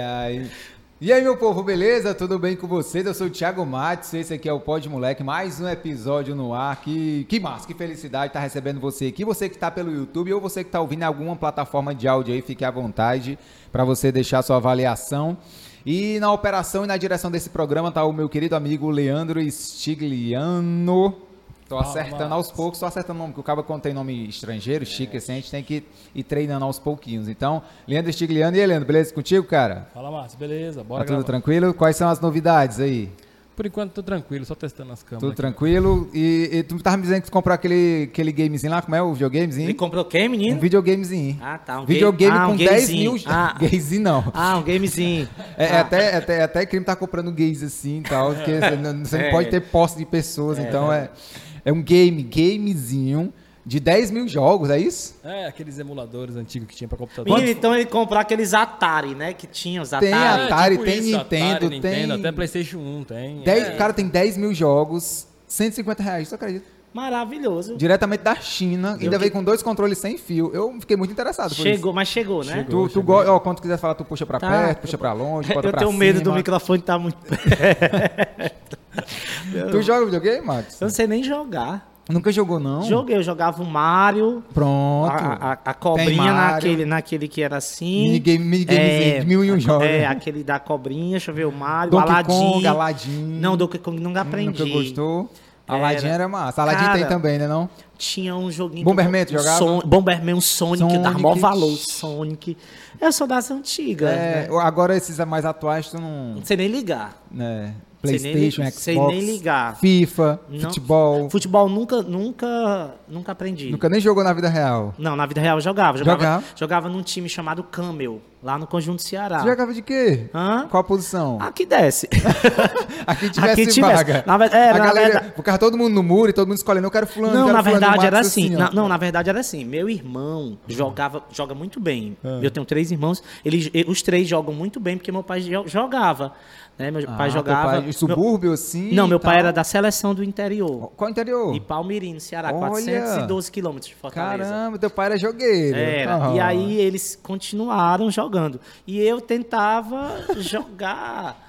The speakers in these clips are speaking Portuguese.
Ai. E aí, meu povo, beleza? Tudo bem com vocês? Eu sou o Thiago Matos, esse aqui é o Pod Moleque, mais um episódio no ar. Que, que massa, que felicidade estar recebendo você aqui. Você que está pelo YouTube ou você que está ouvindo alguma plataforma de áudio aí, fique à vontade para você deixar sua avaliação. E na operação e na direção desse programa está o meu querido amigo Leandro Stigliano. Tô acertando aos poucos, tô acertando o nome, porque o cara contém nome estrangeiro, chique, assim, a gente tem que ir treinando aos pouquinhos. Então, Leandro Stigliano, e aí, Leandro, beleza contigo, cara? Fala, Márcio, beleza, bora Tá tudo tranquilo? Quais são as novidades aí? Por enquanto tô tranquilo, só testando as câmeras. Tudo aqui. tranquilo? E, e tu tava me dizendo que tu comprou aquele, aquele gamezinho lá, como é o videogamezinho? Ele comprou o quê, menino? Um videogamezinho. Ah, tá, um videogame game- ah, com um 10 gamezinho. mil... Ah. Gamezinho não. Ah, um gamezinho. É, é Ah. até, é até, é até crime tá comprando gays assim e tal, porque você não, você não É. pode ter posse de pessoas, então é, é um game, gamezinho de 10 mil jogos, é isso? É, aqueles emuladores antigos que tinha pra computador. Menino, então ele comprou aqueles Atari, né? Que tinha os Atari. Tem É, Atari, tipo tem Nintendo, Atari, tem- Nintendo, até Playstation 1 tem. Dez- é. Cara, tem 10 mil jogos, 150 reais, tu acredita? Maravilhoso. Diretamente da China, ainda que- veio com dois controles sem fio. Eu fiquei muito interessado por Chegou, mas chegou, né? isso. Tu, tu go- ó, quando tu quiser falar, tu puxa pra Tá. perto, puxa pra longe, bota Eu pra tenho cima. medo do microfone estar muito perto. Tu joga videogame, Max? Eu não sei nem jogar. Nunca jogou, não? Joguei, eu jogava o Mario, Pronto. a, a- a cobrinha naquele, naquele que era assim. Minigame, minigamezinho de mil e um a- jogos. É, aquele da cobrinha, deixa eu ver, o Mario, o Donkey Aladdin. Kong, Aladdin. Não, Donkey Kong nunca aprendi. Nunca gostou? Era. Aladdin era massa. Aladdin Cara, tem também, né não? Tinha um joguinho. Bomberman, eu- jogava? Son- Bomberman, Sonic, que dava Sonic. maior valor. Sonic. Eu sou das antigas. É, né? agora esses mais atuais tu não... Não sei nem ligar. Né, Nem Playstation, li- Xbox, nem ligar. FIFA, Não- futebol. Futebol nunca, nunca, nunca aprendi. Nunca nem jogou na vida real. Não, na vida real eu jogava. Jogava, Jogava? jogava num time chamado Camel, lá no Conjunto Ceará. Tu jogava de quê? Hã? Qual a posição? Aqui desce. Aqui tivesse Aqui tivesse. vaga. Na é, a na galera, verdade- Ficava todo mundo no muro e todo mundo escolhendo, eu quero fulano, Não, quero na verdade era assim. ó. Na- não, na verdade era assim. Meu irmão jogava, joga muito bem. Ah. Eu tenho três irmãos. Eles, os três jogam muito bem porque meu pai jo- jogava. Né? Meu Ah, pai jogava. pai- meu- subúrbio, assim? não, meu e pai tal. era da seleção do interior. Qual interior? De Palmirim, no Ceará, Olha! 412 quilômetros de Fortaleza. Caramba, teu pai era jogueiro. Era. Ah. E aí eles continuaram jogando. E eu tentava jogar.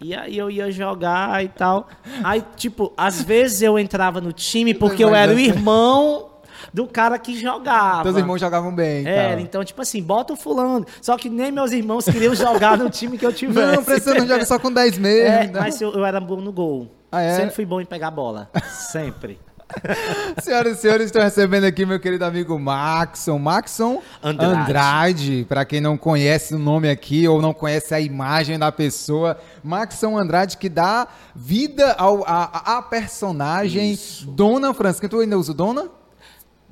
E aí eu ia jogar e tal. Aí, tipo, às vezes eu entrava no time porque eu era o irmão do cara que jogava. Teus irmãos jogavam bem. Era, tal. então, tipo assim, bota o fulano. Só que nem meus irmãos queriam jogar no time que eu tivesse. Não, precisa não joga só com 10 mesmo. É, né? mas eu, eu era bom no gol. Ah, é? Sempre fui bom em pegar bola. Sempre. Senhoras e senhores, estou recebendo aqui meu querido amigo Maxon. Maxon Andrade. Andrade, para quem não conhece o nome aqui ou não conhece a imagem da pessoa. Maxon Andrade que dá vida ao, a, a personagem Dona Francisca. Tu ainda usa Dona?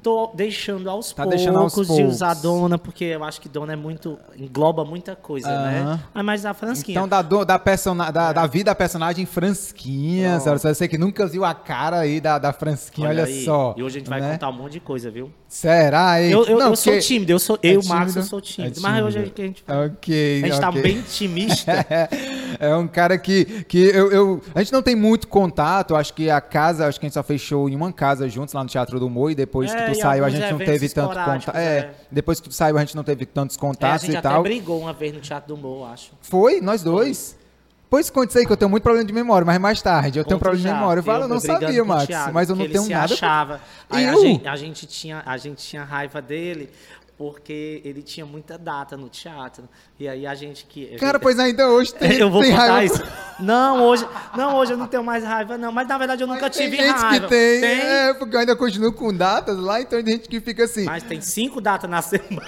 Tô deixando aos Tá poucos deixando aos de poucos. usar dona, porque eu acho que dona é muito. engloba muita coisa, né? Mas mais a Fransquinha. Então, da, do- da, persona, da, da vida da personagem Fransquinha. Pronto. Senhora, você que nunca viu a cara aí da, da Fransquinha, olha, aí. só. E hoje a gente vai né? contar um monte de coisa, viu? Será, hein? Eu, eu, Não, eu sou tímido, eu sou. É eu, Marcos, eu tímido? sou tímido. É Mas hoje tímido. a gente, a gente tá ok. bem intimista. É um cara que, que eu, eu- A gente não tem muito contato. Acho que a casa, acho que a gente só fechou em uma casa juntos lá no Teatro do. E depois É, que tu saiu, a gente não teve tanto contato. É, é. depois que tu saiu, a gente não teve tantos É, a contatos gente e até tal. brigou uma vez no Teatro do Humor, acho. Foi, nós dois. Pois conte isso aí que eu tenho muito problema de memória, mas mais tarde eu tenho Conto problema de já. memória. Eu falo, eu não sabia, Max, Thiago, mas eu não tenho nada. achava. Aí a Eu? gente, a, gente tinha, a gente tinha raiva dele porque ele tinha muita data no teatro. E aí a gente que. Cara, pois ainda hoje tem, eu vou tem contar raiva. isso. Não, hoje, não, hoje eu não tenho mais raiva, não. Mas na verdade eu nunca Tem tive gente raiva. que tem, é, porque eu ainda continuo com datas lá, então tem gente que fica assim. Mas tem cinco datas na semana.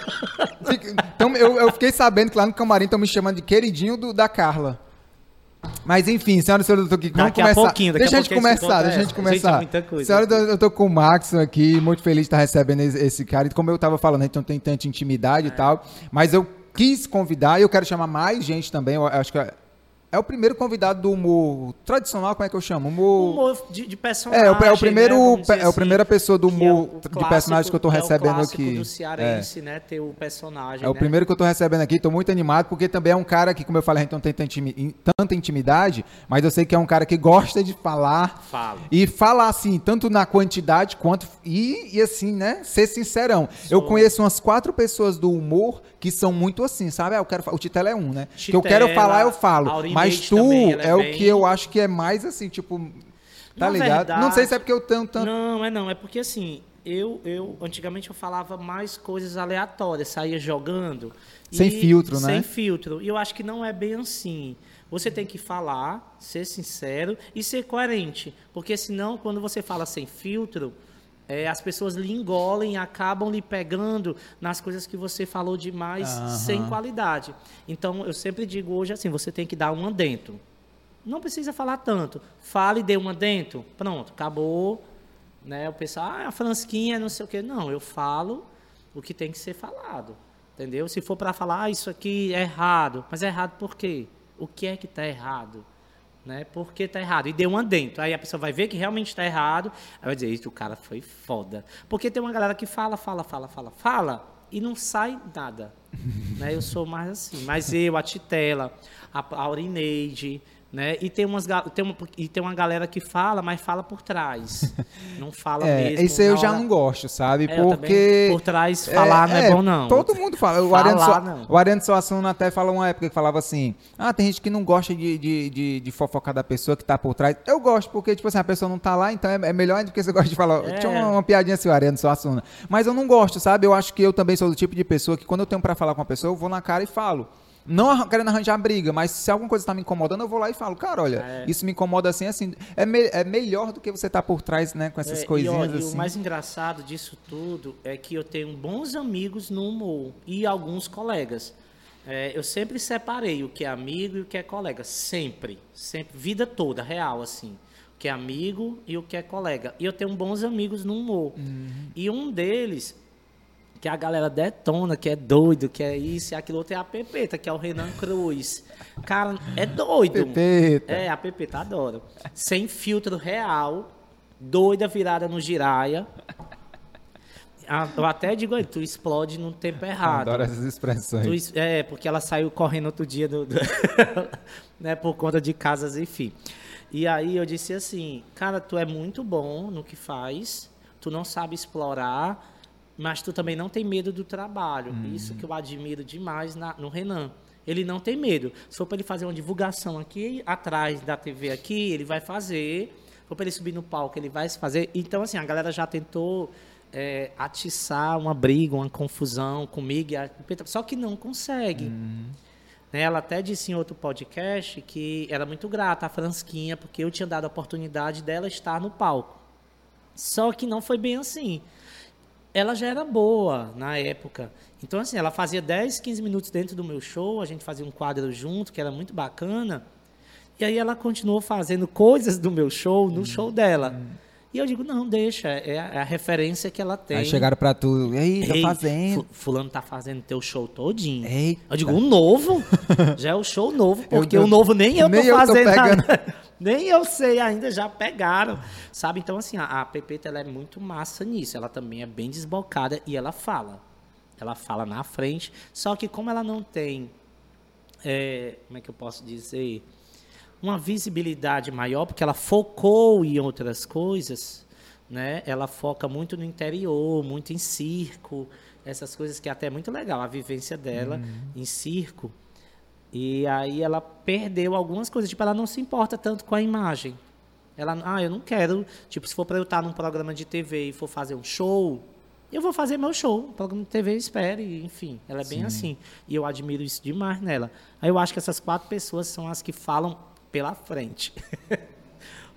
Então, eu, eu fiquei sabendo que lá no camarim estão me chamando de queridinho do- da Carla. Mas enfim, senhora e senhor, eu tô aqui. Vamos Daqui a começar. pouquinho, daqui deixa a a gente começar, deixa a é- gente gente, é começar. coisa. Senhora, eu eu tô com o Max aqui, muito feliz de estar recebendo esse, cara. E como eu tava falando, a gente não tem tanta intimidade e tal. Mas eu quis convidar, e eu quero chamar mais gente também. Eu acho que é, é o primeiro convidado do humor tradicional, como é que eu chamo? Humor. Humor de, de personagem. É, é o, é o primeiro, né, é a assim, primeira pessoa do é o humor de clássico- personagem que eu tô é o recebendo aqui. do cearense, né? Ter o personagem. É o né? primeiro que eu tô recebendo aqui, tô muito animado, porque também é um cara que, como eu falei, a gente não tem tanta intimi- in- tanta intimidade, mas eu sei que é um cara que gosta de falar. Falo. E falar assim, tanto na quantidade quanto. E, e assim, né? Ser sincerão. Eu Sou. conheço umas quatro pessoas do humor que são muito assim, sabe? Ah, eu quero, o Titela é um, né? que eu Titela, quero falar, eu falo. Mas tu também, é é, o que eu acho que é mais assim, tipo. Tá Na ligado? verdade- não sei se é porque eu tanto. tanto... Não, é não. É porque assim, eu, eu antigamente eu falava mais coisas aleatórias, saía jogando. Sem e- filtro, né? Sem filtro. E eu acho que não é bem assim. Você tem que falar, ser sincero e ser coerente. Porque senão, quando você fala sem filtro, é, as pessoas lhe engolem e acabam lhe pegando nas coisas que você falou demais Aham. sem qualidade. Então, eu sempre digo hoje assim, você tem que dar um adentro. Não precisa falar tanto. Fale e dê uma dentro. Pronto, acabou. Né? O pessoal, ah, a Fransquinha, não sei o quê. Não, eu falo o que tem que ser falado. Entendeu? Se for para falar, ah, isso aqui é errado. Mas é errado por quê? O que é que está errado? Né? Por que está errado? E dê uma dentro. Aí a pessoa vai ver que realmente está errado. Aí vai dizer, isso, o cara foi foda. Porque tem uma galera que fala, fala, fala, fala, fala e não sai nada. né? Eu sou mais assim. Mas eu, a Titela, a, a Aurineide, né? E tem, umas, tem, uma, e tem uma galera que fala, mas fala por trás. Não fala É, mesmo. isso aí eu já hora- não gosto, sabe? É, Porque. por trás, falar não é bom, não. Todo mundo fala. O Falar, Ariano, não. o Ariano até fala uma época que falava assim: Ah, tem gente que não gosta de, de, de, de fofocar da pessoa que tá por trás. Eu gosto, porque, tipo assim, a pessoa não tá lá, então é, é melhor do que você gosta de falar. É. Tinha uma, uma piadinha assim, o Ariano Suassuna. Mas eu não gosto, sabe? Eu acho que eu também sou do tipo de pessoa que quando eu tenho pra falar com uma pessoa, eu vou na cara e falo. Não querendo arranjar briga, mas se alguma coisa tá me incomodando, eu vou lá e falo, cara, olha, É. isso me incomoda assim, assim. É, me- é melhor do que você tá por trás, né, com essas É, coisinhas e, e assim. o mais engraçado disso tudo é que eu tenho bons amigos no humor e alguns colegas. É, eu sempre separei o que é amigo e o que é colega. Sempre. Sempre. Vida toda, real, assim. O que é amigo e o que é colega. E eu tenho bons amigos no humor. Uhum. E um deles, que a galera detona, que é doido, que é isso e aquilo outro, é a Pepeta, que é o Renan Cruz. Cara, é doido. Pepeta. É, a Pepeta, adoro. Sem filtro real, doida virada no giraia. Ah, Eu até digo, "Ei, tu explode no tempo errado. Adoro essas expressões. Tu é, porque ela saiu correndo outro dia do, do- né, por conta de casas, enfim. E aí eu disse assim, cara, tu é muito bom no que faz, tu não sabe explorar, mas tu também não tem medo do trabalho. Isso que eu admiro demais na- no Renan. Ele não tem medo. Se for para ele fazer uma divulgação aqui atrás da TV aqui, ele vai fazer. Se for para ele subir no palco, ele vai fazer. Então, assim, a galera já tentou é, atiçar uma briga, uma confusão comigo. Só que não consegue. Né, Ela até disse em outro podcast que era muito grata a Fransquinha, porque eu tinha dado a oportunidade dela estar no palco. Só que não foi bem assim. Ela já era boa na época. Então, assim, ela fazia 10, 15 minutos dentro do meu show, a gente fazia um quadro junto, que era muito bacana. E aí ela continuou fazendo coisas do meu show no show dela. E eu digo, não, deixa, é a, é a referência que ela tem. Aí chegaram pra tu, ei, tá Ei, fazendo. fu- Fulano tá fazendo teu show todinho. Eita. Eu digo, um novo? Já é o show novo, porque Eu- o novo nem eu nem tô eu tô fazendo pegando. Nem eu sei ainda, já pegaram. Sabe? Então, assim, a, a Pepeta ela é muito massa nisso. Ela também é bem desbocada e ela fala. Ela fala na frente. Só que como ela não tem. é, como é que eu posso dizer? Uma visibilidade maior, porque ela focou em outras coisas, né? Ela foca muito no interior, muito em circo, essas coisas que é até muito legal, a vivência dela em circo. E aí ela perdeu algumas coisas, tipo, ela não se importa tanto com a imagem. Ela, ah, eu não quero, tipo, se for para eu estar num programa de TV e for fazer um show, eu vou fazer meu show, programa de TV espere, enfim, ela é bem assim. E eu admiro isso demais nela. Aí eu acho que essas quatro pessoas são as que falam pela frente.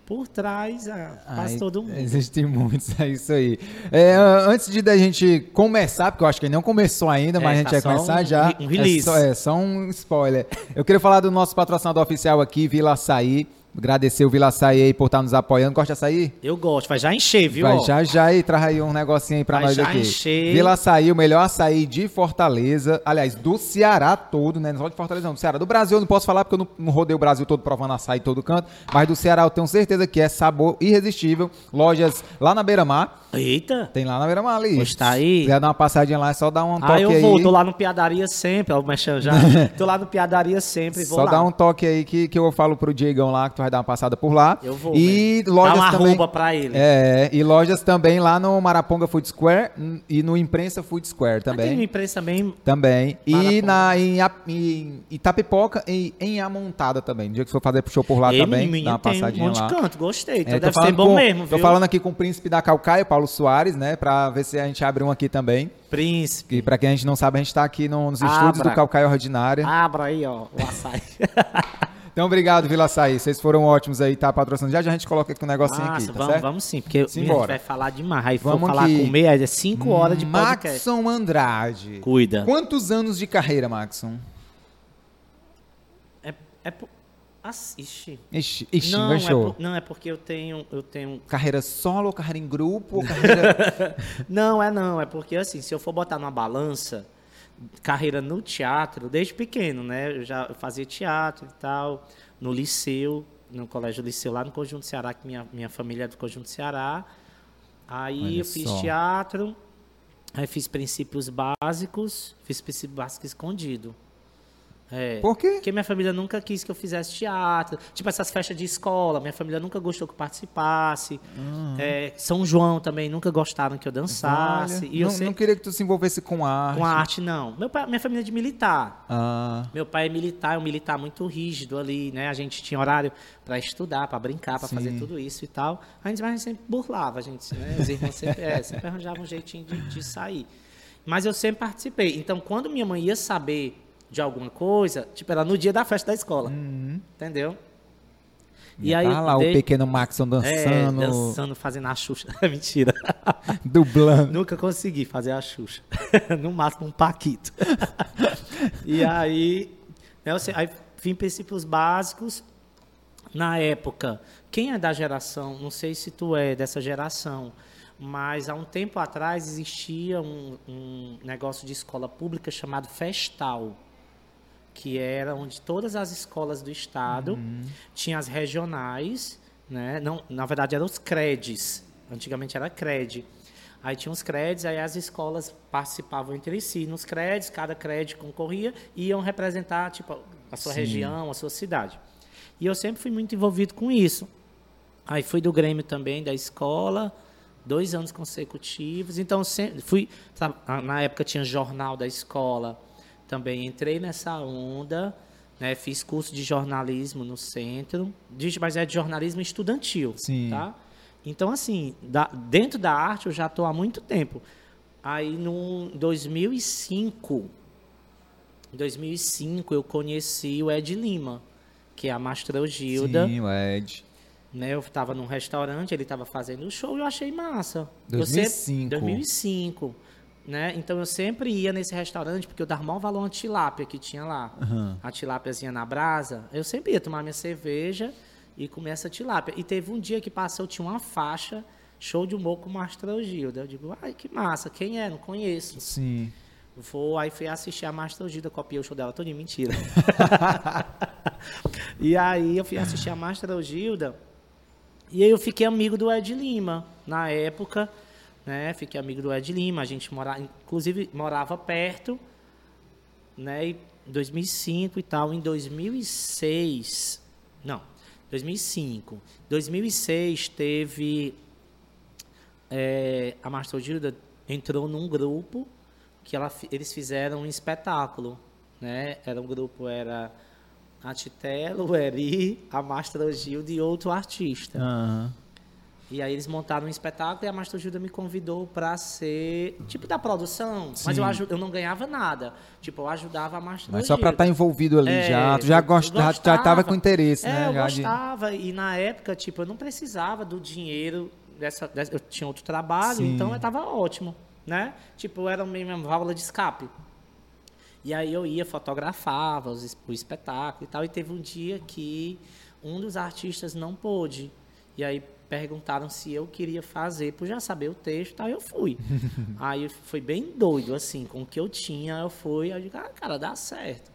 Por trás, ah, faz Ai, todo mundo. Existem muitos, é isso aí. É, antes de da gente começar, porque eu acho que não começou ainda, É, mas a gente tá vai começar um- já. um release. É só, é só um spoiler. Eu queria falar do nosso patrocinador oficial aqui, Vila Açaí. Agradecer o Vila Açaí aí por estar nos apoiando. Gosta de açaí? Eu gosto, vai já encher, viu? Vai ó? já já aí, traz aí um negocinho aí pra Vai nós já aqui. encher. Vila Açaí, o melhor açaí de Fortaleza. Aliás, do Ceará todo, né? Não só de Fortaleza, não. Do Ceará. Do Brasil eu não posso falar porque eu não, não rodei o Brasil todo provando açaí todo canto. Mas do Ceará eu tenho certeza que é sabor irresistível. Lojas lá na Beira Mar. Eita! Tem lá na Beira Mar ali. Pois tá aí. Se quiser dar uma passadinha lá, é só dar um toque Ah, eu aí. vou, tô lá no Piadaria sempre, ó, o já. tô lá no Piadaria sempre, vou Só lá. dá um toque aí que, que eu falo pro Diegão lá, que tu vai dar uma passada por lá. Eu vou. E mesmo. lojas Dá uma também. arroba pra ele. É, e lojas também lá no Maraponga Food Square e no Imprensa Food Square Aqui no também. imprensa também. Também. E Maraponga. na, em, em Itapipoca e em Amontada também. No dia que for fazer show por lá Ei, também, menino, dá uma tem um passadinha monte lá. de canto. Gostei. Então É, tô deve ser bom com- mesmo, Tô viu? falando aqui com o príncipe da Calcaia, Paulo Soares, né? Pra ver se a gente abre um aqui também. Príncipe. E pra quem a gente não sabe, a gente tá aqui no- nos Abra. estúdios do Calcaia Ordinária. Abra aí, ó, o açaí. Então, obrigado, Vila Açaí. Vocês foram ótimos aí, tá patrocinando. Já já a gente coloca aqui um negocinho Nossa, aqui, tá vamos, certo? vamos sim, porque a Simbora. gente vai falar demais. Aí Vamos falar aqui. com meia, é 5 horas de podcast. Maxon Andrade. Cuida. Quantos anos de carreira, Maxon? É, é por... Assiste. Ixi, ixi não, é por- não, é porque eu tenho, eu tenho... Carreira solo, carreira em grupo, carreira... Não, é não, é porque assim, se eu for botar numa balança, carreira no teatro, desde pequeno, né? Eu já fazia teatro e tal, no liceu, no colégio liceu, lá no Conjunto Ceará, que minha, minha família é do Conjunto Ceará. Aí Olha eu fiz só. teatro, aí fiz princípios básicos, fiz princípio básico escondido. É. Por quê? Porque minha família nunca quis que eu fizesse teatro. Tipo, essas festas de escola, minha família nunca gostou que eu participasse. É, São João também nunca gostaram que eu dançasse. Olha, e eu não, sempre... não queria que tu se envolvesse com arte. Com a arte, não. Meu pai, minha família é de militar. Ah, Meu pai é militar, é um militar muito rígido ali, né? A gente tinha horário para estudar, para brincar, para fazer tudo isso e tal. A gente, mas a gente sempre burlava, a gente, né? Os irmãos sempre, é, sempre arranjavam um jeitinho de, de sair. Mas eu sempre participei. Então, quando minha mãe ia saber de alguma coisa, tipo, era no dia da festa da escola. Entendeu? e aí tá lá o dei- pequeno Maxon é, dançando, dançando, fazendo a Xuxa. Mentira. dublando. Nunca consegui fazer a Xuxa. no máximo um Paquito. e aí, né, sei- aí vim princípios básicos. Na época, quem é da geração, não sei se tu é dessa geração, mas há um tempo atrás existia um, um negócio de escola pública chamado Festal, que era onde todas as escolas do estado tinham as regionais, né? Não, na verdade eram os CREDs. Antigamente era CRED. Aí tinha os CREDs, aí as escolas participavam entre si. Nos CREDs, cada CRED concorria e iam representar tipo, a sua Sim. região, a sua cidade. E eu sempre fui muito envolvido com isso. Aí fui do Grêmio também, da escola, dois anos consecutivos. Então, sempre fui. sabe, na época tinha jornal da escola. Também entrei nessa onda. Né, fiz curso de jornalismo no centro, mas é de jornalismo estudantil. Sim. Tá? Então, assim, da- dentro da arte eu já estou há muito tempo. Aí, no 2005, em 2005, eu conheci o Ed Lima, que é a Mastrel Gilda. Sim, o Ed. Né, eu estava num restaurante, ele estava fazendo o show e eu achei massa. Eu 2005. sempre- 2005. Né? Então eu sempre ia nesse restaurante porque eu dava maior valor a tilápia que tinha lá. Aham. A tilápiazinha na brasa. Eu sempre ia tomar minha cerveja e comer essa tilápia. E teve um dia que passou, tinha uma faixa, show de humor com o Mastro Gilda. Eu digo, ai, que massa, quem é? Não conheço. Sim. Vou, aí fui assistir a Gilda, copiei o show dela todinho, mentira. e aí eu fui assistir a Gilda, e aí eu fiquei amigo do Ed Lima, na época, né, fiquei amigo do Ed Lima, a gente morava, inclusive morava perto, né, e 2005 e tal, em 2006, não, 2005, 2006 teve, é, a Master Gilda entrou num grupo que ela, eles fizeram um espetáculo, né? Era um grupo, era a Titelo, o Eri, a Mastra Gilda e outro artista. Aham. E aí eles montaram um espetáculo e a Mastra Gilda me convidou para ser tipo da produção, mas Sim. eu, aju- eu não ganhava nada. Tipo, eu ajudava a Mastra Mas só pra Gilda. estar envolvido ali É, já. Tu já, eu- gost... eu já, tava gostava. com interesse, É, né? eu já de- gostava. E na época, tipo, eu não precisava do dinheiro dessa. dessa- eu tinha outro trabalho, Sim. então eu tava ótimo, né? Tipo, era minha válvula de escape. E aí eu ia, fotografava os o espetáculo e tal. E teve um dia que um dos artistas não pôde. E aí perguntaram se eu queria fazer, por já saber o texto e tal, eu fui. aí foi bem doido, assim, com o que eu tinha, eu fui, aí eu digo, ah, cara, dá certo.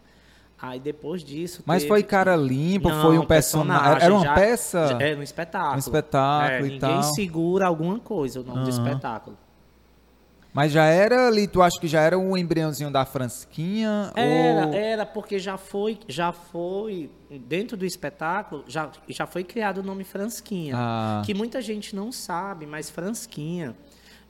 Aí depois disso. Mas teve- foi cara limpo, Não, foi um personagem. Era uma já- peça? já- É, no espetáculo. Um espetáculo É, e ninguém tal. segura alguma coisa, o nome do Aham. espetáculo. Mas já era ali, tu acha que já era um embriãozinho da Fransquinha? Era, ou... era, porque já foi, já foi, dentro do espetáculo, já, já foi criado o nome Fransquinha. Ah. Que muita gente não sabe, mas Fransquinha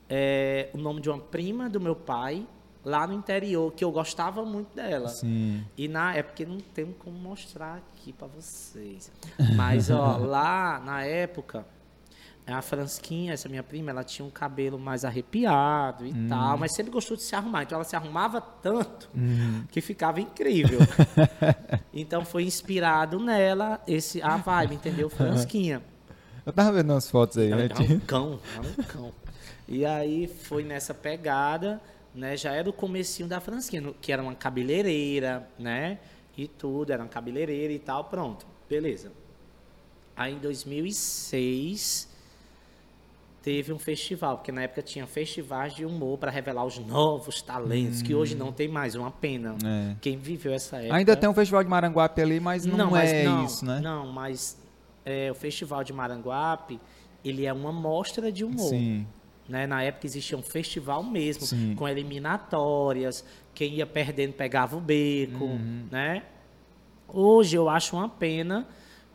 é o nome de uma prima do meu pai, lá no interior, que eu gostava muito dela. Sim. E na época, não tenho como mostrar aqui pra vocês. Mas, ó, lá na época, a Fransquinha, essa minha prima, ela tinha um cabelo mais arrepiado e tal, mas sempre gostou de se arrumar. Então ela se arrumava tanto que ficava incrível. então foi inspirado nela esse a vibe, entendeu? Fransquinha. Eu tava vendo umas fotos aí, né? É um cão, é um cão. E aí foi nessa pegada, né? Já era o comecinho da Fransquinha, que era uma cabeleireira, né? E tudo, era uma cabeleireira e tal, pronto. Beleza. Aí em 2006 teve um festival, porque na época tinha festivais de humor para revelar os novos talentos, que hoje não tem mais, uma pena. É. Quem viveu essa época Ainda tem um festival de Maranguape ali, mas não, mas é não, isso, né? Não, mas é, o Festival de Maranguape, ele é uma mostra de humor. Sim. Né? Na época existia um festival mesmo, Sim. com eliminatórias, quem ia perdendo pegava o beco, Uhum. né? Hoje eu acho uma pena,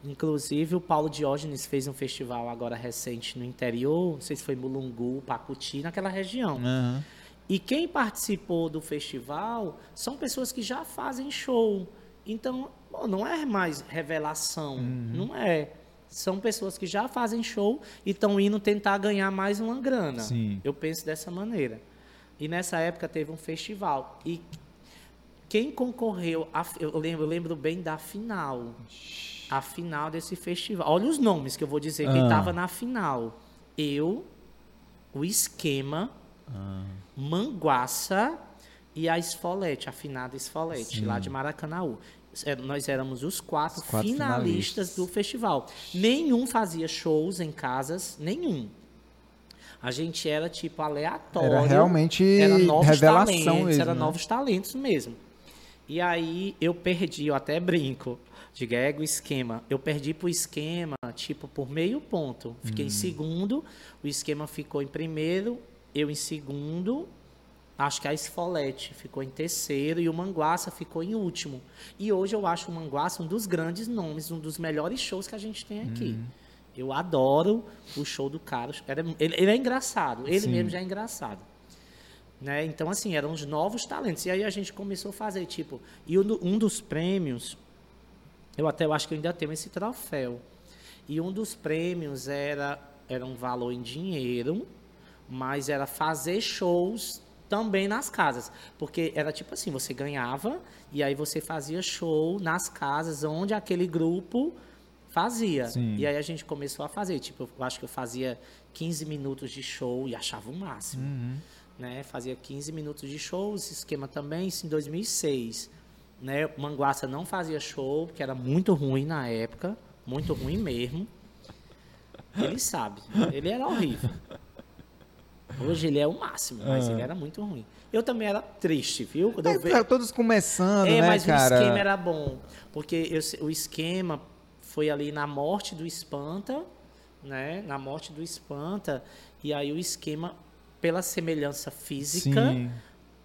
inclusive o Paulo Diógenes fez um festival agora recente no interior, não sei se foi Mulungu, Pacuti, naquela região. Aham. E quem participou do festival são pessoas que já fazem show. Então, pô, não é mais revelação, Uhum. não é. São pessoas que já fazem show e estão indo tentar ganhar mais uma grana. Sim. Eu penso dessa maneira. E nessa época teve um festival. E quem concorreu, a- eu lembro, eu lembro bem da final. A final desse festival. Olha os nomes que eu vou dizer, quem Ah. estava na final. Eu, o Esquema, Manguaça e a Esfolete, a finada Esfolete, lá de Maracanaú. É, Nós éramos os quatro, Os quatro finalistas, finalistas. do festival. Nenhum fazia shows em casas, nenhum. A gente era tipo aleatório. Era realmente era novos revelação talentos, mesmo, Era né? novos talentos mesmo. E aí eu perdi, eu até brinco. Diga, é o esquema. Eu perdi pro esquema, tipo, por meio ponto. Fiquei Hum. em segundo, o esquema ficou em primeiro, eu em segundo. Acho que a Esfolete ficou em terceiro e o Manguaça ficou em último. E hoje eu acho o Manguaça um dos grandes nomes, um dos melhores shows que a gente tem aqui. Uhum. Eu adoro o show do Carlos. Ele, ele é engraçado, ele Sim. mesmo já é engraçado. Né? Então, assim, eram os novos talentos. E aí a gente começou a fazer, tipo... E um dos prêmios, eu até eu acho que eu ainda tenho esse troféu. E um dos prêmios era, era um valor em dinheiro, mas era fazer shows também nas casas. Porque era tipo assim, você ganhava e aí você fazia show nas casas onde aquele grupo fazia. Sim. E aí a gente começou a fazer. Tipo, eu acho que eu fazia 15 minutos de show e achava o máximo. Né? Fazia 15 minutos de show, esse esquema também, isso em 2006. Né? Manguaça não fazia show, porque era muito ruim na época, muito ruim mesmo. Ele sabe, ele era horrível. Hoje ele é o máximo, mas Ah. ele era muito ruim. Eu também era triste, viu? Quando eu É, ve- tá todos começando, é, né, mas cara? o esquema era bom. Porque eu o esquema foi ali na morte do Espanta, né? Na morte do Espanta. E aí o esquema, pela semelhança física, Sim.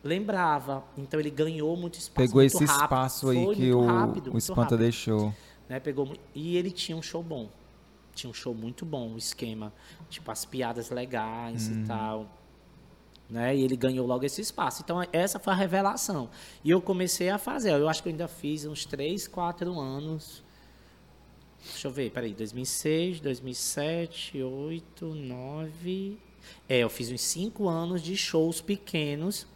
Lembrava. Então ele ganhou muito espaço. Pegou muito esse rápido. espaço aí Foi que o, rápido, o Espanta rápido, deixou. né? Pegou, e ele tinha um show bom. Tinha um show muito bom, o esquema. Tipo, as piadas legais Uhum. e tal. Né? E ele ganhou logo esse espaço. Então, essa foi a revelação. E eu comecei a fazer. Eu acho que eu ainda fiz uns 3, 4 anos. Deixa eu ver, peraí. 2006, 2007, 2008, 2009. É, eu fiz uns 5 anos de shows pequenos.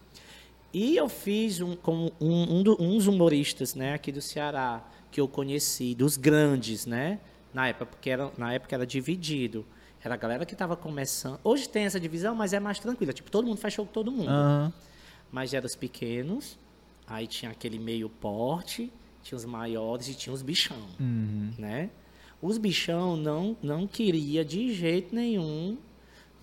E eu fiz um, com um, um do- uns humoristas né, aqui do Ceará que eu conheci, dos grandes, né? Na época, porque era, na época era dividido. Era a galera que estava começando. Hoje tem essa divisão, mas é mais tranquila. Tipo, todo mundo faz show com todo mundo. Aham. Mas eram os pequenos, aí tinha aquele meio porte, tinha os maiores e tinha os bichão, Uhum. né? Os bichão não, não queria de jeito nenhum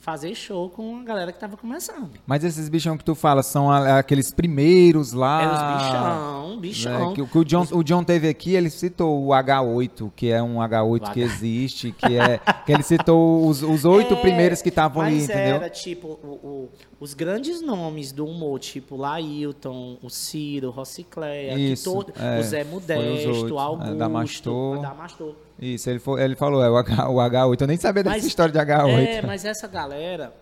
fazer show com a galera que tava começando. Mas esses bichão que tu fala são aqueles primeiros lá. Era os bichão, bichão. né, que, o- que o, John, o John teve aqui, ele citou o H8, que é um H8 que existe, que é. que ele citou os, os oito É, primeiros que estavam ali, entendeu? era, tipo, o- o- os grandes nomes do humor, tipo Lailton, o Ciro, o Rocicléia, que Isso, todo, é, o Zé os Modesto, o é, Augusto, Damastor. o Damastor. Isso, ele, fo- ele falou, é o, H, o H8. Eu nem sabia dessa Mas- história de H8. É, mas essa galera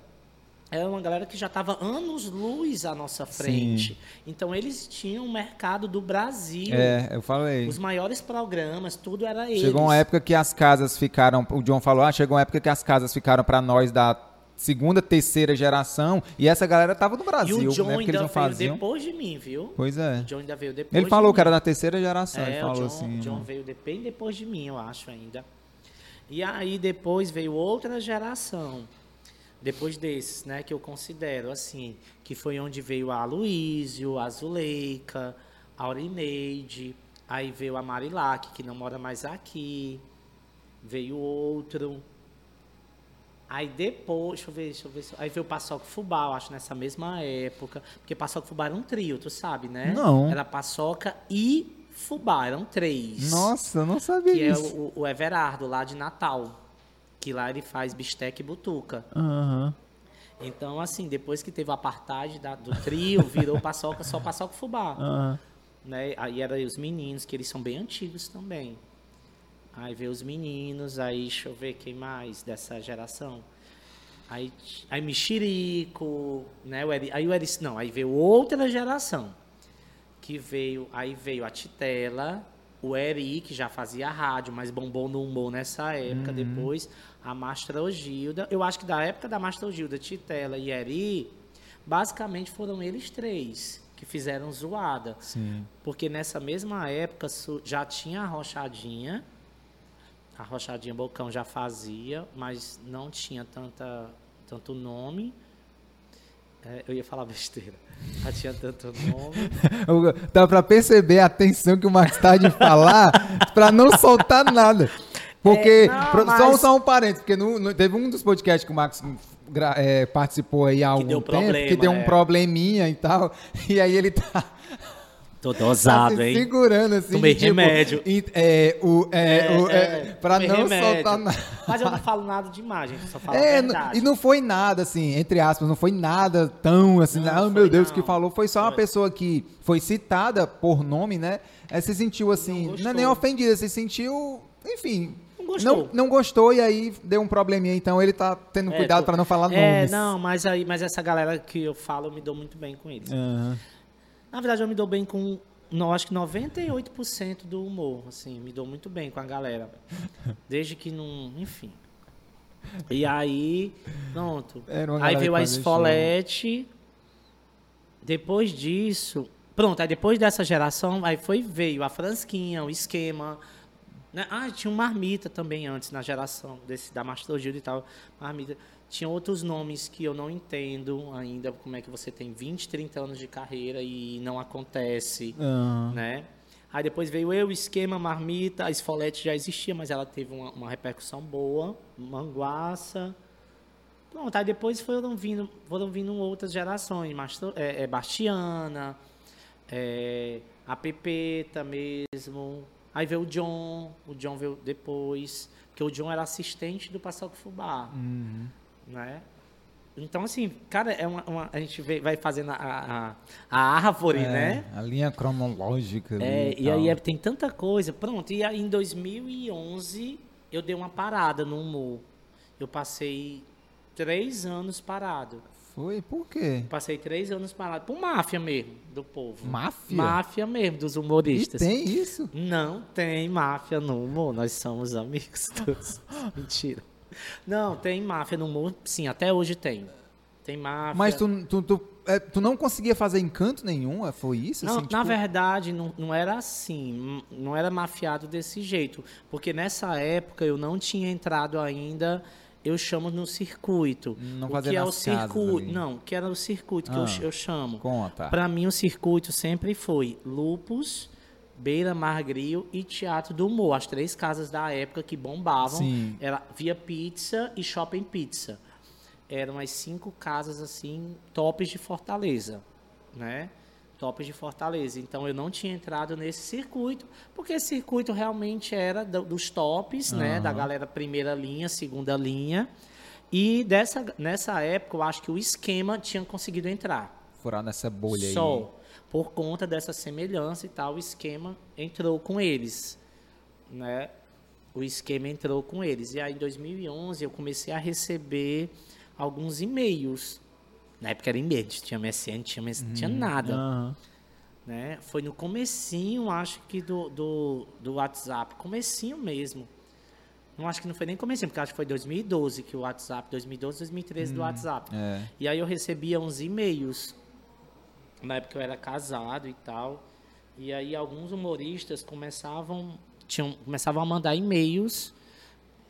era uma galera que já estava anos luz à nossa frente. Então eles tinham o mercado do Brasil. É, eu falei. Os maiores programas, tudo era eles. Chegou uma época que as casas ficaram. O John falou: ah, chegou uma época que as casas ficaram pra nós da segunda, terceira geração. E essa galera tava no E Brasil, o John né? Porque eles ainda não veio faziam. depois de mim, viu? Pois é. O John ainda veio depois Ele de falou mim. que era da terceira geração. ele É, falou o John, assim. o John veio de- bem depois de mim, eu acho ainda. E aí depois veio outra geração. Depois desses, né, que eu considero assim, que foi onde veio a Aloysio, a Zuleika, a Aurineide, aí veio a Marilac, que não mora mais aqui. Veio outro. Aí depois, deixa eu ver, deixa eu ver. Aí veio o Paçoca Fubá, eu acho, nessa mesma época. Porque Paçoca Fubá era um trio, tu sabe, né? Não. Era Paçoca e Fubá, eram três. Nossa, eu não sabia Que é disso. o, o Everardo, lá de Natal. Que lá ele faz bisteca e butuca. Aham. Então, assim, depois que teve o apartheid da- do trio, virou Paçoca, só Paçoca Fubá. aham. né? Aí eram os meninos, que eles são bem antigos também. Aí veio os meninos, aí deixa eu ver quem mais dessa geração. Aí, aí Mexerico, né? O Eri, aí o Eri, não, aí veio outra geração. Que veio, aí veio a Titela, o Eri, que já fazia rádio, mas bombou no humor nessa época, depois a Mastrogilda. Eu acho que da época da Mastrogilda, Titela e Eri, basicamente foram eles três que fizeram zoada. Sim. Porque nessa mesma época já tinha a Rochadinha. A Rochadinha Bocão já fazia, mas não tinha tanta, tanto nome. É, eu ia falar besteira. Já tinha tanto nome. Dá pra perceber a tensão que o Max tá de falar pra não soltar nada. Porque, É, não, só, mas- só um parênteses, porque no- no- teve um dos podcasts que o Max é, participou aí há algum tempo, que problema, deu um é. probleminha e tal, e aí ele tá, Tô tá dosado, se hein? segurando assim, Tomei de, tipo, remédio. e- é, o, é, o, é, pra tomei não remédio. soltar nada. Mas eu não falo nada de imagem, só falo É, verdade. e não foi nada, assim, entre aspas, não foi nada tão assim, Não, ah, foi meu Deus, não. que falou. Foi só uma Foi. pessoa que foi citada por nome, né? Aí se sentiu assim, não, gostou. é nem ofendida, se sentiu, enfim. Não gostou. Não, não gostou e aí deu um probleminha, então ele tá tendo É, cuidado pra não falar É, nomes. não, mas, aí, mas essa galera que eu falo, eu me dou muito bem com eles. Aham. Na verdade, eu me dou bem com, não, acho que 98% do humor, assim, me dou muito bem com a galera. Desde que não, enfim. E aí, pronto. Uma Aí veio a Esfolete. Depois disso, pronto, aí depois dessa geração, aí foi, veio a Fransquinha, o Esquema. Né? Ah, tinha um Marmita também antes, na geração desse, da Mastrogilda e tal. Marmita. Tinha outros nomes que eu não entendo ainda, como é que você tem 20, 30 anos de carreira e não acontece, Aham. né? Aí depois veio eu, Esquema, Marmita, a Esfolete já existia, mas ela teve uma, uma repercussão boa, Manguaça. Pronto, aí depois foram vindo, foram vindo outras gerações, Mastro, é, é, Bastiana, é, a Pepeta mesmo. Aí veio o John, o John veio depois, porque o John era assistente do Passaco Fubá, Uhum. Né? Então, assim, cara, é uma, uma- a gente vê- vai fazendo a, a, a árvore, É, né? A linha cronológica. É, e aí é- tem tanta coisa. Pronto, e aí em 2011 eu dei uma parada no humor. Eu passei três anos parado. Foi? Por quê? Passei três anos parado. Por máfia mesmo, do povo. Máfia? Máfia mesmo, dos E humoristas. tem isso? Não tem máfia no humor, nós somos amigos todos. Mentira. Não, tem máfia no humor, sim, até hoje tem. Tem máfia. Mas tu, tu, tu, é, tu não conseguia fazer encanto nenhum? É, Foi isso? Não, assim, na tipo- verdade, não, não era assim, não era mafiado desse jeito. Porque nessa época eu não tinha entrado ainda, eu chamo no circuito. Não o que é o circuito? ali. Não, que era o circuito que Ah. eu, ch- eu chamo. Conta. Para mim, o circuito sempre foi Lupus, Beira Margril e Teatro do Humor. As três casas da época que bombavam. Sim. Era Via Pizza e Shopping Pizza. eram as cinco casas assim tops de Fortaleza, né? Tops de Fortaleza. Então eu não tinha entrado nesse circuito, porque esse circuito realmente era do- dos tops, né? Da galera primeira linha, segunda linha. E dessa, nessa época eu acho que o esquema tinha conseguido entrar. Furar nessa bolha aí. Só. Por conta dessa semelhança e tal, o esquema entrou com eles, né? O esquema entrou com eles. E aí, em 2011, eu comecei a receber alguns e-mails. Na época era e-mail, tinha MSN, não tinha, MS- não tinha nada, né? Foi no comecinho, acho que, do, do, do WhatsApp. Comecinho mesmo. Não acho que não foi nem comecinho, porque acho que foi 2012 que o WhatsApp, 2012, 2013 do WhatsApp. É. E aí eu recebia uns e-mails. Na época eu era casado e tal. E aí alguns humoristas começavam, tinham, começavam a mandar e-mails,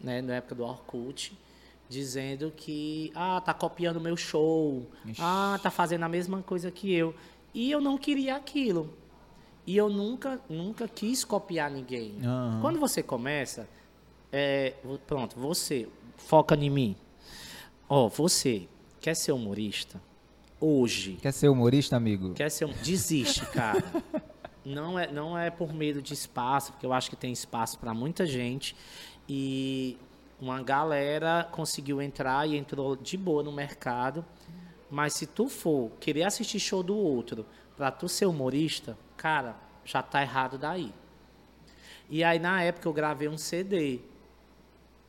né, na época do Orkut, dizendo que ah, tá copiando meu show, Ixi. ah, tá fazendo a mesma coisa que eu. E eu não queria aquilo. E eu nunca, nunca quis copiar ninguém. Aham. Quando você começa, é, pronto, você foca em mim. Ó, você quer ser humorista? Hoje. Quer ser humorista, amigo? Quer ser um... Desiste, cara. não, é, não é por medo de espaço, porque eu acho que tem espaço para muita gente. E uma galera conseguiu entrar e entrou de boa no mercado. Mas se tu for querer assistir show do outro pra tu ser humorista, cara, já tá errado daí. E aí, na época, eu gravei um CD.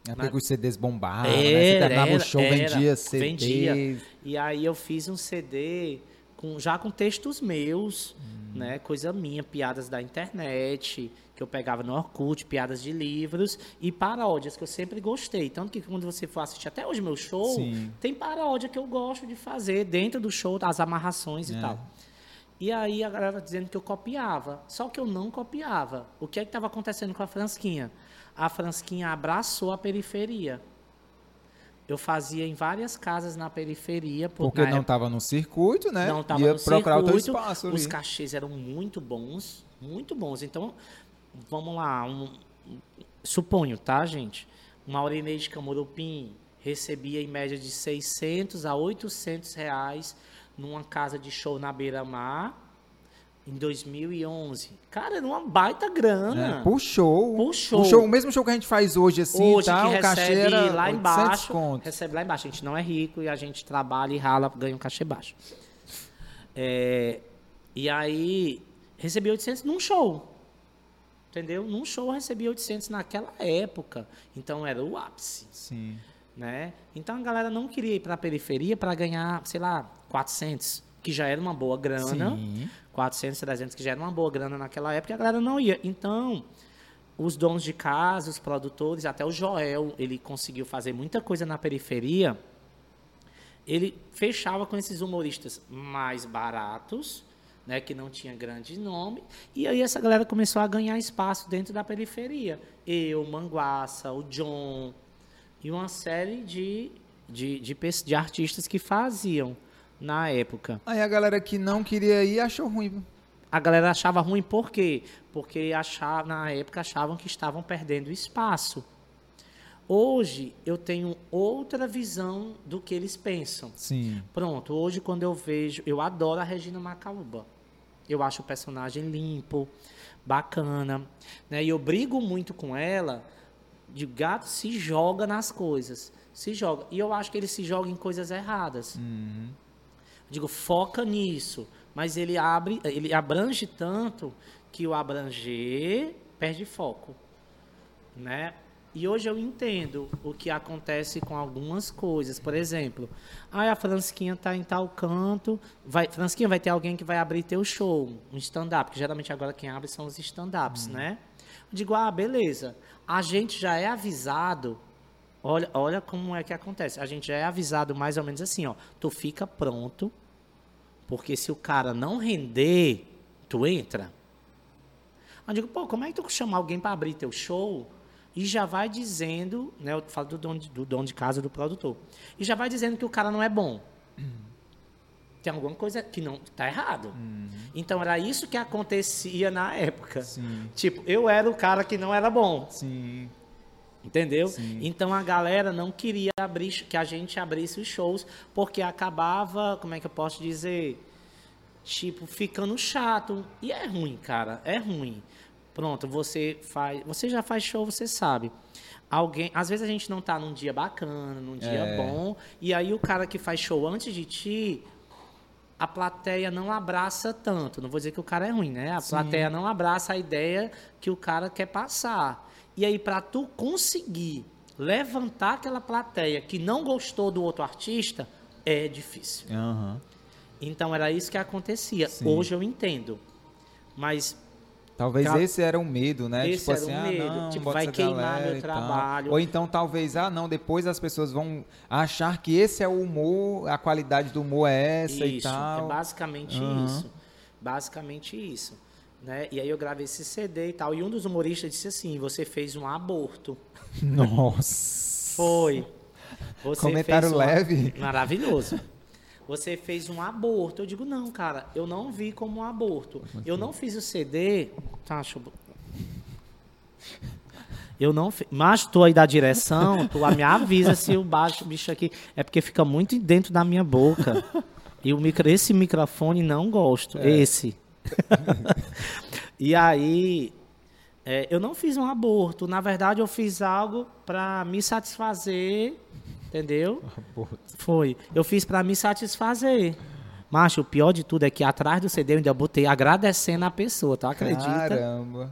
É porque os CDs bombaram, né? Você Era, o era, show, era. vendia CDs. Vendia. E aí eu fiz um CD com, já com textos meus, né? Coisa minha, piadas da internet, que eu pegava no Orkut, piadas de livros e paródias que eu sempre gostei. Tanto que quando você for assistir até hoje meu show, Sim. tem paródia que eu gosto de fazer dentro do show, as amarrações e É. tal. E aí a galera dizendo que eu copiava. Só que eu não copiava. O que é que estava acontecendo com a Fransquinha? A Fransquinha abraçou a periferia. Eu fazia em várias casas na periferia. por- Porque na não estava no circuito, né? não estava no procurar o teu circuito, espaço ali. Os cachês eram muito bons, muito bons. Então, vamos lá. Um, suponho, tá, gente? Uma Aurinei de Camurupim recebia em média de 600 a 800 reais numa casa de show na Beira-Mar em 2011. Cara, era uma baita grana. É, puxou. Puxou. Puxou. O mesmo show que a gente faz hoje, assim, Hoje tá? que o cachê recebe era lá 800 embaixo, conto. recebe lá embaixo. A gente não é rico e a gente trabalha e rala, ganha um cachê baixo. É, e aí, recebi 800 num show. Entendeu? Num show eu recebi 800 naquela época. Então era o ápice, Sim. né? Então a galera não queria ir para a periferia para ganhar, sei lá, 400, que já era uma boa grana. Sim. 400, 300, que já era uma boa grana naquela época, e a galera não ia. Então, os donos de casa, os produtores, até o Joel, ele conseguiu fazer muita coisa na periferia. Ele fechava com esses humoristas mais baratos, né, que não tinha grande nome, e aí essa galera começou a ganhar espaço dentro da periferia. Eu, Manguaça, o John, e uma série de, de, de, de artistas que faziam na época. Aí a galera que não queria ir achou ruim. A galera achava ruim por quê? Porque achava, na época achavam que estavam perdendo espaço. Hoje eu tenho outra visão do que eles pensam. Sim. Pronto, hoje quando eu vejo, eu adoro a Regina Macaúba. Eu acho o personagem limpo, bacana, né? E eu brigo muito com ela de gato se joga nas coisas, se joga. E eu acho que ele se joga em coisas erradas. Digo, foca nisso, mas ele abre, ele abrange tanto que o abranger perde foco, né? E hoje eu entendo o que acontece com algumas coisas. Por exemplo, ah, a Fransquinha tá em tal canto, vai, Fransquinha vai ter alguém que vai abrir teu show, um stand-up, que geralmente agora quem abre são os stand-ups, né? Eu digo, ah, beleza. A gente já é avisado Olha, olha como é que acontece. A gente já é avisado mais ou menos assim, ó. Tu fica pronto, porque se o cara não render, tu entra. Eu digo, pô, como é que tu chama alguém para abrir teu show e já vai dizendo, né? Eu falo do dono, de, do dono de casa, do produtor. E já vai dizendo que o cara não é bom. Tem alguma coisa que não tá errado. Então era isso que acontecia na época. Sim. Tipo, eu era o cara que não era bom. Sim. Entendeu? Então a galera não queria abrir, que a gente abrisse os shows, porque acabava, como é que eu posso dizer? Tipo, ficando chato. E é ruim, cara. É ruim. Pronto, você faz. Você já faz show, você sabe. Alguém. Às vezes a gente não tá num dia bacana, num dia É. bom. E aí o cara que faz show antes de ti, a plateia não abraça tanto. Não vou dizer que o cara é ruim, né? A plateia não abraça a ideia que o cara quer passar. E aí, para tu conseguir levantar aquela plateia que não gostou do outro artista, é difícil. Aham. Então era isso que acontecia. Sim. Hoje eu entendo. Mas Talvez Ca- esse era um medo, né? Esse tipo era assim, um ah, medo. não, Tipo, vai queimar meu trabalho. Ou então talvez, ah, não, depois as pessoas vão achar que esse é o humor, a qualidade do humor é essa e isso, tal. é basicamente Aham. isso. Basicamente isso. Né? E aí eu gravei esse CD e tal. E um dos humoristas disse assim: você fez um aborto. Nossa. Foi. Você Comentário fez uma- leve. Maravilhoso. Você fez um aborto. Eu digo, não, cara, eu não vi como um aborto. Eu não fiz o CD. Tá, deixa eu... Eu não fiz. Mas tu aí da direção, tu me avisa se o baixo bicho aqui. É porque fica muito dentro da minha boca. E o micro... esse microfone não gosto. Esse. e aí. é, eu não fiz um aborto. Na verdade, eu fiz algo para me satisfazer. Entendeu? Foi. Eu fiz pra me satisfazer. Macho, o pior de tudo é que atrás do CD eu ainda botei agradecendo a pessoa, tu acredita? Caramba.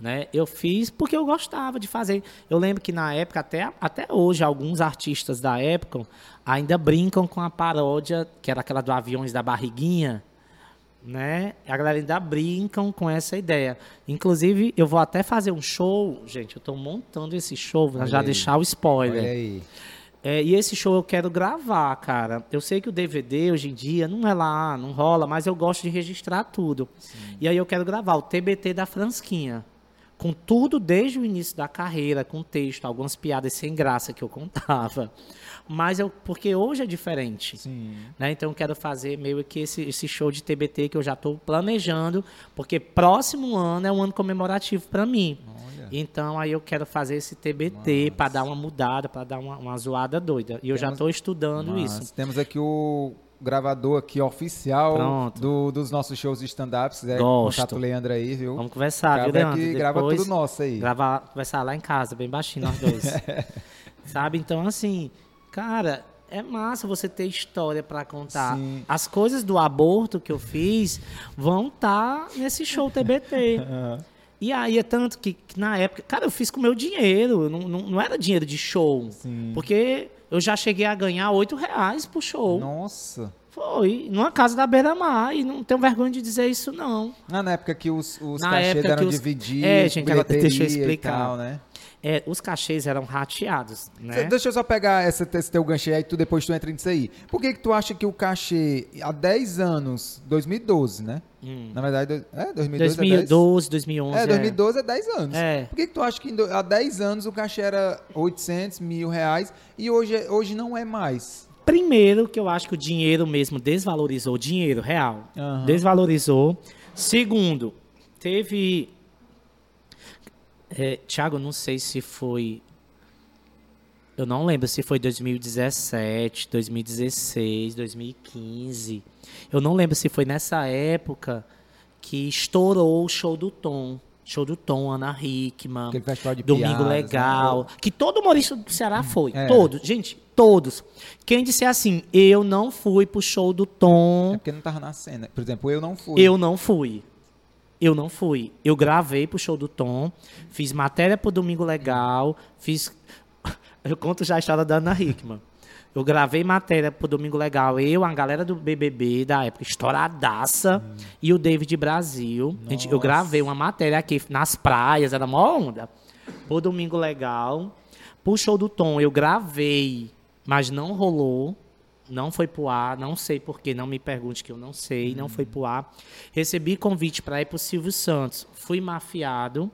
Né? Eu fiz porque eu gostava de fazer. Eu lembro que na época, até, até hoje, alguns artistas da época ainda brincam com a paródia, que era aquela do Aviões da Barriguinha, né? A galera ainda brincam com essa ideia. Inclusive, eu vou até fazer um show, gente, eu tô montando esse show, Olha já aí. deixar o spoiler. Olha aí. É, e esse show eu quero gravar, cara. Eu sei que o DVD hoje em dia não é lá, não rola, mas eu gosto de registrar tudo. E aí eu quero gravar o TBT da Fransquinha. Com tudo desde o início da carreira, com texto, algumas piadas sem graça que eu contava. Mas eu. Porque hoje é diferente. Sim. né? Então eu quero fazer meio que esse, esse show de TBT que eu já estou planejando, porque próximo ano é um ano comemorativo para mim. Olha. Então aí eu quero fazer esse TBT para dar uma mudada, para dar uma, uma zoada doida. E eu já estou estudando Mas isso. Temos aqui o gravador aqui oficial Pronto. do- dos nossos shows de stand-up. Se quiser Gosto. contato o Leandro aí, viu? Vamos conversar, viu, Cabra Leandro? que grava tudo nosso aí. Gravar, conversar lá em casa, bem baixinho nós dois. Sabe? Então, assim, cara, é massa você ter história pra contar. Sim. As coisas do aborto que eu fiz vão estar nesse show TBT. E aí é tanto que, que na época, cara, eu fiz com meu dinheiro, não, não, não era dinheiro de show. Sim. Porque eu já cheguei a ganhar 8 reais por show. Nossa. Foi, numa casa da beira-mar, e não tenho vergonha de dizer isso, não. Ah, na época que os, os Na cachês eram os- divididos, É, gente, agora deixa eu explicar. tal, né? É, os cachês eram rateados, né? Deixa eu só pegar essa, esse teu gancho aí, tu depois tu entra nisso aí. Por que que tu acha que o cachê, há 10 anos, 2012, né? Na verdade, é, 2012 é 10? 2012, 2011. É, 2012 é 10 anos. É. Por que, que tu acha que há 10 anos o cachê era 800, mil reais e hoje, é- hoje não é mais? Primeiro, que eu acho que o dinheiro mesmo desvalorizou, o dinheiro real, Aham. desvalorizou. Segundo, teve. É, Tiago, não sei se foi. Eu não lembro se foi 2017, 2016, 2015. Eu não lembro se foi nessa época que estourou o show do Tom. Show do Tom, Ana Hickman. Domingo piadas, Legal. Que todo humorista do Ceará foi. É. Todos. Gente, todos. Quem disser assim, eu não fui pro show do É Tom, porque não tava na cena. Por exemplo, eu não fui. eu não fui. Eu não fui. Eu gravei pro show do Tom, fiz matéria pro Domingo Legal, fiz. Eu conto já a história da Ana Hickman. Eu gravei matéria pro Domingo Legal, eu, a galera do BBB da época, estouradaça, e o David Brasil. Gente- eu gravei uma matéria aqui nas praias, era mó onda. Pro Domingo Legal. Pro show do Tom, eu gravei, mas não rolou. Não foi pro ar, não sei porquê, não me pergunte que eu não sei, não foi pro ar. Recebi convite para ir pro Silvio Santos, fui mafiado,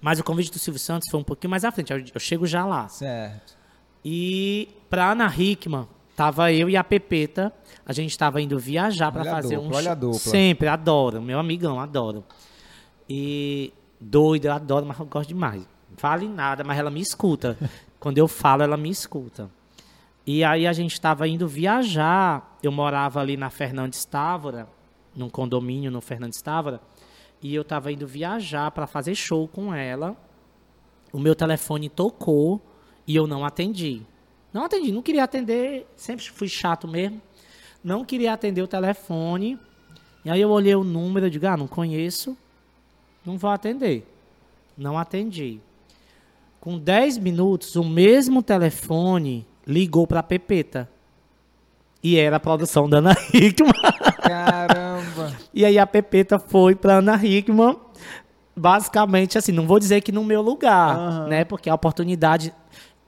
mas o convite do Silvio Santos foi um pouquinho mais à frente, eu, eu chego já lá. Certo. E pra Ana Hickman, tava eu e a Pepeta, a gente tava indo viajar para fazer um olha a dupla. Sempre, adoro, meu amigão, adoro. E doido, eu adoro, mas eu gosto demais. fale nada, mas ela me escuta. Quando eu falo, ela me escuta. E aí a gente estava indo viajar. Eu morava ali na Fernandes Távora, num condomínio no Fernandes Távora, e eu estava indo viajar para fazer show com ela. O meu telefone tocou e eu não atendi. Não atendi, não queria atender, sempre fui chato mesmo. Não queria atender o telefone. E aí eu olhei o número e digo, ah, não conheço, não vou atender. Não atendi. Com 10 minutos, o mesmo telefone ligou para a Pepeta. E era a produção da Ana Hickman. Caramba. E aí a Pepeta foi para Ana Hickman, basicamente assim, não vou dizer que no meu lugar, Aham. né? Porque a oportunidade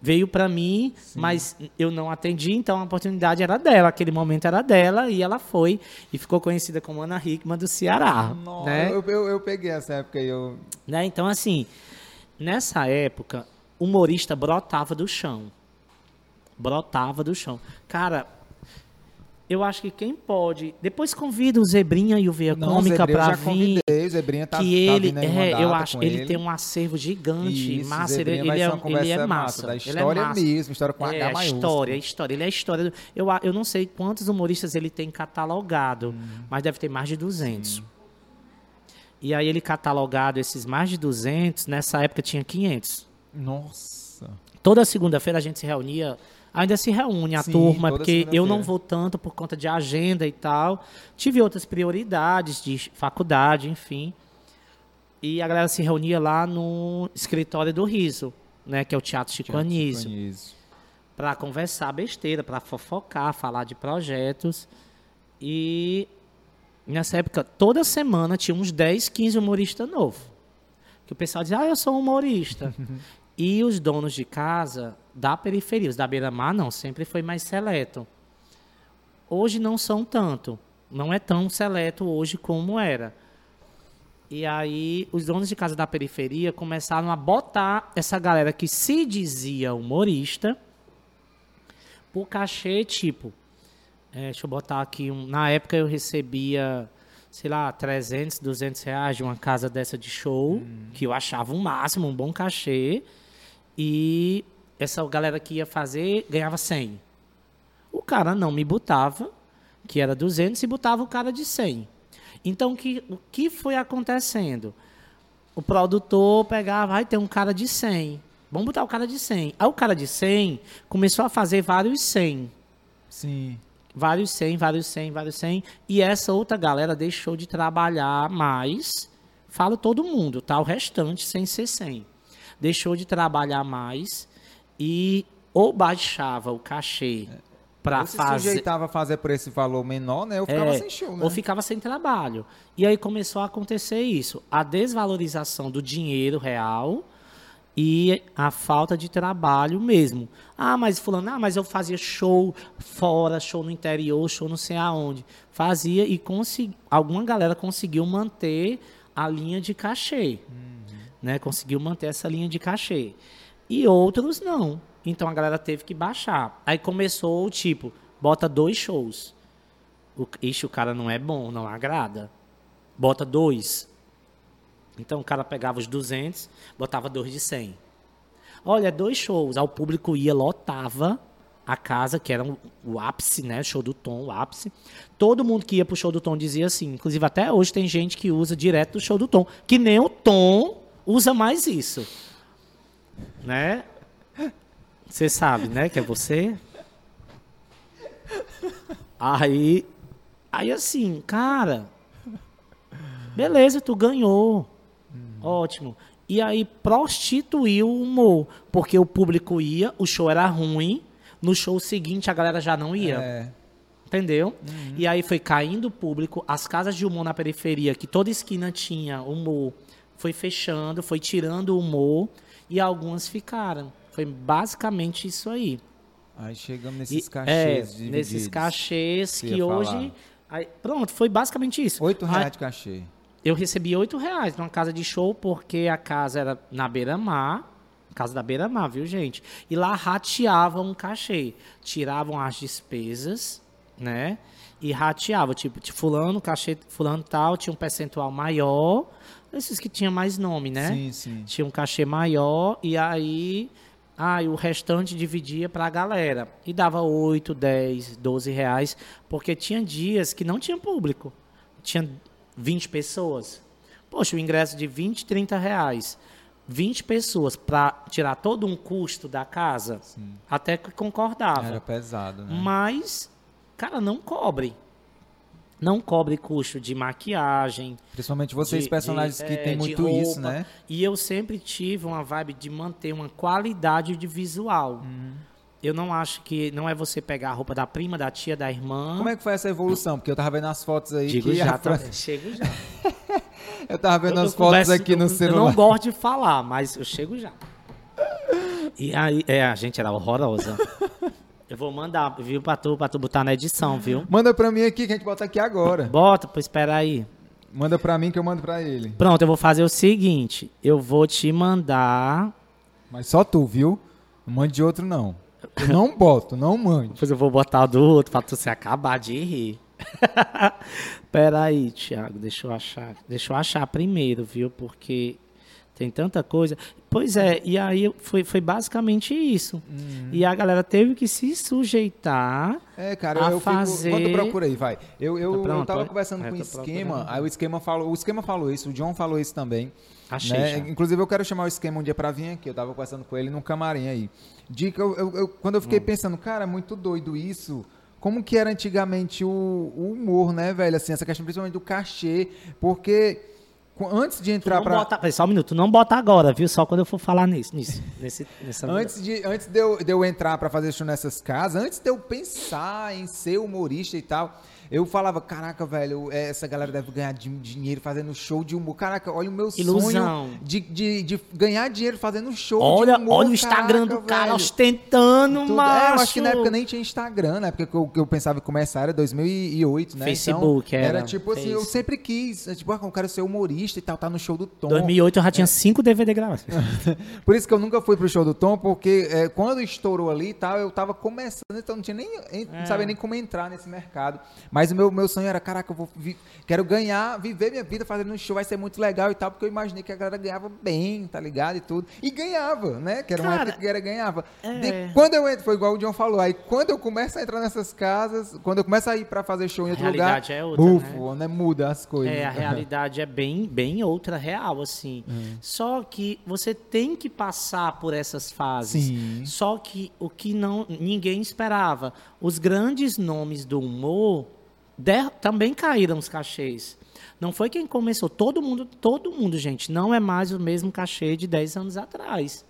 veio para mim, mas eu não atendi, então a oportunidade era dela, aquele momento era dela e ela foi e ficou conhecida como Ana Hickman do Ceará, Nossa, né? eu, eu, eu peguei essa época aí. Eu... Né? Então, assim, nessa época, humorista brotava do chão. Brotava do chão. Cara, eu acho que quem pode. Depois convida o Zebrinha e o Veia Não, Cômica já vir. convidei, o Zebrinha tá, que tá ele, uma é, eu acho, com ele, tem um acervo gigante, Isso, massa, ele, vai ele é, ele é massa, da ele é história massa. mesmo, história com é, H a maiúsculo. história, a história. Ele é a história. do- eu, eu não sei quantos humoristas ele tem catalogado, Uhum. mas deve ter mais de 200. E aí ele catalogado esses mais de 200, nessa época tinha 500. Nossa. Toda segunda-feira a gente se reunia, ainda se reúne a Sim, turma, porque eu não vou tanto por conta de agenda e tal. Tive outras prioridades de faculdade, enfim. E a galera se reunia lá no escritório do Riso, né, que é o Teatro Chico Anísio. para conversar besteira, para fofocar, falar de projetos. E nessa época, toda semana tinha uns 10, 15 humoristas novos. Que o pessoal dizia, ah, eu sou humorista. e os donos de casa da periferia, os da beira-mar não, sempre foi mais seleto. Hoje não são tanto. Não é tão seleto hoje como era. E aí, os donos de casa da periferia começaram a botar essa galera que se dizia humorista por cachê, tipo. é, deixa eu botar aqui. Um, na época eu recebia, sei lá, 300, 200 reais de uma casa dessa de show, que eu achava um máximo, um bom cachê. E essa galera que ia fazer ganhava 100. O cara não me botava, que era 200, e botava o cara de 100. Então, o que, o que foi acontecendo? O produtor pegava, vai ter um cara de 100. Vamos botar o cara de 100. Aí o cara de 100 começou a fazer vários 100. Sim. Vários 100, vários 100, vários 100. E essa outra galera deixou de trabalhar mais. Falo todo mundo, tá? O restante sem ser 100. Deixou de trabalhar mais e ou baixava o cachê para Ou se fazer sujeitava a fazer por esse valor menor, né? Eu ficava é, sem show, né? Ou ficava sem trabalho. E aí começou a acontecer isso. A desvalorização do dinheiro real e a falta de trabalho mesmo. Ah, mas fulano, ah, mas eu fazia show fora, show no interior, show não sei aonde. Fazia e consegui, alguma galera conseguiu manter a linha de cachê. Né? Conseguiu manter essa linha de cachê. E outros não. Então a galera teve que baixar. Aí começou o tipo, bota dois shows. O, ixi, o cara não é bom, não agrada. Bota dois. Então o cara pegava os 200, botava dois de 100. Olha, dois shows. Aí o público ia, lotava a casa, que era o ápice, né? Show do Tom, o ápice. Todo mundo que ia pro show do Tom dizia assim. Inclusive, até hoje tem gente que usa direto do show do Tom. Que nem o Tom usa mais isso. Né? Você sabe, né? Que é você. Aí, aí assim, cara, beleza, tu ganhou, ótimo. E aí prostituiu o humor, porque o público ia, o show era ruim, no show seguinte a galera já não ia. É. Entendeu? E aí foi caindo o público, as casas de humor na periferia, que toda esquina tinha humor, foi fechando, foi tirando o humor e algumas ficaram. Foi basicamente isso aí. Aí chegamos E- nesses é, cachês divididos. nesses cachês que ia hoje. aí- pronto, foi basicamente isso. Oito Aí reais de cachê. Eu recebi oito reais numa casa de show, porque a casa era na beira-mar. Casa da beira-mar, viu, gente? E lá rateavam um cachê. Tiravam as despesas, né? E rateavam. Tipo, fulano, cachê fulano tal, tinha um percentual maior. Esses que tinha mais nome, né? Sim, sim. Tinha um cachê maior e aí ah, e o restante dividia para a galera. E dava 8, 10, 12 reais, porque tinha dias que não tinha público. Tinha 20 pessoas. Poxa, o ingresso de 20, 30 reais. 20 pessoas para tirar todo um custo da casa, até que concordava. Era pesado, né? Mas, cara, não cobre. Não cobre custo de maquiagem. Principalmente vocês, de- personagens de- que é, tem muito isso, roupa. né? E eu sempre tive uma vibe de manter uma qualidade de visual. Uhum. Eu não acho que não é você pegar a roupa da prima, da tia, da irmã. Como é que foi essa evolução? Porque eu tava vendo as fotos aí Digo que já, a Fran- tá, chego já. Eu tava vendo Eu- as eu fotos converso- aqui no eu- celular. Eu não gosto de falar, mas eu chego já. E aí, é, a gente era horrorosa. Eu vou mandar, viu, pra tu, pra tu botar na edição, viu? Manda pra mim aqui que a gente bota aqui agora. Bota, pois espera aí. Manda pra mim que eu mando pra ele. Pronto, eu vou fazer o seguinte. Eu vou te mandar. Mas só tu, viu? Não mande de outro, não. Eu não boto, não mande. Depois eu vou botar o do outro pra tu se acabar de rir. Pera aí, Thiago, deixa eu achar. Deixa eu achar primeiro, viu? Porque tem tanta coisa. Pois é, e aí foi, foi basicamente isso. Uhum. E a galera teve que se sujeitar. É, cara, A eu, fazer- fico. Quando procura aí, vai. Eu, eu, Tá eu tava é? conversando É, com o tô esquema, procurando. aí o esquema falou. O esquema falou isso, o John falou isso também. Achei né? Inclusive, eu quero chamar o esquema um dia pra vir aqui. Eu tava conversando com ele num camarim aí. Que eu, eu- quando eu fiquei Hum. pensando, cara, é muito doido isso. Como que era antigamente o, o humor, né, velho? Assim, essa questão principalmente do cachê. Porque antes de entrar bota, peraí, só um minuto, não bota agora, viu? Só quando eu for falar nisso. nisso nesse, nessa Antes de, antes de, eu, de eu entrar pra fazer show nessas casas, antes de eu pensar em ser humorista e tal, eu falava, caraca, velho, é, essa galera deve ganhar di- dinheiro fazendo show de humor. Caraca, olha o meu Ilusão. sonho de, de, de ganhar dinheiro fazendo show Olha, de humor. olha o Instagram caraca, do cara velho. ostentando, Tudo- macho. É, eu acho que na época nem tinha Instagram, na época que eu, que eu pensava em começar era 2008, né? Facebook então, era, tipo assim, eu sempre quis, é, tipo, ah, eu quero ser humorista e tal, tá no show do Tom. 2008 eu já É. tinha cinco DVD gravados. Por isso que eu nunca fui pro show do Tom, porque é, quando estourou ali e tal, eu tava começando, então não tinha nem, É. não sabia nem como entrar nesse mercado. Mas o meu, meu sonho era, caraca, eu vou vi- quero ganhar, viver minha vida fazendo um show, vai ser muito legal e tal, porque eu imaginei que a galera ganhava bem, tá ligado? E tudo. E ganhava, né? Que era uma Cara, época que a galera ganhava. é. De- quando eu entro, foi igual o John falou, aí quando eu começo a entrar nessas casas, quando eu começo a ir pra fazer show em outro lugar, realidade é outra, bufo, né? Muda as coisas. É, a realidade é bem, bem outra real, assim. Uhum. Só que você tem que passar por essas fases. Sim. Só que o que não ninguém esperava, os grandes nomes do humor der- também caíram os cachês. Não foi quem começou, todo mundo, todo mundo, gente, não é mais o mesmo cachê de 10 anos atrás.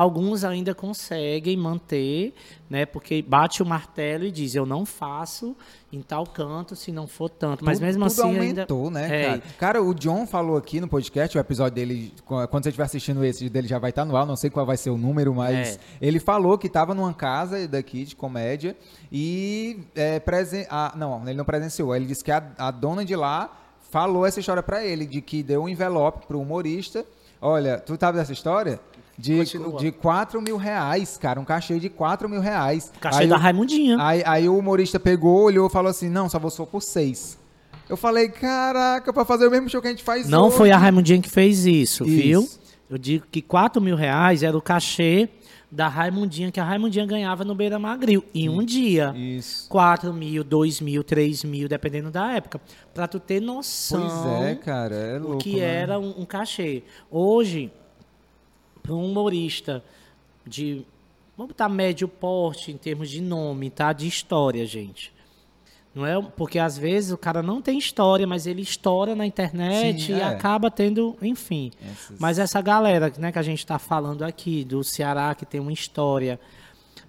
Alguns ainda conseguem manter, né? Porque bate o martelo e diz: eu não faço em tal canto se não for tanto. Mas Tudo- mesmo tudo assim ainda aumentou, né, É, cara? Cara, o John falou aqui no podcast, o episódio dele, quando você estiver assistindo esse dele já vai estar no ar, não sei qual vai ser o número, mas É. ele falou que estava numa casa daqui de comédia e é, presen... ah, não, ele não presenciou. Ele disse que a, a dona de lá falou essa história pra ele, de que deu um envelope pro humorista. Olha, tu sabe dessa história? De, Continua. de 4 mil reais, cara, um cachê de 4 mil reais. cachê Aí da o- Raimundinha. Aí, aí o humorista pegou, olhou e falou assim: não, só vou só por seis. Eu falei, caraca, pra fazer o mesmo show que a gente faz Não hoje. foi a Raimundinha que fez isso, Isso. viu? Eu digo que 4 mil reais era o cachê da Raimundinha que a Raimundinha ganhava no Beira Magril em um dia. Isso. 4 mil, 2 mil, 3 mil, dependendo da época. Pra tu ter noção Pois é, cara, é o louco. que né? era um, um cachê. Hoje, para um humorista de, vamos botar médio porte em termos de nome, tá? De história, gente. Não é? Porque às vezes o cara não tem história, mas ele estoura na internet Sim, e é. acaba tendo, enfim. Essas- Mas essa galera né, que a gente está falando aqui, do Ceará, que tem uma história,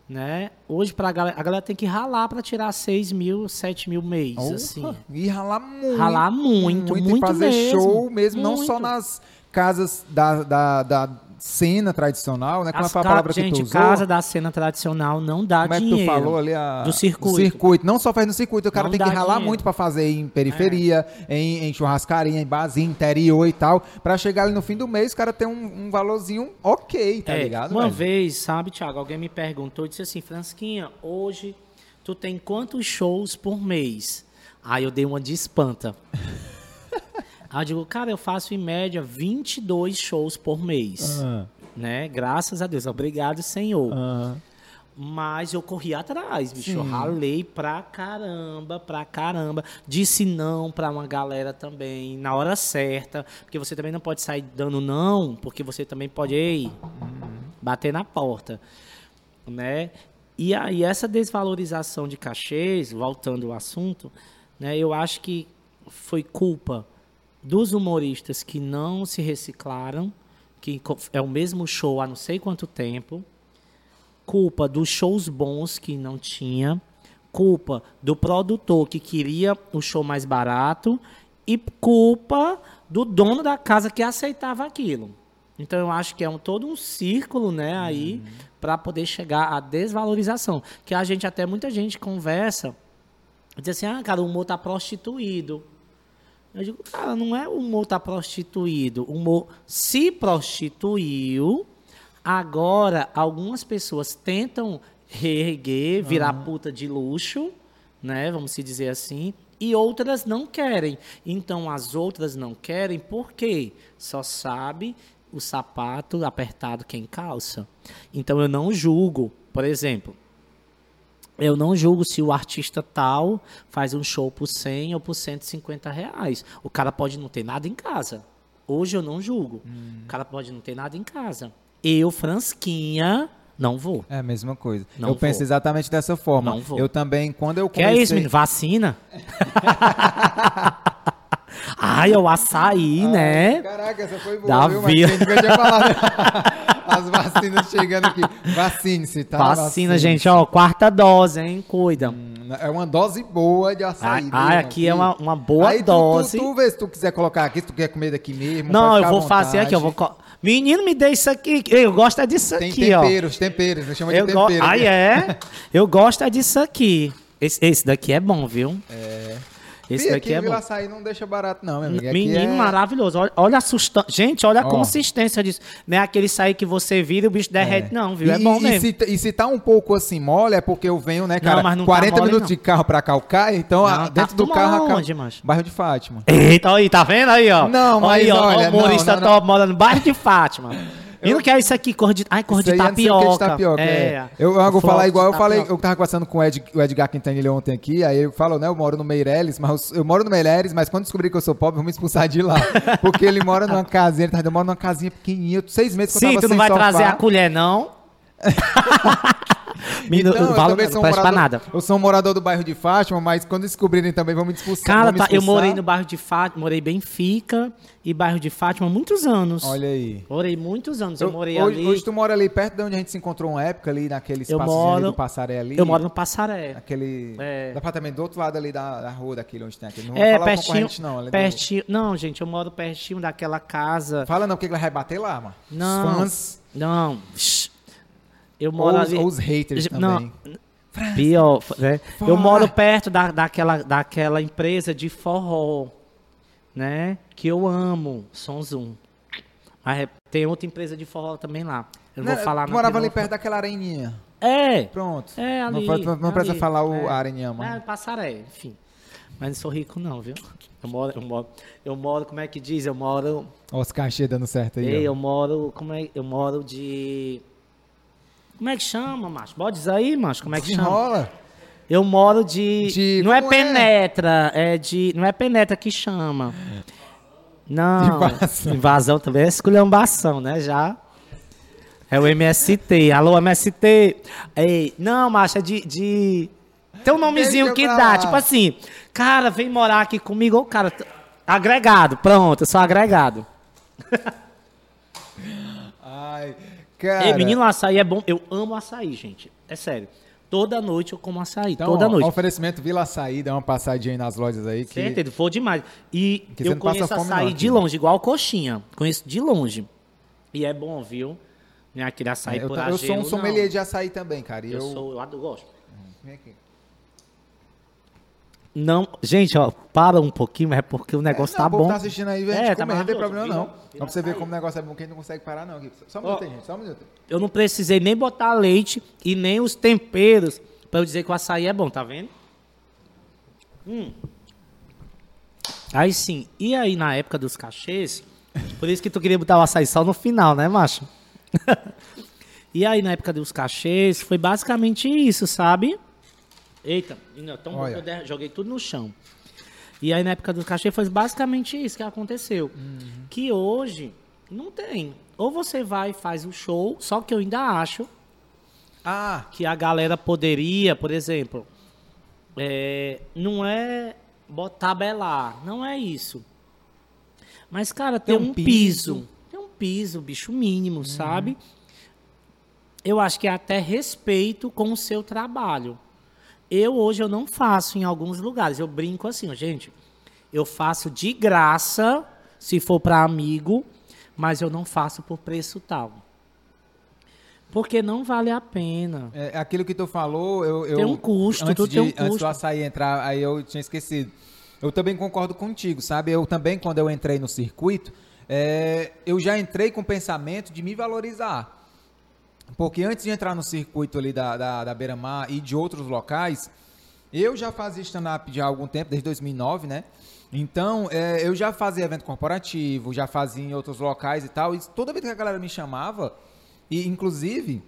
né? Hoje pra galera, a galera tem que ralar para tirar 6 mil, 7 mil mês, Porra, assim. E ralar muito. Ralar muito, muito e fazer mesmo, show mesmo, não só muito. nas casas da, da, da cena tradicional, né? Como As foi a palavra que gente, tu usou? casa da cena tradicional não dá Como é que dinheiro. tu falou ali? A... Do circuito. Circuito. Não só faz no circuito, o cara Não tem que ralar dinheiro. muito pra fazer em periferia, em, em churrascaria, em barzinho, interior e tal. Pra chegar ali no fim do mês, o cara tem um, um valorzinho ok, tá É, ligado? Uma velho? vez, sabe, Thiago, alguém me perguntou, disse assim, Fransquinha, hoje tu tem quantos shows por mês? Aí eu dei uma de espanta. Aí eu digo, cara, eu faço em média 22 shows por mês. Ah, Né? Graças a Deus. Obrigado, Senhor. ah. Mas eu corri atrás, bicho. Eu Sim. ralei pra caramba, pra caramba. Disse não pra uma galera também, na hora certa. Porque você também não pode sair dando não, porque você também pode, ei, bater na porta. Né? E aí, essa desvalorização de cachês, voltando ao assunto, né, eu acho que foi culpa dos humoristas que não se reciclaram, que é o mesmo show há não sei quanto tempo culpa dos shows bons que não tinha, culpa do produtor que queria o show mais barato e culpa do dono da casa que aceitava aquilo. Então eu acho que é um, todo um círculo, né, aí para poder chegar à desvalorização, que a gente até muita gente conversa, diz assim: "Ah, cara, o humor tá prostituído". Eu digo, cara, não é o humor tá prostituído. O humor se prostituiu. Agora, algumas pessoas tentam reerguer, virar puta de luxo, né? Vamos se dizer assim. E outras não querem. Então, as outras não querem porque só sabe o sapato apertado quem calça. Então, eu não julgo. Por exemplo, eu não julgo se o artista tal faz um show por 100 ou por 150 reais. O cara pode não ter nada em casa. Hoje eu não julgo. O cara pode não ter nada em casa. Eu, Fransquinha, não vou. É a mesma coisa. Não eu vou. penso exatamente dessa forma. Não vou. Eu também, quando eu Que comecei... é isso, menino? Vacina? Ai, é o açaí, né? Caraca, essa foi boa, Da viu? Mas tinha falado. As vacinas chegando aqui. Vacine-se, tá? Vacina, gente, ó, quarta dose, hein? Cuida. É uma dose boa de açaí. Ai, irmão? aqui é uma, uma boa Aí tu- dose. Tu, tu, vê se tu quiser colocar aqui, se tu quer comer daqui mesmo. Não, eu vou fazer aqui, eu vou. Menino, me dê isso aqui. Eu gosto é disso Tem aqui, ó. temperos, temperos. Nós chamamos Eu de go... tempero. Ah, é? Eu gosto é disso aqui. Esse, esse daqui é bom, viu? É. Esse Fih, daqui aqui é bom. Açaí não deixa barato não, meu amigo. Menino é... maravilhoso. Olha, olha a sustância. Gente, olha a Ó. consistência disso. Não é aquele sair que você vira e o bicho derrete, não, viu? É E- bom e, mesmo. Se, e se tá um pouco assim mole, é porque eu venho, né, cara, mas não tá 40 mole, minutos não. de carro pra Calcaia, então Não, a- tá dentro do tu carro... onde, macho? Bairro de Fátima. Eita, aí, tá vendo aí, ó? Não, mas aí, ó, olha, o humorista não, não, top mora no bairro de Fátima. E não quer isso aqui, cor de. Ai, cor de é tapioca. de tapioca. É. é. Eu, eu falar igual eu falei, eu tava conversando com o, Ed, o Edgar Quintanilha ontem aqui, aí ele falou, né, eu moro no Meireles, mas eu, eu moro no Meireles, mas quando descobri que eu sou pobre, vão me expulsar de lá. Porque ele mora numa casinha, ele tá, eu moro numa casinha pequenininha, eu- seis meses que eu Sim, tava tu não vai sofá. trazer a colher, não? Então, eu não sou presta pra morador- nada. Eu sou um morador do bairro de Fátima, mas quando descobrirem também vão me expulsar. Cara, tá, eu morei no bairro de Fátima, morei em Benfica e bairro de Fátima há muitos anos. Olha aí. Morei muitos anos. Eu, Eu- morei hoje, ali. hoje tu mora ali perto de onde a gente se encontrou uma época ali, naquele espaço moro- do Passaré ali. Eu moro no Passaré. Aquele É. apartamento do outro lado ali da, da rua, daquele onde tem aquele. Não É, pertinho. não. ali do- pertinho. Não, gente, eu moro pertinho daquela casa. Fala não, porque ele vai bater lá, mano. Não. Os fãs Não. Eu ou moro os, ali. ou os haters Não, também. Pior, né? Fora. Eu moro perto da, daquela, daquela empresa de forró, né? Que eu amo, Sonzum. Mas é- tem outra empresa de forró também lá. Eu não vou falar não, morava ali não perto daquela areninha. É. Pronto. É, ali. Não, não precisa falar o, É. a areninha, mano. É, Passaré, enfim. Mas não sou rico não, viu? Eu moro, eu moro, eu moro, como é que diz? Eu moro, Ó, os cachê dando certo aí. ei, eu moro, como é, eu moro de Como é que chama, macho? Pode dizer aí, macho, como é que chama? Desenrola. Eu moro de. De- não é é? penetra, é de. Não é penetra que chama. Não. Invasão. Invasão também é esculhambação, né? Já. É o MST. Alô, MST. Ei, não, macho, é de. de... Tem um nomezinho que pra dá. lá. Tipo assim, cara, vem morar aqui comigo. Ô, cara, agregado. Pronto, eu sou agregado. Ai, cara. Ei, menino, açaí é bom. Eu amo açaí, gente. É sério. Toda noite eu como açaí. Então, toda ó, noite. oferecimento Vila Açaí, dá uma passadinha aí nas lojas aí. Que... Certeza, vou demais. E eu conheço açaí não, de aqui. longe, igual coxinha. Conheço de longe. E é bom, viu? Não é aquele açaí É, eu, por ta- eu sou um agelo, sommelier não. de açaí também, cara. Eu, eu, sou, eu gosto. Vem aqui. Não, gente, ó, para um pouquinho, é porque o negócio não, tá o povo bom. tá assistindo aí, É, a gente tá não tem problema não. Só pra você ver como o negócio é bom que a gente não consegue parar não. Só um minuto gente, só um minuto. Eu não precisei nem botar leite e nem os temperos pra eu dizer que o açaí é bom, tá vendo? Hum. Aí sim. E aí, na época dos cachês, por isso que tu queria botar o açaí só no final, né, macho? e aí, na época dos cachês, foi basicamente isso, sabe? Eita, então Olha. eu joguei tudo no chão. E aí, na época do cachê, foi basicamente isso que aconteceu. Que hoje não tem. Ou você vai e faz o show, só que eu ainda acho Ah, que a galera poderia, por exemplo, é, não é botar tabelar, não é isso. Mas, cara, tem, Tem um um piso. piso. Tem um piso, bicho mínimo, sabe? Eu acho que é até respeito com o seu trabalho. Eu hoje eu não faço em alguns lugares. Eu brinco assim, gente. Eu faço de graça, se for para amigo, mas eu não faço por preço tal. Porque não vale a pena. é, aquilo que tu falou, eu... eu Tem um custo, antes tudo de, tem um Antes do custo. açaí entrar, aí eu tinha esquecido. Eu também concordo contigo, sabe? Eu também, quando eu entrei no circuito, é, eu já entrei com o pensamento de me valorizar. Porque antes de entrar no circuito ali da, da, da Beira-Mar e de outros locais, eu já fazia stand-up já há algum tempo, desde 2009, né? Então, é, eu já fazia evento corporativo, já fazia em outros locais e tal. E toda vez que a galera me chamava, e inclusive,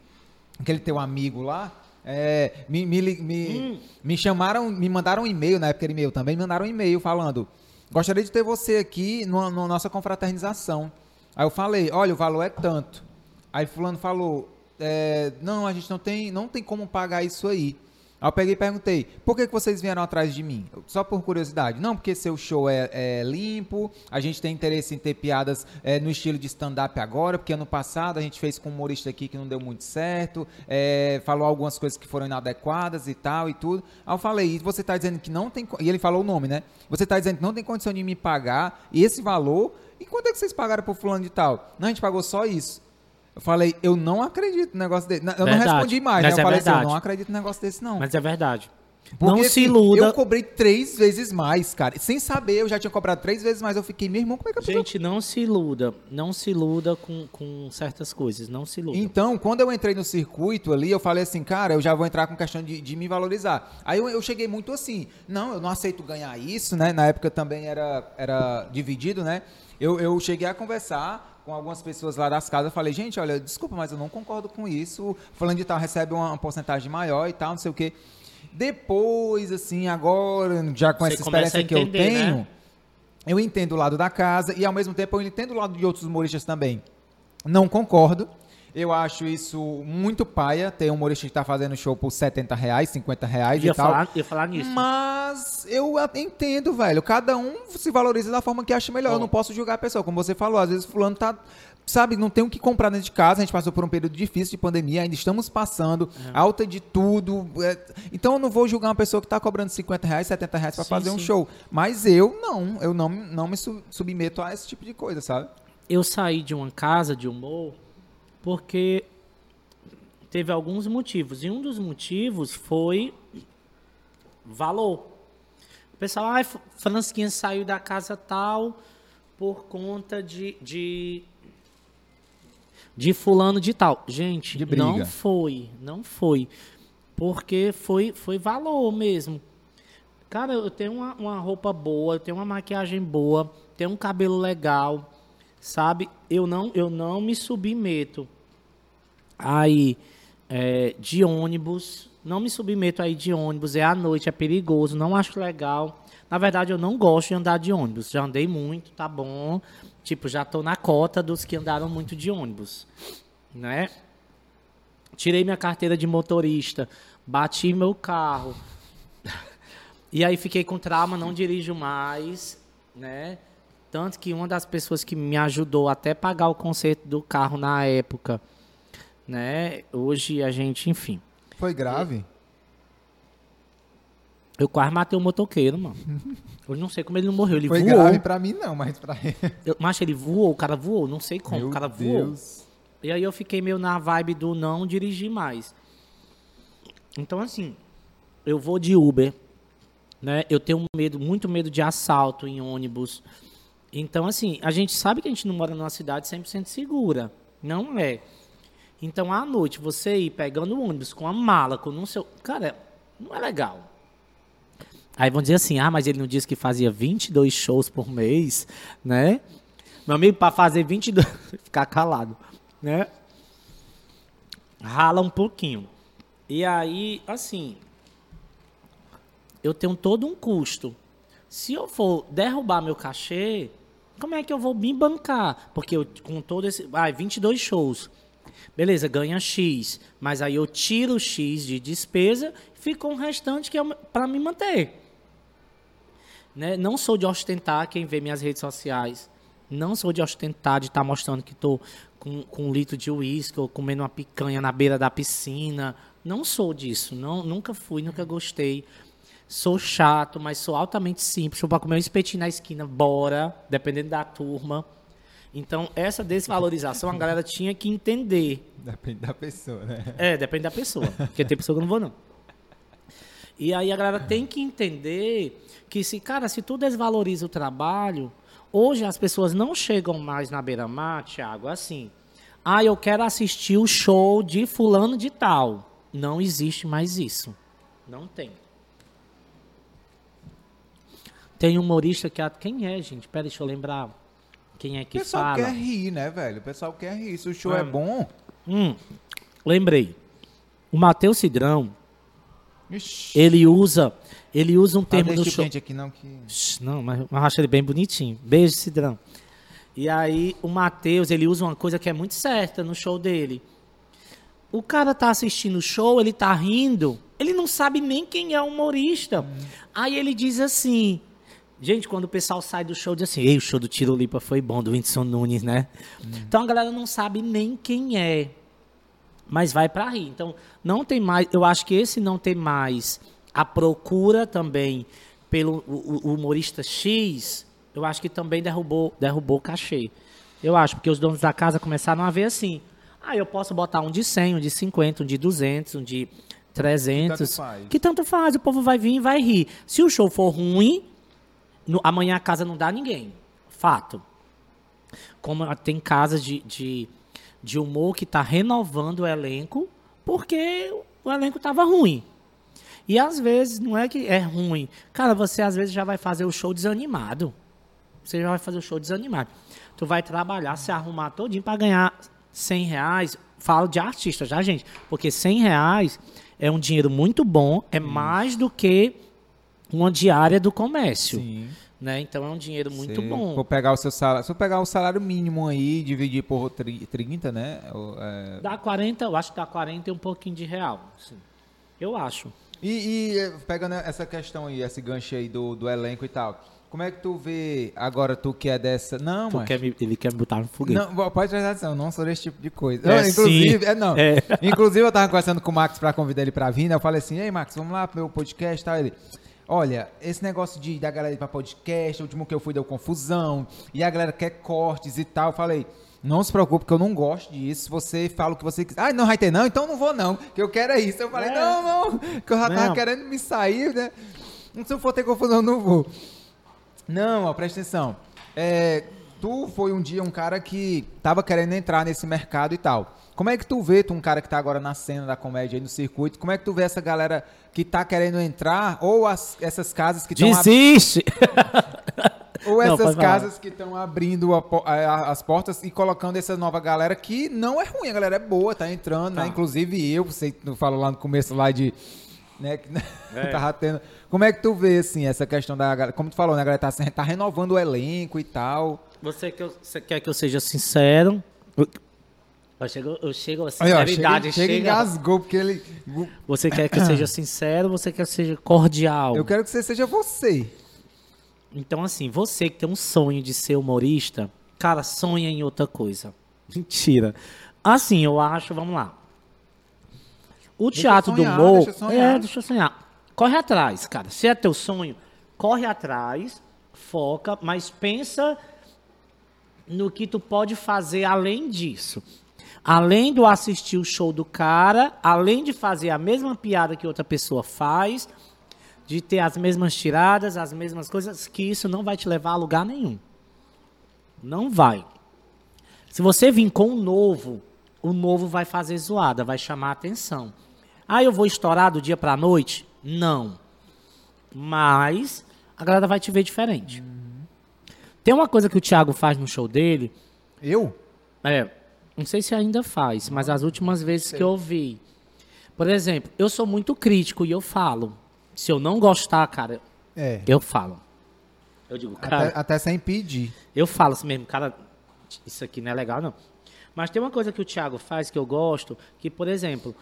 aquele teu amigo lá, é, me, me, me, me chamaram, me mandaram um e-mail, na época era e-mail também, me mandaram um e-mail falando: gostaria de ter você aqui na nossa confraternização. Aí eu falei: olha, o valor é tanto. Aí fulano falou: é, não, a gente não tem, não tem como pagar isso aí. Aí eu peguei e perguntei, por que, que vocês vieram atrás de mim? Só por curiosidade. Não, porque seu show é, é limpo, a gente tem interesse em ter piadas é, no estilo de stand-up agora, porque ano passado a gente fez com um humorista aqui que não deu muito certo, é, falou algumas coisas que foram inadequadas e tal e tudo. Aí eu falei, e você tá dizendo que não tem... E ele falou o nome, né? Você tá dizendo que não tem condição de me pagar esse valor, e quanto é que vocês pagaram pro fulano de tal? Não, a gente pagou só isso. Falei, eu não acredito no negócio desse. Eu não Verdade. respondi mais, Mas né? Eu é falei assim, eu verdade. não acredito no negócio desse, não. Mas é verdade. Porque, não se assim, iluda. Eu cobrei três vezes mais, cara. Sem saber, eu já tinha cobrado três vezes mais. Eu fiquei, meu irmão, como é que eu Gente, não se iluda. Não se iluda com, com certas coisas. Não se iluda. Então, quando eu entrei no circuito ali, eu falei assim, cara, eu já vou entrar com questão de, de me valorizar. Aí eu, eu cheguei muito assim, não, eu não aceito ganhar isso, né? Na época também era, era dividido, né? Eu, eu cheguei a conversar com algumas pessoas lá das casas, eu falei, gente, olha, desculpa, mas eu não concordo com isso. Falando de tal, recebe uma, uma porcentagem maior e tal, não sei o quê. Depois, assim, agora, já com Você essa experiência a que eu entender, né? tenho, eu entendo o lado da casa e ao mesmo tempo eu entendo o lado de outros humoristas também. Não concordo. Eu acho isso muito paia, ter um humorista que está fazendo show por 70 reais, 50 reais ia, e tal. falar, ia falar nisso. Mas eu entendo, velho. Cada um se valoriza da forma que acha melhor. Eu Bom. não posso julgar a pessoa. Como você falou, às vezes fulano tá. Sabe, não tem o que comprar dentro de casa. A gente passou por um período difícil de pandemia, ainda estamos passando, É. alta de tudo. é, Então eu não vou julgar uma pessoa que está cobrando 50 reais, 70 reais para Sim, fazer um sim. show. Mas eu não, eu não, não me su- submeto a esse tipo de coisa, sabe? Eu saí de uma casa de humor porque teve alguns motivos. E um dos motivos foi valor. O pessoal, ah, Fransquinha saiu da casa tal por conta de, de, de fulano de tal. Gente, De não foi, não foi. Porque foi, foi valor mesmo. Cara, eu tenho uma, uma roupa boa, eu tenho uma maquiagem boa, tenho um cabelo legal, sabe? Eu não, eu não me submeto aí é, de ônibus, não me submeto aí de ônibus, é à noite, é perigoso, não acho legal. Na verdade, eu não gosto de andar de ônibus. Já andei muito, tá bom. Tipo, já tô na cota dos que andaram muito de ônibus, né? Tirei minha carteira de motorista, bati meu carro. E aí fiquei com trauma, não dirijo mais, né? Tanto que uma das pessoas que me ajudou até pagar o conserto do carro na época, né? Hoje a gente, enfim. Foi grave. Eu quase matei o motoqueiro, mano. Eu não sei como ele não morreu. Ele Foi voou. grave pra mim, não, mas pra ele. Eu, mas ele voou, o cara voou, não sei como. Meu o cara voou. Deus. E aí eu fiquei meio na vibe do não dirigir mais. Então, assim, eu vou de Uber, né? Eu tenho medo, muito medo de assalto em ônibus. Então, assim, a gente sabe que a gente não mora numa cidade 100% segura. Não é. Então, à noite, você ir pegando o ônibus com a mala, com não sei... Cara, não é legal. Aí vão dizer assim, ah, mas ele não disse que fazia 22 shows por mês, né? Meu amigo, para fazer 22... Ficar calado, né? Rala um pouquinho. E aí, assim... Eu tenho todo um custo. Se eu for derrubar meu cachê, como é que eu vou me bancar? Porque eu, com todo esse... Ah, 22 shows. Beleza, ganha X. Mas aí eu tiro X de despesa, fica um restante que é para me manter. Né? Não sou de ostentar quem vê minhas redes sociais. Não sou de ostentar, de estar tá mostrando que estou com, com um litro de uísque ou comendo uma picanha na beira da piscina. Não sou disso. Não, nunca fui, nunca gostei. Sou chato, mas sou altamente simples. Vou para comer um espetinho na esquina, bora, dependendo da turma. Então, essa desvalorização a galera tinha que entender. Depende da pessoa, né? É, depende da pessoa. Porque tem pessoa que eu não vou, não. E aí a galera tem que entender que se, cara, se tu desvaloriza o trabalho, hoje as pessoas não chegam mais na beira-mar, Thiago, assim. Ah, eu quero assistir o show de fulano de tal. Não existe mais isso. Não tem. Tem um humorista que... Quem é, gente? Pera, deixa eu lembrar. Quem é que fala? O pessoal fala? quer rir, né, velho? O pessoal quer rir. Se o show é, é bom... Hum, lembrei. O Matheus Cidrão, Ixi. ele usa ele usa um termo no show. Aqui não, que... não, mas eu acho ele bem bonitinho. Beijo, Cidrão. E aí o Matheus, ele usa uma coisa que é muito certa no show dele. O cara tá assistindo o show, ele tá rindo, ele não sabe nem quem é o humorista. Hum. Aí ele diz assim: Gente, quando o pessoal sai do show, diz assim: Ei, o show do Tiro Lipa foi bom, do Whindersson Nunes, né? Hum. Então a galera não sabe nem quem é, mas vai para rir. Então não tem mais, eu acho que esse não tem mais a procura também pelo o, o humorista X, eu acho que também derrubou, derrubou o cachê. Eu acho, porque os donos da casa começaram a ver assim: ah, eu posso botar um de 100, um de 50, um de 200, um de 300. Que tanto faz. Que tanto faz, o povo vai vir e vai rir. Se o show for ruim, no, amanhã a casa não dá ninguém. Fato. Como tem casas de, de, de humor que está renovando o elenco porque o elenco estava ruim. E às vezes não é que é ruim. Cara, você às vezes já vai fazer o show desanimado. Você já vai fazer o show desanimado. Tu vai trabalhar, se arrumar todinho para ganhar 100 reais. Falo de artista já, gente. Porque 100 reais é um dinheiro muito bom. É mais do que uma diária do comércio. Sim. Né? Então é um dinheiro muito bom. Vou pegar o seu salário, se eu pegar o salário mínimo aí, dividir por 30, né? É... Dá 40, eu acho que dá 40 e um pouquinho de real. Assim. Eu acho. E, e, eh, pegando essa questão aí, esse gancho aí do, do elenco e tal, como é que tu vê agora, tu que é dessa. Não, tu quer me, Ele quer me botar no foguete. Não, pode prestar atenção, não sou desse tipo de coisa. É, não, inclusive, é, não. É. Inclusive, eu tava conversando com o Max pra convidar ele pra vir, né? Eu falei assim, ei, Max, vamos lá pro meu podcast e tal. Ele. Olha, esse negócio de da galera ir pra podcast, o último que eu fui deu confusão, e a galera quer cortes e tal. Eu falei, não se preocupe, que eu não gosto disso. Você fala o que você quiser. Ah, não vai ter não? Então não vou não, que eu quero é isso. Eu falei, é. não, não, que eu já tava não. querendo me sair, né? Se eu for ter confusão, não vou. Não, ó, presta atenção. É, tu foi um dia um cara que tava querendo entrar nesse mercado e tal. Como é que tu vê, tu um cara que tá agora na cena da comédia aí no circuito, como é que tu vê essa galera que tá querendo entrar, ou as, essas casas que estão... Desiste! Ou essas não, casas que estão abrindo a, a, as portas e colocando essa nova galera que não é ruim, a galera é boa, tá entrando, né? tá. né? Inclusive eu, você falou lá no começo lá de. Né, que é. tava tendo. Como é que tu vê, assim, essa questão da. Como tu falou, né? A galera tá, tá renovando o elenco e tal. Você, que eu, você quer que eu seja sincero? Eu chego, eu chego a sinceridade. chega, chega, chega engasgou, porque ele. Você quer que eu seja sincero você quer que eu seja cordial? Eu quero que você seja você. Então, assim, você que tem um sonho de ser humorista, cara, sonha em outra coisa. Mentira. Assim, eu acho, vamos lá. O deixa teatro sonhar, do humor. Deixa é, deixa eu sonhar. Corre atrás, cara. Se é teu sonho, corre atrás, foca, mas pensa no que tu pode fazer além disso. Além do assistir o show do cara, além de fazer a mesma piada que outra pessoa faz, de ter as mesmas tiradas, as mesmas coisas, que isso não vai te levar a lugar nenhum. Não vai. Se você vir com um novo, o novo vai fazer zoada, vai chamar atenção. Ah, eu vou estourar do dia para a noite? Não. Mas a galera vai te ver diferente. Uhum. Tem uma coisa que o Thiago faz no show dele, Eu? é, não sei se ainda faz, mas as últimas vezes que eu vi. Por exemplo, eu sou muito crítico e eu falo. Se eu não gostar, cara, É. eu falo. Eu digo, cara, Até, até sem pedir. eu falo assim mesmo, cara, isso aqui não é legal, não. Mas tem uma coisa que o Thiago faz que eu gosto, que, por exemplo,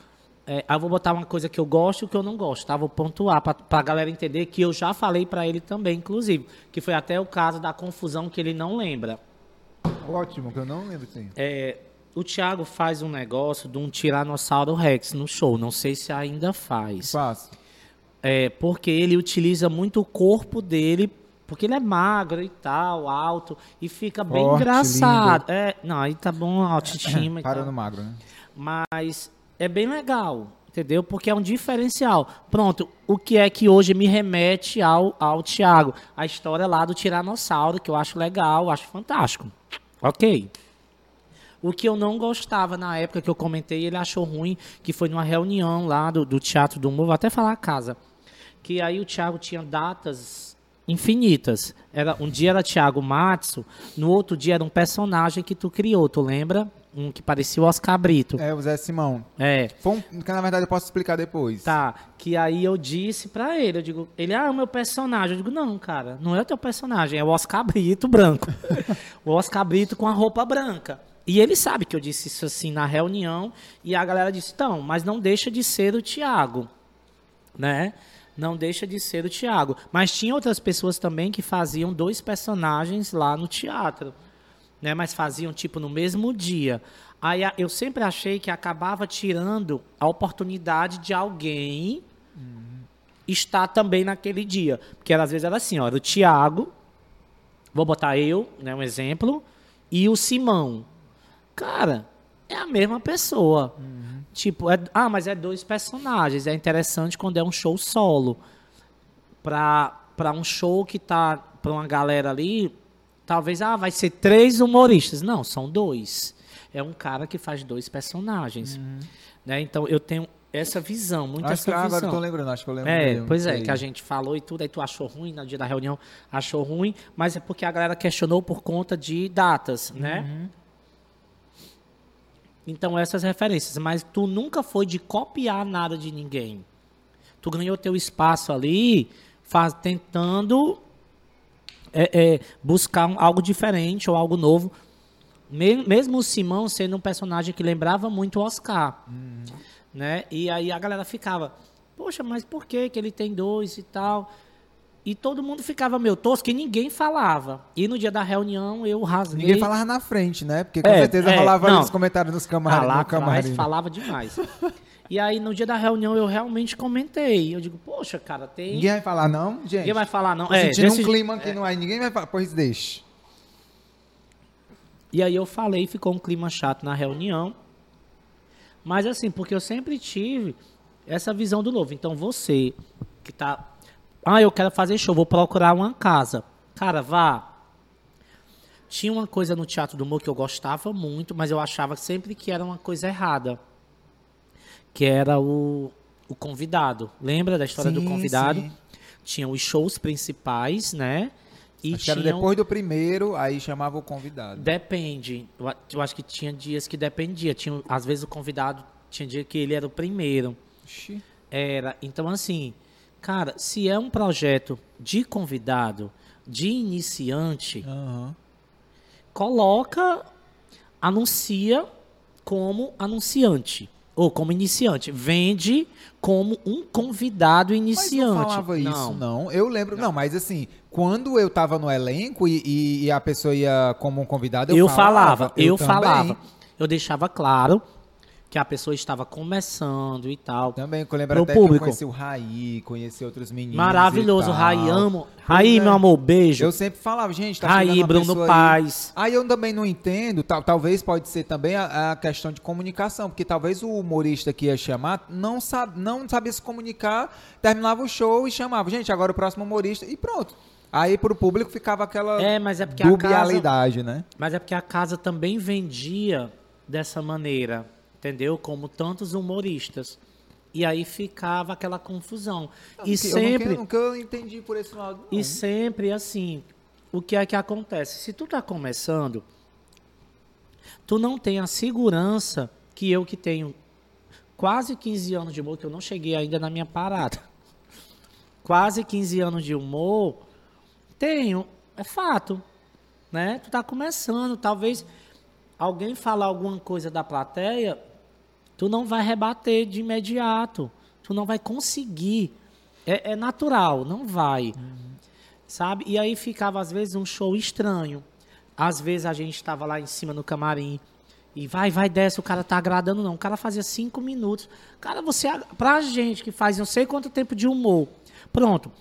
é, eu vou botar uma coisa que eu gosto e o que eu não gosto, tá? Vou pontuar pra, pra galera entender que eu já falei pra ele também, inclusive. Que foi até o caso da confusão que ele não lembra. Ótimo, que eu não lembro sim. É, o Thiago faz um negócio de um Tiranossauro Rex no show, não sei se ainda faz. Faço. É, porque ele utiliza muito o corpo dele, porque ele é magro e tal, alto, e fica bem Forte, engraçado. É, não, aí tá bom, a autoestima e Parando tal. magro, né? Mas é bem legal, entendeu? Porque é um diferencial. Pronto, o que é que hoje me remete ao, ao Thiago? A história lá do Tiranossauro, que eu acho legal, acho fantástico. Ok. O que eu não gostava na época que eu comentei, ele achou ruim, que foi numa reunião lá do, do Teatro do Humor, vou até falar a casa. Que aí o Thiago tinha datas infinitas. Era, um dia era Thiago Matsu, no outro dia era um personagem que tu criou, tu lembra? Um que parecia o Oscar Brito. É, o Zé Simão. É. Foi um, que na verdade eu posso explicar depois. Tá, que aí eu disse pra ele, eu digo, ele, ah, é o meu personagem. Eu digo, não, cara, não é o teu personagem, é o Oscar Brito branco. o Oscar Brito com a roupa branca. E ele sabe que eu disse isso assim na reunião, e a galera disse, então, mas não deixa de ser o Tiago, né? Não deixa de ser o Tiago. Mas tinha outras pessoas também que faziam dois personagens lá no teatro, né? Mas faziam tipo no mesmo dia. Aí eu sempre achei que acabava tirando a oportunidade de alguém estar também naquele dia. Porque às vezes era assim, ó, era o Tiago, vou botar eu, né, um exemplo, e o Simão. Cara, é a mesma pessoa. Tipo, é- ah, mas é dois personagens. É interessante quando é um show solo. Pra, pra um show que tá pra uma galera ali, talvez, ah, vai ser três humoristas. Não, são dois. É um cara que faz dois personagens. Né? Então, eu tenho essa visão, muito Acho que essa agora visão. eu tô lembrando, acho que eu lembro. É, mesmo, pois é, sei. que a gente falou e tudo, aí tu achou ruim no dia da reunião, achou ruim, mas é porque a galera questionou por conta de datas, né? Uhum. Então, essas referências, mas tu nunca foi de copiar nada de ninguém. Tu ganhou teu espaço ali, faz, tentando é, é, buscar um- algo diferente ou algo novo. Me- Mesmo o Simão sendo um personagem que lembrava muito o Oscar. Né? E aí a galera ficava, poxa, mas por que, que ele tem dois e tal? E todo mundo ficava meio tosco e ninguém falava. E no dia da reunião eu rasguei. Ninguém falava na frente, né? Porque com É, certeza é, rolava não. nos comentários nos camarim, lá no camarim. falava demais. e aí no dia da reunião eu realmente comentei. Eu digo, poxa, cara, tem. Ninguém vai falar não, gente? Ninguém vai falar, não. Tô É, sentindo desse- um clima aqui no ar, ninguém vai falar. Pois deixa. E aí eu falei, ficou um clima chato na reunião. Mas assim, porque eu sempre tive essa visão do novo. Então você que tá. Ah, eu quero fazer show, vou procurar uma casa. Cara, vá. Tinha uma coisa no Teatro do Humor que eu gostava muito, mas eu achava sempre que era uma coisa errada. Que era o, o convidado. Lembra da história do Sim, convidado? sim. Tinha os shows principais, né? E Acho que era tinham- depois do primeiro, aí chamava o convidado. Depende. Eu acho que tinha dias que dependia. Tinha, às vezes o convidado tinha dia que ele era o primeiro. Era. Então, assim, cara, se é um projeto de convidado, de iniciante, Aham. coloca, anuncia como anunciante. Ou como iniciante. Vende como um convidado Mas iniciante. não falava isso, não. Eu lembro, não. mas assim, quando eu tava no elenco e, e- e a pessoa ia como um convidado, eu, Eu, falava, eu, também. falava. Eu deixava claro que a pessoa estava começando e tal. Também, que eu lembro até que público. eu conheci o Raí, conheci outros meninos. Maravilhoso, e. Rai, amo. Rai, é. meu amor, beijo. Eu sempre falava, gente, tá uma Bruno Paz. Aí. aí eu também não entendo, tal, talvez pode ser também a, a questão de comunicação, porque talvez o humorista que ia chamar não, sabe, não sabia se comunicar, terminava o show e chamava, gente, agora o próximo humorista, e pronto. Aí pro público ficava aquela É, mas é porque a dubialidade, né? Mas é porque a casa também vendia dessa maneira, entendeu? Como tantos humoristas. E aí ficava aquela confusão. Não, e sempre. Eu nunca, nunca entendi por esse lado. não. E sempre assim, o que é que acontece? Se tu tá começando, tu não tem a segurança que eu que tenho quase 15 anos de humor, que eu não cheguei ainda na minha parada. Quase 15 anos de humor, tenho, é fato, né? Tu tá começando, talvez alguém falar alguma coisa da plateia, tu não vai rebater de imediato, tu não vai conseguir. É, é natural, não vai sabe? E aí ficava às vezes um show estranho. Às vezes a gente estava lá em cima no camarim e vai, vai, desce, o cara tá agradando não. O cara fazia cinco minutos. Cara, você, pra gente que faz não sei quanto tempo de humor, pronto.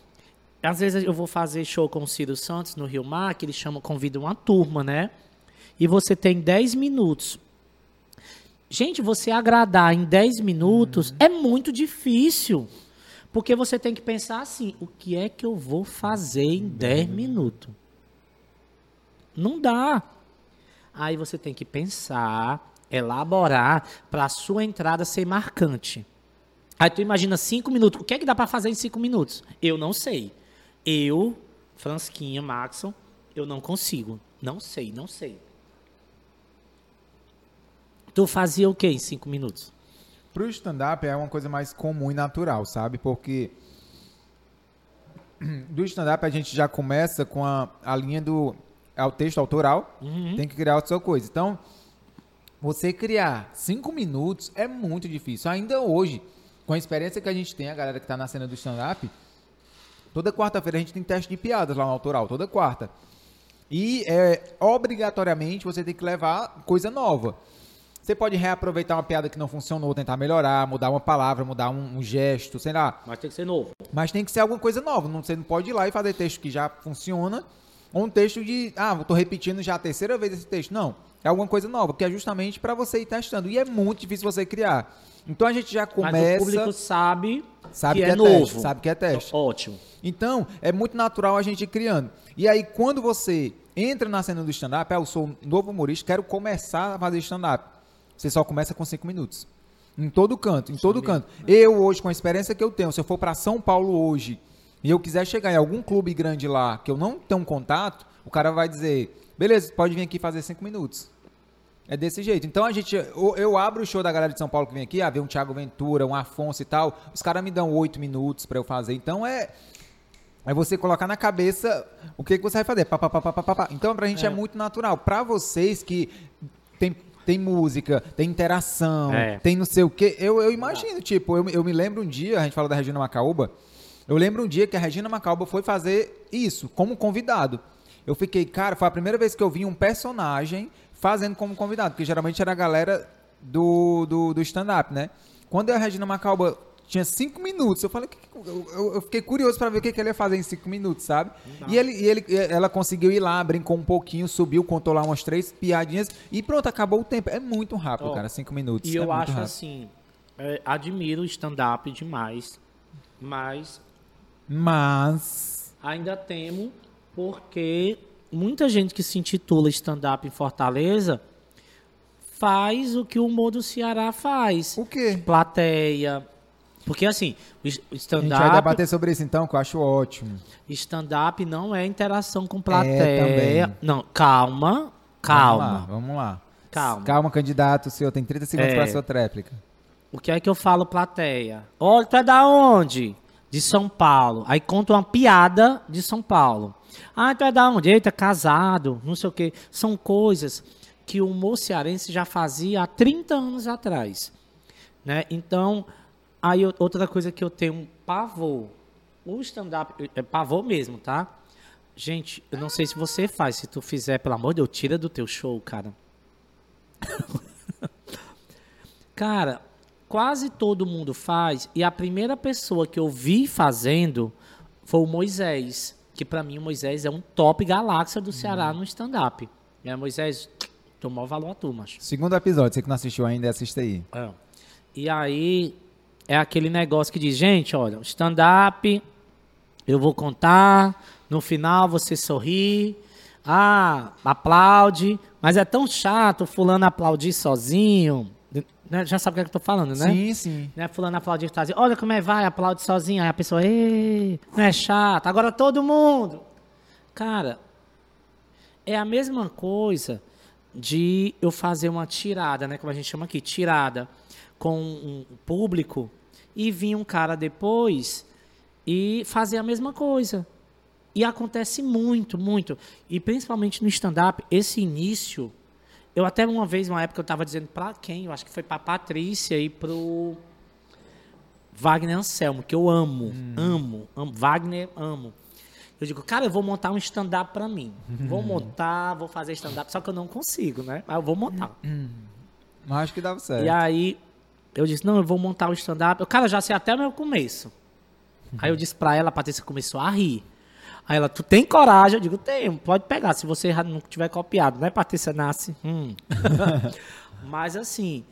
Às vezes eu vou fazer show com o Ciro Santos no Rio Mar, que ele chama, convida uma turma, né? E você tem 10 minutos. Gente, você agradar em 10 minutos é muito difícil. Porque você tem que pensar assim: o que é que eu vou fazer em 10 minutos? Não dá. Aí você tem que pensar, elaborar para a sua entrada ser marcante. Aí tu imagina 5 minutos. O que é que dá para fazer em 5 minutos? Eu não sei. Eu, Fransquinha, Maxon, eu não consigo. Não sei, não sei. Tu fazia o que em 5 minutos? Pro stand-up é uma coisa mais comum e natural, sabe? Porque do stand-up a gente já começa com a, a linha do é o texto autoral, tem que criar a sua coisa. Então, você criar cinco minutos é muito difícil. Ainda hoje, com a experiência que a gente tem, a galera que tá na cena do stand-up, toda quarta-feira a gente tem teste de piadas lá no autoral, toda quarta. E é, obrigatoriamente você tem que levar coisa nova. Você pode reaproveitar uma piada que não funcionou, tentar melhorar, mudar uma palavra, mudar um, um gesto, sei lá. Mas tem que ser novo. Mas tem que ser alguma coisa nova. Não, você não pode ir lá e fazer texto que já funciona. Ou um texto de, ah, tô repetindo já a terceira vez esse texto. Não. É alguma coisa nova, que é justamente para você ir testando. E é muito difícil você criar. Então a gente já Mas começa. o público sabe, sabe que, que, é, é, novo. teste. Sabe que é teste. Ótimo. Então, é muito natural a gente ir criando. E aí, quando você entra na cena do stand-up, ah, eu sou um novo humorista, quero começar a fazer stand-up. Você só começa com cinco minutos. Em todo canto, em todo canto. Eu hoje, com a experiência que eu tenho, se eu for para São Paulo hoje e eu quiser chegar em algum clube grande lá que eu não tenho contato, o cara vai dizer, beleza, pode vir aqui fazer cinco minutos. É desse jeito. Então a gente. Eu, eu abro o show da galera de São Paulo que vem aqui, ah, vê um Thiago Ventura, um Afonso e tal. Os caras me dão oito minutos pra eu fazer. Então é. É você colocar na cabeça o que, que você vai fazer. Pá, pá, pá, pá, pá, pá. Então pra gente é. muito natural. Pra vocês que tem, tem música, tem interação, É. tem não sei o quê. Eu, eu imagino, tipo, eu, eu me lembro um dia, a gente falou da Regina Macaúba. Eu lembro um dia que a Regina Macaúba foi fazer isso, como convidado. Eu fiquei, cara, foi a primeira vez que eu vi um personagem fazendo como convidado, porque geralmente era a galera do, do, do stand-up, né? Quando a Regina Macalba tinha cinco minutos, eu falei, "O que- eu, eu- fiquei curioso pra ver o que, que ele ia fazer em cinco minutos, sabe? E, ele, e ele, ela conseguiu ir lá, brincou um pouquinho, subiu, contou lá umas três piadinhas e pronto, acabou o tempo. É muito rápido, Ó, cara, cinco minutos. E é eu acho rápido. assim, é, admiro o stand-up demais, mas Mas. ainda temo porque muita gente que se intitula stand-up em Fortaleza faz o que o humor do Ceará faz. O quê? Plateia. Porque assim, o A gente vai stand-up debater sobre isso então, que eu acho ótimo. stand-up não é interação com É, plateia. também. não, calma, Vamos lá, calma. vamos lá. Calma. Calma, candidato. O senhor tem 30 segundos É. para a sua tréplica. O que é que eu falo, plateia? Olha, tu é da onde? De São Paulo. Aí conta uma piada de São Paulo. Ah, tu é da onde? Eita, casado, não sei o quê. São coisas que o humor cearense já fazia há 30 anos atrás. Né? Então, aí eu- outra coisa que eu tenho um pavor. O stand-up, é pavor mesmo, tá? Gente, eu não sei se você faz. Se tu fizer, pelo amor de Deus, tira do teu show, cara. Cara, quase todo mundo faz. E a primeira pessoa que eu vi fazendo foi o Moisés. Que pra mim o Moisés é um top galáxia do Ceará no stand-up. É, Moisés, tomou valor a tu, macho. Segundo episódio, você que não assistiu ainda, assista aí. É. E aí é aquele negócio que diz, gente, olha, stand-up, eu vou contar, no final você sorri, ah, aplaude, mas é tão chato fulano aplaudir sozinho. né, Já sabe o que, é que eu tô falando, né? Sim, sim. Né, fulano aplaudir, dizendo, olha como é, vai, aplaude sozinho. Aí a pessoa, ei, não é chato, agora todo mundo. Cara, é a mesma coisa de eu fazer uma tirada, né? Como a gente chama aqui, tirada com um público e vir um cara depois e fazer a mesma coisa. E acontece muito, muito. E principalmente no stand-up, esse início. Eu até uma vez, uma época, eu estava dizendo para quem? Eu acho que foi para Patrícia e pro Wagner Anselmo, que eu amo, amo, amo. Wagner, amo. Eu digo, cara, eu vou montar um stand-up para mim. Vou montar, vou fazer stand-up, só que eu não consigo, né? Mas eu vou montar. Mas acho que dava certo. E aí, eu disse, não, eu vou montar o stand-up. Eu, cara, já sei até o meu começo. Aí eu disse pra ela, a Patrícia começou a rir. Aí ela, tu tem coragem? Eu digo, tenho, pode pegar, se você não tiver copiado, né, Patrícia Nasce? Hum. Mas assim,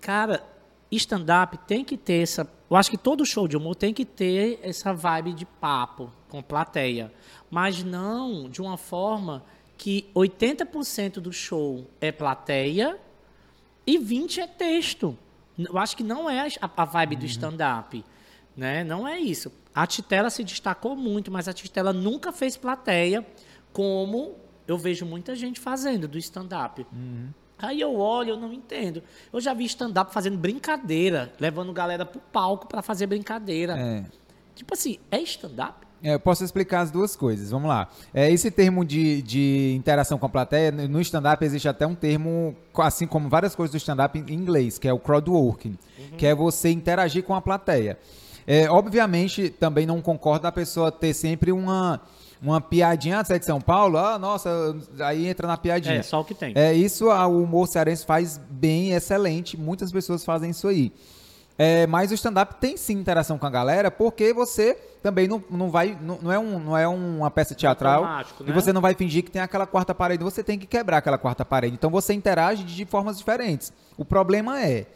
cara, stand-up tem que ter essa. Eu acho que todo show de humor tem que ter essa vibe de papo com plateia. Mas não de uma forma que 80% do show é plateia e 20 é texto. Eu acho que não é a, a vibe do stand-up. Né? Não é isso. A Titela se destacou muito, mas a Titela nunca fez plateia como eu vejo muita gente fazendo do stand-up. Aí eu olho, eu não entendo. Eu já vi stand-up fazendo brincadeira, levando galera pro palco para fazer brincadeira. É. Tipo assim, é stand-up? É, eu posso explicar as duas coisas. Vamos lá. É, esse termo de, de interação com a plateia, no stand-up existe até um termo, assim como várias coisas do stand-up em inglês, que é o crowdworking, que é você interagir com a plateia. É, obviamente, também não concordo da pessoa ter sempre uma, uma piadinha, ah, você é de São Paulo? Ah, nossa, aí entra na piadinha. É, só o que tem. É, isso a- o humor cearense faz bem, excelente. Muitas pessoas fazem isso aí. É, mas o stand-up tem sim interação com a galera, porque você também não, não vai. Não, não é, um, não é uma peça teatral. automático, E né? você não vai fingir que tem aquela quarta parede. Você tem que quebrar aquela quarta parede. Então você interage de, formas diferentes. O problema é.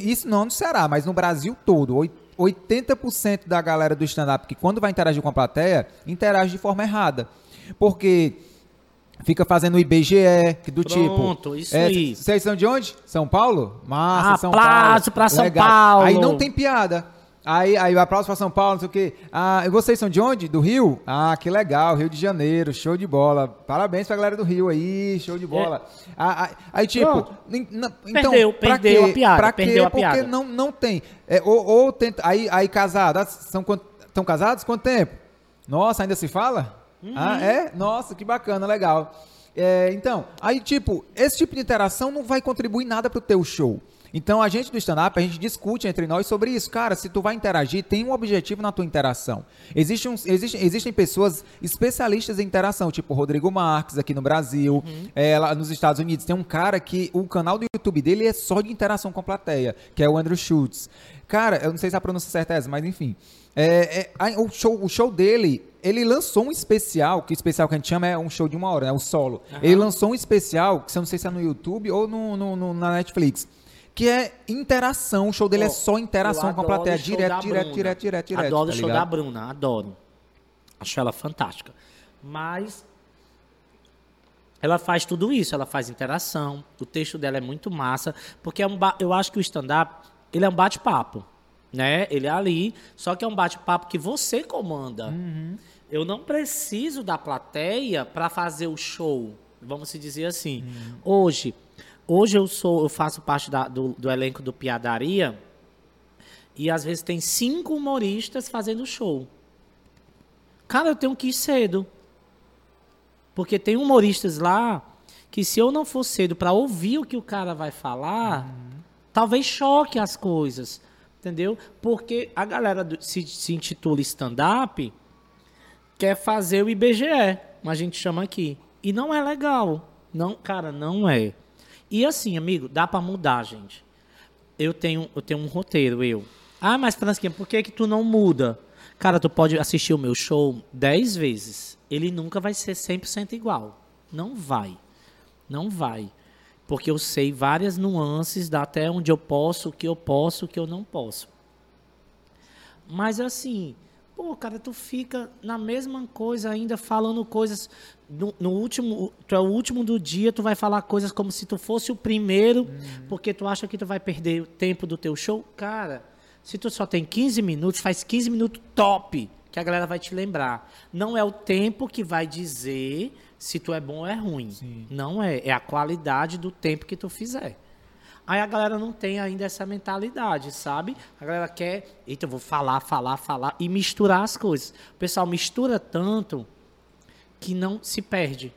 Isso não no Ceará, mas no Brasil todo. oit- 80% da galera do stand-up que quando vai interagir com a plateia, interage de forma errada. Porque fica fazendo o IBGE, do Pronto, tipo. isso é, aí. Vocês são de onde? São Paulo? Massa, São Paulo. Pra São Legal. Paulo. Aí não tem piada. Aí, aí o aplauso pra São Paulo, não sei o quê. Ah, vocês são de onde? Do Rio? Ah, que legal, Rio de Janeiro, show de bola. Parabéns pra galera do Rio aí, show de bola. Ah, ah, aí, tipo, Pronto. então, Perdeu, pra perdeu quê? a piada, Pra quê? perdeu Porque piada. não, não tem. É, ou, ou tenta, aí, aí casado, ah, são estão casados? Quanto tempo? Nossa, ainda se fala? Uhum. Ah, é? Nossa, que bacana, legal. É, então, aí, tipo, esse tipo de interação não vai contribuir nada pro teu show. Então, a gente do stand-up, a gente discute entre nós sobre isso. Cara, se tu vai interagir, tem um objetivo na tua interação. Existe um, existe, existem pessoas especialistas em interação, tipo o Rodrigo Marques aqui no Brasil, é, lá nos Estados Unidos. Tem um cara que o canal do YouTube dele é só de interação com a plateia, que é o Andrew Schultz. Cara, eu não sei se a pronúncia certa é essa, mas enfim. É, é, o, show, o show dele, ele lançou um especial, que o especial que a gente chama é um show de uma hora, né? O solo. Ele lançou um especial, que eu não sei se é no YouTube ou no, no- no- na Netflix, que é interação. O show dele é Ó, só interação com a plateia. Direto, direto, direto, direto, direto. Adoro tá o show ligado? da Bruna, adoro. Acho ela fantástica. Mas ela faz tudo isso, ela faz interação. O texto dela é muito massa, porque é um eu acho que o stand-up, ele é um bate-papo, né? Ele é ali, só que é um bate-papo que você comanda. Eu não preciso da plateia para fazer o show, vamos se dizer assim. Hoje, hoje eu sou, eu faço parte da- do, do elenco do Piadaria. E às vezes tem cinco humoristas fazendo show. Cara, eu tenho que ir cedo. Porque tem humoristas lá que se eu não for cedo para ouvir o que o cara vai falar, talvez choque as coisas. Entendeu? Porque a galera do- se, se intitula stand-up quer fazer o IBGE, a gente chama aqui. E não é legal. Não, cara, não é. E assim, amigo, dá para mudar, gente eu tenho, eu tenho um roteiro, eu. Ah, mas Fransquinha, por que que tu não muda? Cara, tu pode assistir o meu show 10 vezes. Ele nunca vai ser 100% igual. Não vai. Não vai. Porque eu sei várias nuances da até onde eu posso, o que eu posso, o que eu não posso. Mas assim, Pô, cara, tu fica na mesma coisa ainda, falando coisas. No, no último. Tu é o último do dia, tu vai falar coisas como se tu fosse o primeiro, porque tu acha que tu vai perder o tempo do teu show. Cara, se tu só tem 15 minutos, faz 15 minutos top, que a galera vai te lembrar. Não é o tempo que vai dizer se tu é bom ou é ruim. Não é. É a qualidade do tempo que tu fizer. Aí a galera não tem ainda essa mentalidade, sabe? A galera quer, eita, eu vou falar, falar, falar e misturar as coisas. O pessoal mistura tanto que não se perde.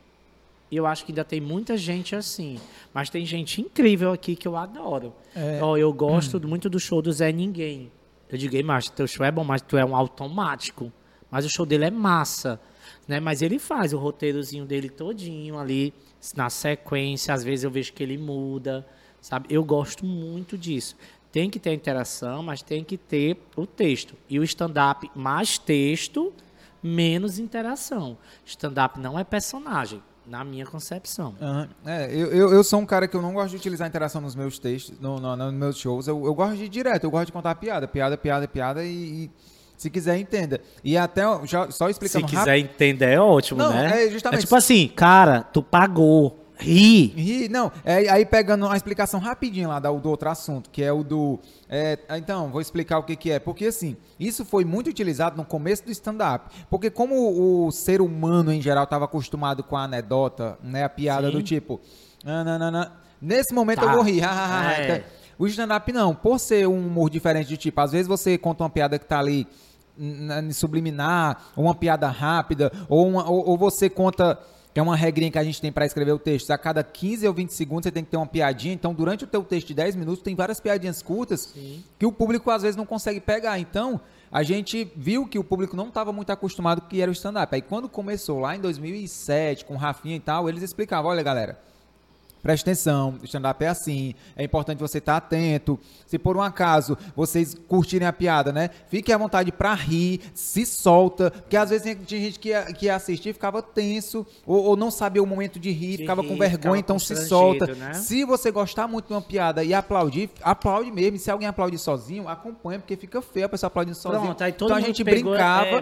E eu acho que ainda tem muita gente assim. Mas tem gente incrível aqui que eu adoro. Ó, eu gosto muito do show do Zé Ninguém. Eu digo, "Ei, macho, teu show é bom, mas tu é um automático. Mas o show dele é massa. Né? Mas ele faz o roteirozinho dele todinho ali, na sequência. Às vezes eu vejo que ele muda. Sabe? Eu gosto muito disso. Tem que ter interação, mas tem que ter o texto. E o stand-up, mais texto, menos interação. Stand-up não é personagem, na minha concepção. Aham. É, eu, eu, eu sou um cara que eu não gosto de utilizar interação nos meus textos, no, no- nos meus shows. Eu, eu gosto de ir direto, eu gosto de contar piada, piada, piada, piada e, e se quiser entenda. E até já, só Se explicando quiser entender, é ótimo, Não, né? é justamente- tipo assim, cara, tu pagou, ri. Ri, não, é, aí pegando a explicação rapidinho lá da- do outro assunto, que é o do. é, então, vou explicar o que, que é. Porque assim, isso foi muito utilizado no começo do stand-up. Porque como o ser humano em geral estava acostumado com a anedota, né? A piada Sim. do tipo. "Nananana", Nesse momento Tá. eu vou rir. É. Então, O stand-up não, por ser um humor diferente de tipo, às vezes você conta uma piada que tá ali subliminar, ou uma piada rápida, ou, uma- ou, ou você conta, que é uma regrinha que a gente tem para escrever o texto, a cada 15 ou 20 segundos você tem que ter uma piadinha, então durante o teu texto de 10 minutos tem várias piadinhas curtas que o público às vezes não consegue pegar, então a gente viu que o público não estava muito acostumado com o que era o stand-up, aí quando começou lá em 2007, com o Rafinha e tal, eles explicavam, olha galera, Presta atenção, o stand-up é assim, é importante você estar atento. Se por um acaso vocês curtirem a piada, né? Fique à vontade pra rir, se solta, porque às vezes tinha gente que ia, que ia assistir e ficava tenso, ou, ou não sabia o momento de rir, De ficava rir, com vergonha, então se solta. né? Se você gostar muito de uma piada e aplaudir, aplaude mesmo. E se alguém aplaudir sozinho, acompanha, porque fica feio a pessoa aplaudindo sozinho. Pronto, aí todo então a gente pegou- brincava, é,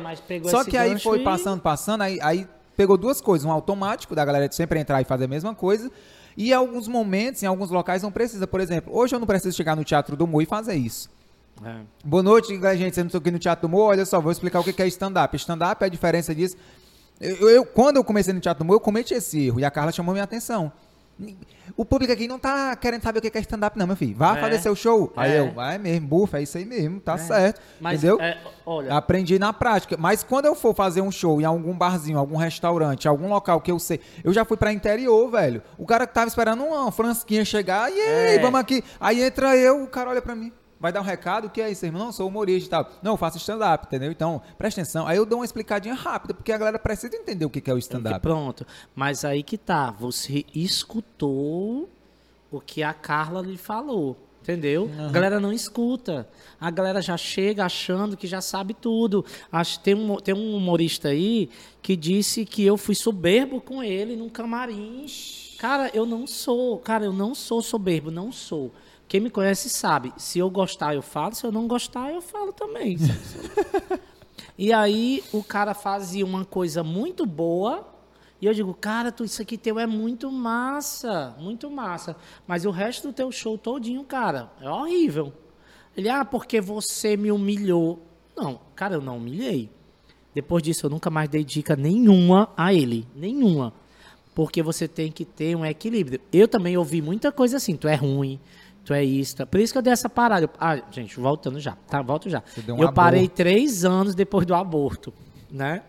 só que aí foi e- passando, passando, aí, aí pegou duas coisas, um automático da galera de sempre entrar e fazer a mesma coisa, e em alguns momentos, em alguns locais não precisa. Por exemplo, hoje eu não preciso chegar no Teatro do Humor e fazer isso. É. Boa noite, gente. Você não estou aqui no Teatro do Humor. Olha só, vou explicar o que é stand-up. Stand-up é a diferença disso. Eu, eu- quando eu comecei no Teatro do Humor, eu cometi esse erro e a Carla chamou minha atenção. O público aqui não tá querendo saber o que é stand-up, não, meu filho. Vá É. fazer seu show. Aí É. eu, vai mesmo, bufa, é isso aí mesmo, tá certo. Mas, entendeu? é, olha, Aprendi na prática. Mas quando eu for fazer um show em algum barzinho, algum restaurante, algum local que eu sei. Eu já fui pra interior, velho. O cara que tava esperando uma fransquinha chegar, e aí, É. vamos aqui. Aí entra eu, o cara olha pra mim. Vai dar um recado, que é isso, irmão? Não, sou humorista e tal. Não, eu faço stand-up, entendeu? Então, presta atenção. Aí eu dou uma explicadinha rápida, porque a galera precisa entender o que é o stand-up. Pronto. Mas aí que tá. Você escutou o que a Carla lhe falou. Entendeu? A galera não escuta. A galera já chega achando que já sabe tudo. Acho, tem, um, tem um humorista aí que disse que eu fui soberbo com ele num camarim. Cara, eu não sou. Cara, eu não sou soberbo, não sou. Quem me conhece sabe. Se eu gostar, eu falo. Se eu não gostar, eu falo também. E aí o cara fazia uma coisa muito boa. E eu digo, cara, tu, isso aqui teu é muito massa, muito massa. Mas o resto do teu show todinho, cara, é horrível. Ele, ah, porque você me humilhou. Não, cara, eu não humilhei. Depois disso, eu nunca mais dei dica nenhuma a ele. Nenhuma. Porque você tem que ter um equilíbrio. Eu também ouvi muita coisa assim, tu é ruim, tu é isso. Por isso que eu dei essa parada. Eu- Ah, gente, voltando já, tá? Volto já. Um eu parei aborto. três anos depois do aborto, né?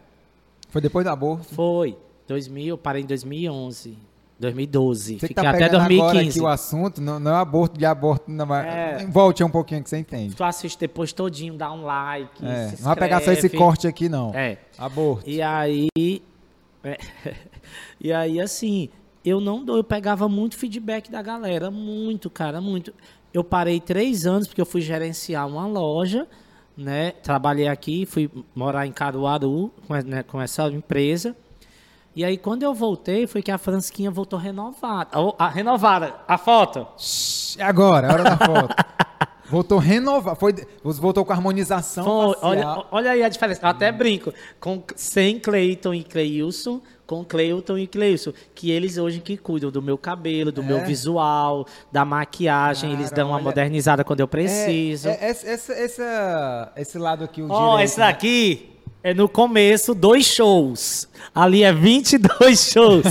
Foi depois da aborto. Foi. 2000, eu parei em 2011. 2012. Você que Fiquei tá até pegando agora 2015. aqui o assunto, não, não é aborto de aborto, não, mas É. volte um pouquinho que você entende. Tu assiste depois todinho, dá um like. É, não vai pegar só esse corte aqui, não. É. Aborto. E aí. é, e aí, assim, eu não dou, eu pegava muito feedback da galera, muito, cara, muito. Eu parei três anos porque eu fui gerenciar uma loja, né? Trabalhei aqui, fui morar em Caruaru com, né, com essa empresa. E aí, quando eu voltei, foi que a Fransquinha voltou renovada. Oh, a, renovada, a foto. É agora, é hora da foto. Voltou renovar. Foi, voltou com harmonização olha, olha aí a diferença. Eu até brinco. Com, sem Cleiton e Cleilson, com Cleiton e Cleilson. Que eles hoje que cuidam do meu cabelo, do É? meu visual, da maquiagem. eles Cara, dão uma olha- modernizada quando eu É, preciso. é, essa, essa, essa- esse lado aqui, o Ó, esse né? daqui é no começo, dois shows. Ali é 22 shows.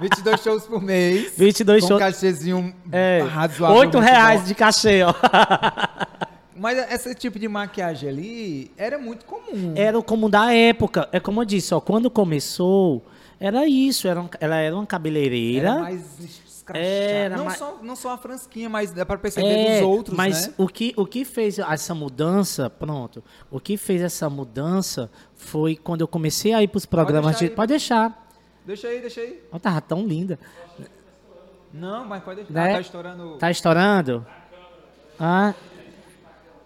22 shows por mês. 22 com shows. cachezinho É, razoável. 8 reais de cachê, ó. Mas esse tipo de maquiagem ali era muito comum. Era o comum da época. É como eu disse, ó, quando começou, era isso. Era um- ela era uma cabeleireira. Era mais. Era não, mais- só, não só a Fransquinha, mas dá pra perceber É, dos outros, mas né? o, que, o que fez essa mudança, pronto, o que fez essa mudança foi quando eu comecei a ir para os programas deixar de... aí. Pode deixar. Deixa aí, deixa aí. Ela tava tão linda. Não, mas pode deixar. Né? Ah, tá estourando. Tá estourando? Ah,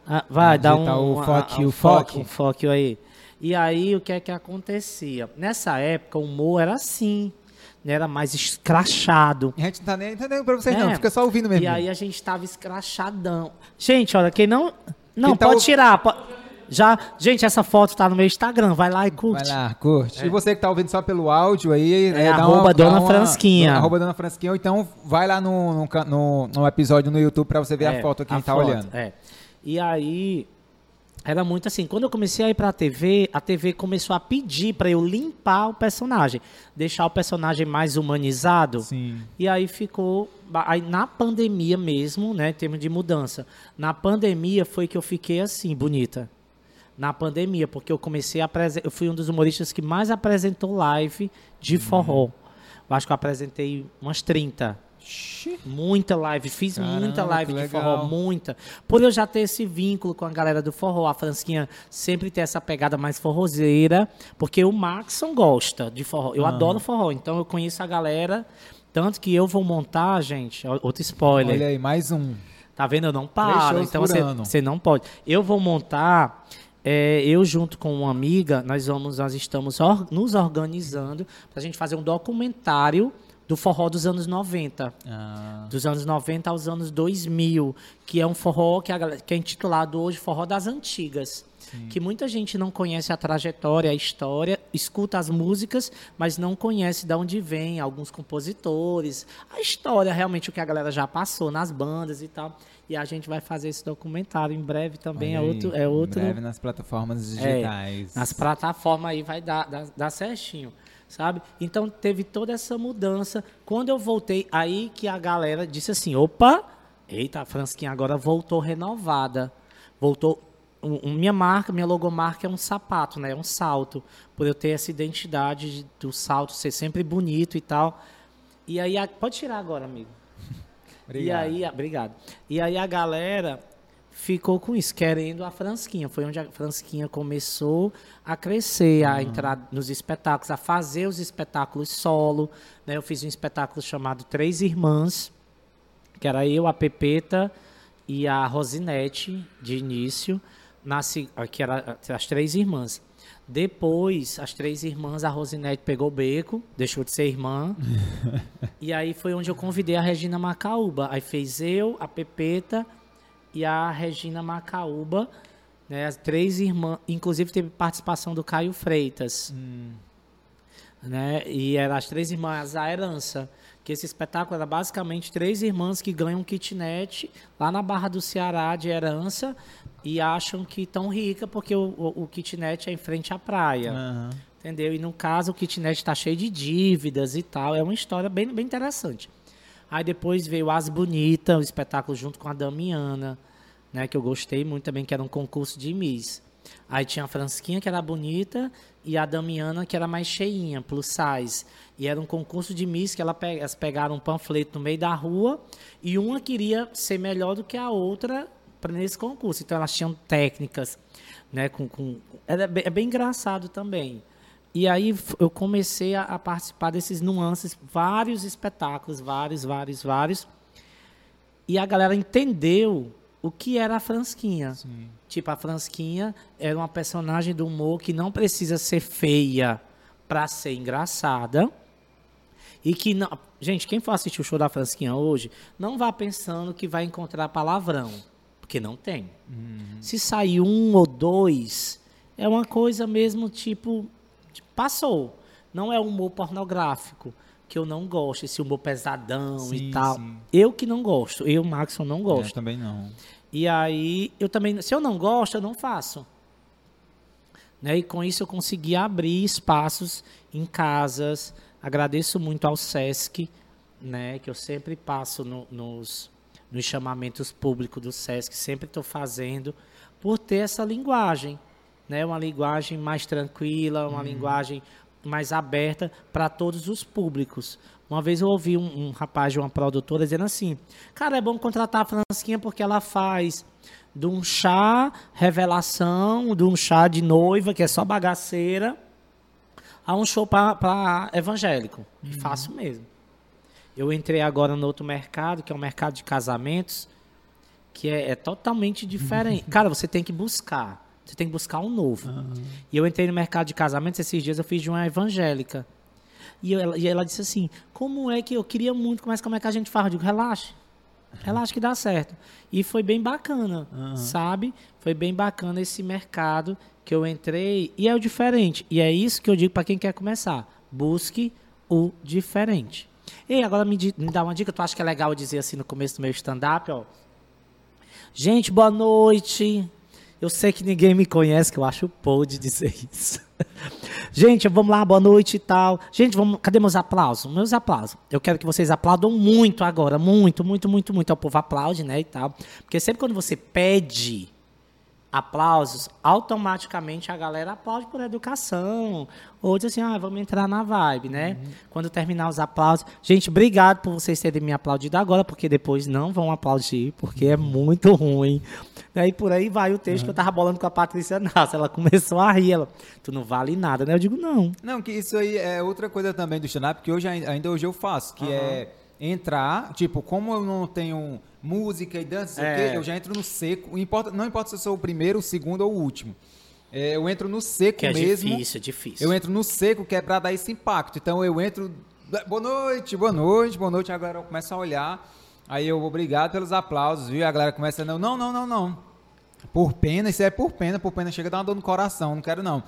ah, vai, dá um, o um- foque, um o foque. Um foque aí. E aí, o que é que acontecia? Nessa época, o humor era assim. né? Era mais escrachado. A gente não tá nem entendendo pra vocês, não. É. Fica só ouvindo mesmo. E aí a gente tava escrachadão. Gente, olha, quem não. Não, Quem tá pode ouv- tirar. po- Já, gente, essa foto tá no meu Instagram. Vai lá e curte. Vai lá, curte. E você que tá ouvindo só pelo áudio aí, É, dá arroba dá Dona Fransquinha. Arroba Dona Fransquinha, ou então vai lá no, no, no- no episódio no YouTube pra você ver a É, foto quem a tá foto, olhando. É. E aí, era muito assim. Quando eu comecei a ir pra TV, a TV começou a pedir pra eu limpar o personagem. Deixar o personagem mais humanizado. Sim. E aí ficou. Aí na pandemia mesmo, né? Em termos de mudança. Na pandemia foi que eu fiquei assim, bonita. Na pandemia, porque eu comecei a apresentar. Eu fui um dos humoristas que mais apresentou live de forró. Eu acho que eu apresentei umas 30. Muita live, fiz Caramba, muita live de forró, muita. Por eu já ter esse vínculo com a galera do forró, a Fransquinha sempre ter essa pegada mais forrozeira, porque o Maxon gosta de forró. Eu adoro forró, então eu conheço a galera. Tanto que eu vou montar, gente, outro spoiler. Olha aí, mais um. Tá vendo? Eu não paro. Então você, ano. você não pode. Eu vou montar. É, eu junto com uma amiga, nós vamos, nós estamos or- nos organizando para a gente fazer um documentário do forró dos anos 90 Ah, dos anos 90 aos anos 2000, que é um forró que, a que é intitulado hoje Forró das Antigas. Que muita gente não conhece a trajetória, a história, escuta as músicas, mas não conhece de onde vem alguns compositores, a história, realmente o que a galera já passou nas bandas e tal. E a gente vai fazer esse documentário em breve também. É aí, outro. É em outro breve nas plataformas é, digitais. nas plataformas aí vai dar, dar, dar certinho, sabe? Então teve toda essa mudança. Quando eu voltei, aí que a galera disse assim: opa, eita, a Fransquinha agora voltou renovada. Voltou. um- minha marca, minha logomarca é um sapato, né? É um salto. Por eu ter essa identidade de- do salto ser sempre bonito e tal. E aí, a- pode tirar agora, amigo. E Obrigado. aí, a- obrigado. E aí a galera ficou com isso, querendo a Fransquinha. Foi onde a Fransquinha começou a crescer, a entrar nos espetáculos, a fazer os espetáculos solo. né? Eu fiz um espetáculo chamado Três Irmãs, que era eu, a Pepeta e a Rosinete, de início, nasce, que era as três irmãs. Depois, as três irmãs, a Rosinete pegou o beco, deixou de ser irmã. E aí foi onde eu convidei a Regina Macaúba. Aí fez eu, a Pepeta e a Regina Macaúba, né, as três irmãs, inclusive teve participação do Caio Freitas. Né? E eram as três irmãs, a herança. Que esse espetáculo era basicamente três irmãs que ganham um kitnet lá na Barra do Ceará de herança e acham que estão ricas porque o, o, o kitnet é em frente à praia. Aham. Entendeu? E no caso o kitnet está cheio de dívidas e tal. É uma história bem, bem interessante. Aí depois veio As Bonita, o espetáculo junto com a Damiana, né? Que eu gostei muito também, que era um concurso de Miss. Aí tinha a Fransquinha, que era bonita, e a Damiana, que era mais cheinha, plus size. E era um concurso de Miss que ela pe- elas pegaram um panfleto no meio da rua e uma queria ser melhor do que a outra pra- nesse concurso. Então elas tinham técnicas, né? Com, com... Era bem, é bem engraçado também. E aí eu comecei a, a participar desses nuances, vários espetáculos, vários, vários, vários. E a galera entendeu o que era a Fransquinha. Tipo, a Fransquinha era uma personagem do humor que não precisa ser feia para ser engraçada. E que não. Gente, quem for assistir o show da Fransquinha hoje, não vá pensando que vai encontrar palavrão. Porque não tem. Uhum. Se sair um ou dois, é uma coisa mesmo tipo. tipo, Passou. Não é humor pornográfico. Que eu não gosto, esse humor pesadão Sim, e tal. sim. Eu que não gosto. Eu, Maxon, não Eu gosto. também não. E aí, eu também, se eu não gosto, eu não faço. Né? E com isso eu consegui abrir espaços em casas. Agradeço muito ao SESC, né? que eu sempre passo no- nos, nos chamamentos públicos do SESC, sempre estou fazendo, por ter essa linguagem. Né? Uma linguagem mais tranquila, uma linguagem mais aberta para todos os públicos. Uma vez eu ouvi um, um rapaz de uma produtora dizendo assim: Cara, é bom contratar a Fransquinha porque ela faz de um chá revelação, de um chá de noiva, que é só bagaceira, a um show para evangélico. E faço mesmo. Eu entrei agora no outro mercado, que é o mercado de casamentos, que é, é totalmente diferente. Cara, você tem que buscar. Você tem que buscar um novo. E eu entrei no mercado de casamentos, esses dias eu fiz de uma evangélica. E ela, e ela disse assim: Como é que eu queria muito, mas como é que a gente faz? Eu digo: Relaxa. Relaxa que dá certo. E foi bem bacana, sabe? Foi bem bacana esse mercado que eu entrei. E é o diferente. E é isso que eu digo para quem quer começar: busque o diferente. E agora me, me dá uma dica, tu acha que é legal dizer assim no começo do meu stand-up, ó? Gente, boa noite. Eu sei que ninguém me conhece, que eu acho podre dizer isso. Gente, vamos lá, boa noite e tal. Gente, vamos, cadê meus aplausos? Meus aplausos. Eu quero que vocês aplaudam muito agora, muito, muito, muito, muito. O povo aplaude, né, e tal. Porque sempre quando você pede aplausos, automaticamente a galera aplaude por educação. Ou diz assim, ah, vamos entrar na vibe, né? Quando terminar os aplausos. Gente, obrigado por vocês terem me aplaudido agora, porque depois não vão aplaudir, porque é muito ruim. Aí por aí vai o texto que eu tava bolando com a Patrícia Nassa. Ela começou a rir, ela, tu não vale nada, né? Eu digo, não. Não, que isso aí é outra coisa também do stand-up, que hoje, ai- ainda hoje eu faço, que é entrar, tipo, como eu não tenho música e dança, É. quê, eu já entro no seco, importa, não importa se eu sou o primeiro, o segundo ou o último. É, eu entro no seco Que é mesmo. difícil, é difícil. Eu entro no seco, que é pra dar esse impacto. Então eu entro. Boa noite, boa noite, boa noite. Agora eu começo a olhar. Aí eu, obrigado pelos aplausos, viu? A galera começa a. Não, não, não, não, não. Por pena, isso é por pena, por pena chega a dar uma dor no coração, não quero não.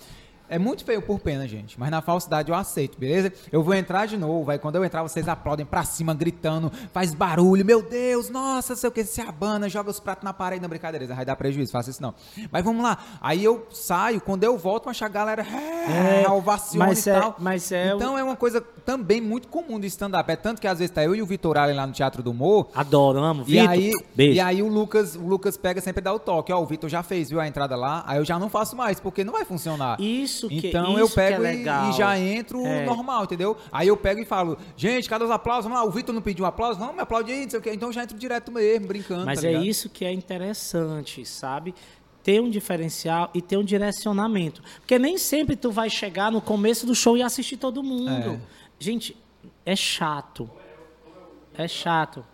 É muito feio por pena, gente, mas na falsidade eu aceito, beleza? Eu vou entrar de novo, aí quando eu entrar vocês aplaudem pra cima, gritando, faz barulho, meu Deus, nossa, sei o que, se abana, joga os pratos na parede, não, brincadeira, vai dar prejuízo, faça isso não. Mas vamos lá, aí eu saio, quando eu volto, acho a galera é, É, ovaciona mas e é- tal. mas é o- Então é uma coisa também muito comum do stand-up, é tanto que às vezes tá eu e o Vitor Allen lá no Teatro do Humor, Adoramos, e Vitor. aí, Beijo. e aí o Lucas, o Lucas pega sempre e dá o toque. Ó, o Vitor já fez, viu, a entrada lá. Aí eu já não faço mais, porque não vai funcionar. Isso que, então isso eu que pego é e- legal. e, já entro É. normal, entendeu? Aí eu pego e falo, gente, cadê os aplausos? Vamos lá, o Vitor não pediu aplauso? Não, me aplaude aí, não sei o quê. Então eu já entro direto mesmo, brincando. Mas tá é ligado? isso que é interessante, sabe? Ter um diferencial e ter um direcionamento. Porque nem sempre tu vai chegar no começo do show e assistir todo mundo. É. Gente, é chato. É chato.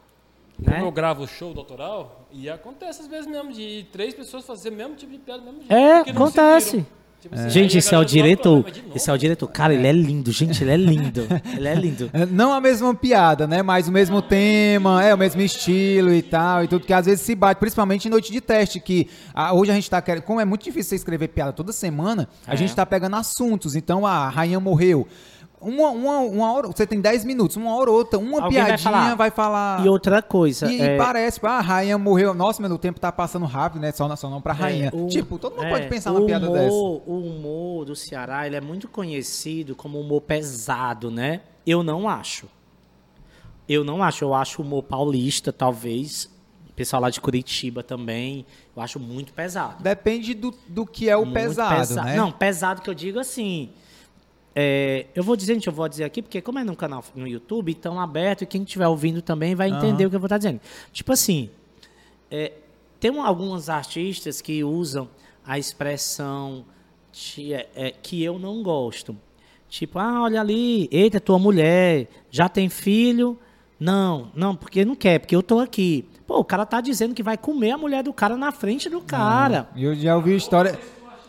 Como Né? eu gravo show doutoral, e acontece às vezes mesmo, de três pessoas fazer o mesmo tipo de piada do mesmo jeito. É, não se acontece. Tipo assim, aí Gente, a esse é o diretor. Esse é o diretor. Cara, ele é lindo, gente, ele é lindo. Ele é lindo. É, Não a mesma piada, né? Mas o mesmo tema, é o mesmo estilo e tal, e tudo que às vezes se bate, principalmente em noite de teste, que ah, hoje a gente tá querendo, como é muito difícil você escrever piada toda semana, a É. gente tá pegando assuntos. Então a rainha morreu. Uma, uma, uma hora, você tem 10 minutos, uma hora ou outra, uma Alguém vai piadinha falar. vai falar. E outra coisa. E, é, e parece, tipo, ah, a rainha morreu. Nossa, meu, o tempo tá passando rápido, né? Só, não- só não pra rainha. É, o- tipo, todo mundo é, pode pensar numa piada humor, dessa. O humor do Ceará, ele é muito conhecido como humor pesado, né? Eu não acho. Eu não acho. Eu acho o humor paulista, talvez. O pessoal lá de Curitiba também. Eu acho muito pesado. Depende do, do que é o Muito pesado, pesa- né? Não, pesado que eu digo assim. É, eu vou dizer, gente, eu vou dizer aqui, porque como é num canal no YouTube, tão aberto, e quem estiver ouvindo também vai entender Aham. o que eu vou estar dizendo. Tipo assim, é, tem alguns artistas que usam a expressão de- é, é, que eu não gosto. Tipo, ah, olha ali, eita, tua mulher, já tem filho? Não, não, porque não quer, porque eu tô aqui. Pô, o cara tá dizendo que vai comer a mulher do cara na frente do cara. E eu já ouvi história.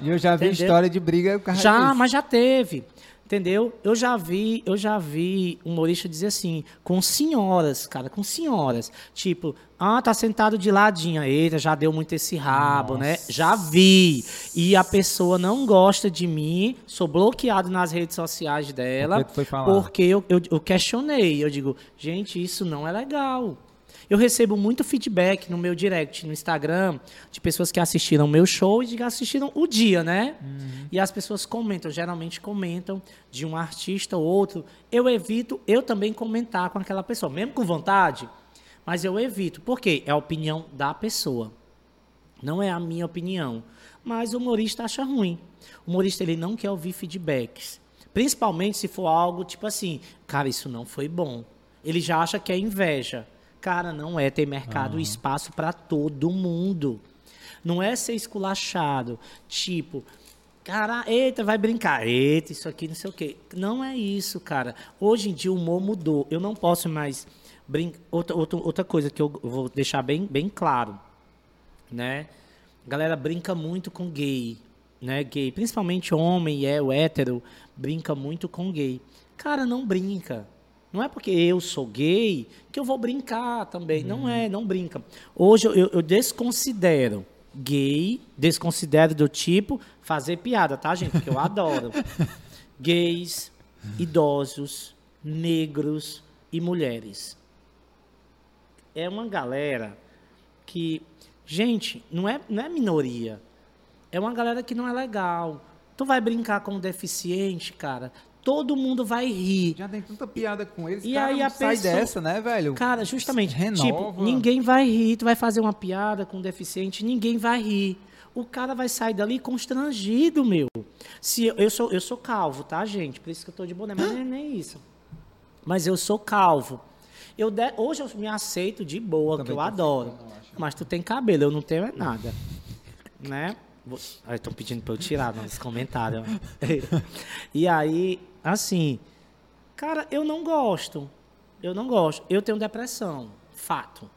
Eu já vi Entendeu? história de briga. por causa Já, disso. mas já teve. Entendeu? Eu já vi, eu já vi humorista dizer assim, com senhoras, cara, com senhoras. Tipo, ah, tá sentado de ladinho. Eita, já deu muito esse rabo, né? Já vi. E a pessoa não gosta de mim, sou bloqueado nas redes sociais dela. Por que tu foi falar? Porque eu, eu, eu questionei. Eu digo, gente, isso não é legal. Eu recebo muito feedback no meu direct, no Instagram, de pessoas que assistiram o meu show e de que assistiram o dia, né? E as pessoas comentam, geralmente comentam de um artista ou outro. Eu evito eu também comentar com aquela pessoa, mesmo com vontade, mas eu evito. Por quê? É a opinião da pessoa. Não é a minha opinião. Mas o humorista acha ruim. O humorista ele não quer ouvir feedbacks. Principalmente se for algo tipo assim, cara, isso não foi bom. Ele já acha que é inveja. Cara, não é ter mercado e espaço para todo mundo. Não é ser esculachado. Tipo, cara, eita, vai brincar. Eita, isso aqui não sei o quê. Não é isso, cara. Hoje em dia o humor mudou. Eu não posso mais brincar. Outra, outra, outra coisa que eu vou deixar bem, bem claro, né? A galera brinca muito com gay, né? Gay, principalmente homem é o hétero, brinca muito com gay. Cara, não brinca. Não é porque eu sou gay que eu vou brincar também. Não é, não brinca. Hoje eu, eu desconsidero gay, desconsidero do tipo fazer piada, tá, gente? Porque eu adoro. Gays, idosos, negros e mulheres. É uma galera que, gente, não é, não é minoria. É uma galera que não é legal. Tu vai brincar com um deficiente, cara, todo mundo vai rir. Já tem tanta piada com eles, E cara, aí a sai pessoa- dessa, né, velho? Cara, justamente, Renova. tipo, ninguém vai rir, tu vai fazer uma piada com um deficiente, ninguém vai rir. O cara vai sair dali constrangido, meu. Se eu, eu sou eu sou calvo, tá, gente? Por isso que eu tô de boné, mas nem, nem isso. Mas eu sou calvo. Eu de- hoje eu me aceito de boa, que eu adoro. ficando, eu. Mas tu tem cabelo, eu não tenho é nada. né? Estão pedindo pra eu tirar nos comentários. e aí, assim, cara, eu não gosto. Eu não gosto. Eu tenho depressão. Fato.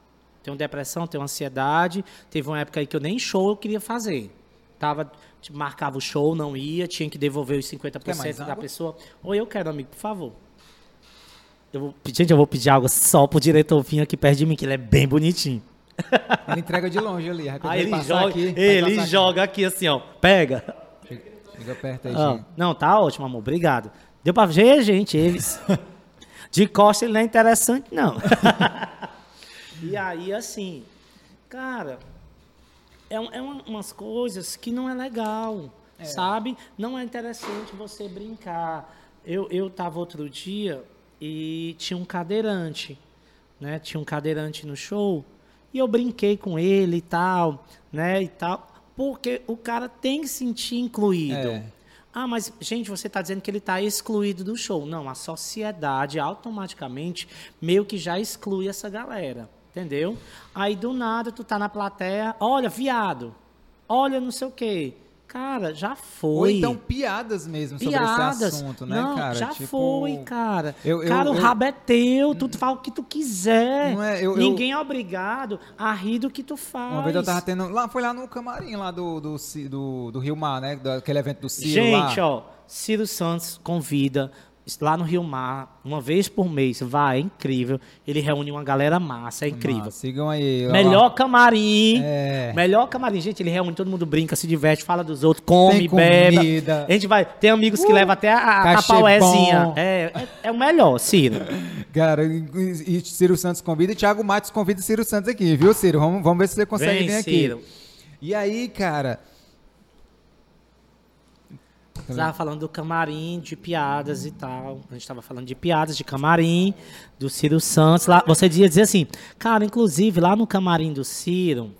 Tenho depressão, tenho ansiedade. Teve uma época aí que eu nem show eu queria fazer. Tava, marcava o show, não ia, tinha que devolver os 50% Quer mais da água? pessoa. Ou eu quero, amigo, por favor. Eu vou, gente, eu vou pedir água só pro diretor vir aqui perto de mim, que ele é bem bonitinho. Ele entrega de longe ali. Aí ele joga, aqui, ele joga aqui assim, ó. Pega. aqui. Chega, perto aí, Ah, gente. não, tá ótimo, amor. Obrigado. Deu pra ver, gente, eles. De costa ele não é interessante, não. e aí, assim, cara, é, um- é uma- umas coisas que não é legal, sabe? Não é interessante você brincar. Eu, eu tava outro dia e tinha um cadeirante, né? Tinha um cadeirante no show e eu brinquei com ele e tal, né? E tal, porque o cara tem que se sentir incluído. É. Ah, mas, gente, você está dizendo que ele está excluído do show. Não, a sociedade automaticamente meio que já exclui essa galera. Entendeu? Aí do nada tu tá na plateia, olha, viado, olha não sei o quê. Cara, já Ou foi. então piadas mesmo sobre Piadas. esse assunto, né, não, cara? já Tipo, foi, cara. eu- eu- cara, o eu- rabo é teu, tu fala o que tu quiser. É, Ninguém é obrigado a rir do que tu faz. Uma vez eu tava tendo. Lá, foi lá no camarim lá do, do, do, do Rio Mar, né? Daquele evento do Ciro Gente, lá. ó, Ciro Santos convida lá no Rio Mar, uma vez por mês, vai, é incrível. Ele reúne uma galera massa, é incrível. Ah, sigam aí. ó. Melhor camarim. É. Melhor camarim, gente. Ele reúne, todo mundo brinca, se diverte, fala dos outros, come, bebe. A gente vai. Tem amigos que Uh, levam até a, a bom. É, é, é o melhor, Ciro. Cara, e, e Ciro Santos convida e Thiago Matos convida Ciro Santos aqui, viu, Ciro? Vamos, vamos ver se você consegue Vem, vir aqui. Ciro. E aí, cara. Você tava falando do camarim, de piadas e tal. A gente tava falando de piadas, de camarim, do Ciro Santos. Lá, você ia dizer assim, cara, inclusive lá no camarim do Ciro,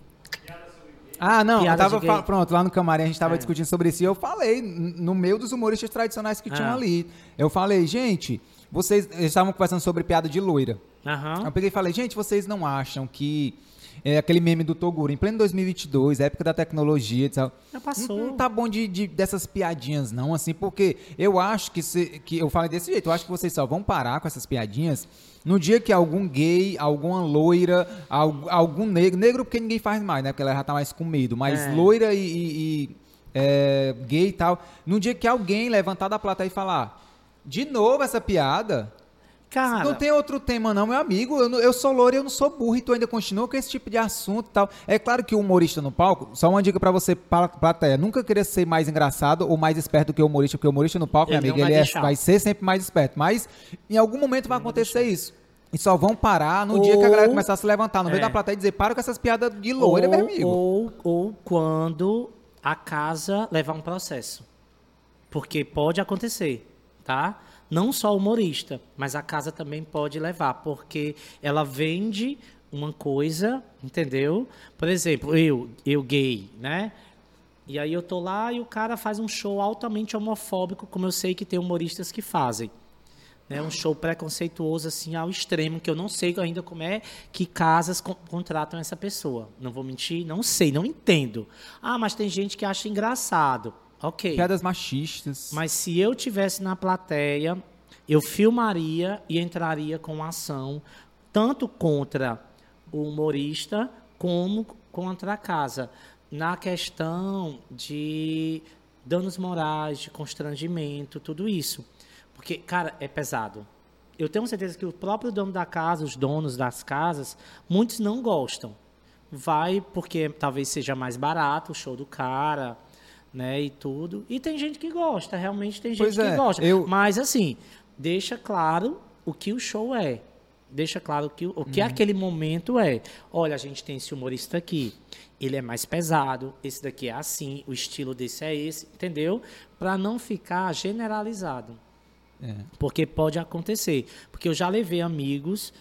Ah, não, eu tava pronto, lá no camarim a gente tava É. discutindo sobre isso e eu falei, no meio dos humoristas tradicionais que tinham Ah. ali. Eu falei, gente, vocês estavam conversando sobre piada de loira. aham. Eu peguei e falei, gente, vocês não acham que é, aquele meme do Toguro, em pleno 2022, época da tecnologia e tal, Já passou. Não, não tá bom de, de- dessas piadinhas, não, assim, porque eu acho que, se, que eu falei desse jeito, eu acho que vocês só vão parar com essas piadinhas no dia que algum gay, alguma loira, al- algum negro, negro porque ninguém faz mais, né? Porque ela já tá mais com medo, mas É. loira e, e- e, é, gay e tal, no dia que alguém levantar da plateia e falar. De novo essa piada? Cara, Não tem outro tema, não, meu amigo. Eu, eu sou louro e eu não sou burro e tu ainda continua com esse tipo de assunto e tal. É claro que o humorista no palco, só uma dica pra você, pla- plateia, nunca querer ser mais engraçado ou mais esperto do que o humorista, porque o humorista no palco, Ele meu amigo, vai ele é- vai ser sempre mais esperto. Mas em algum momento vai acontecer isso. E só vão parar no dia que a galera Ou- começar a se levantar no meio É. da plateia e dizer, para com essas piadas de loira, meu amigo. ou, ou quando a casa levar um processo. Porque pode acontecer, tá? Não só humorista, mas a casa também pode levar, porque ela vende uma coisa, entendeu? Por exemplo, eu, eu gay, né? E aí eu tô lá e o cara faz um show altamente homofóbico, como eu sei que tem humoristas que fazem. Né, um show preconceituoso assim ao extremo, que eu não sei ainda como é que casas con- contratam essa pessoa. Não vou mentir, não sei, não entendo. Ah, mas tem gente que acha engraçado. Ok. Piadas machistas. Mas se eu tivesse na plateia, eu filmaria e entraria com ação tanto contra o humorista como contra a casa na questão de danos morais, de constrangimento, tudo isso. Porque, cara, é pesado. Eu tenho certeza que o próprio dono da casa, os donos das casas, muitos não gostam. Vai porque talvez seja mais barato o show do cara, né, e tudo. E tem gente que gosta, realmente tem gente Pois é, que gosta. eu- Mas assim, deixa claro o que o show é. Deixa claro o que, o que aquele momento é. Olha, a gente tem esse humorista aqui. Ele é mais pesado, esse daqui é assim, o estilo desse é esse, entendeu? Para não ficar generalizado. É. Porque pode acontecer. Porque eu já levei amigos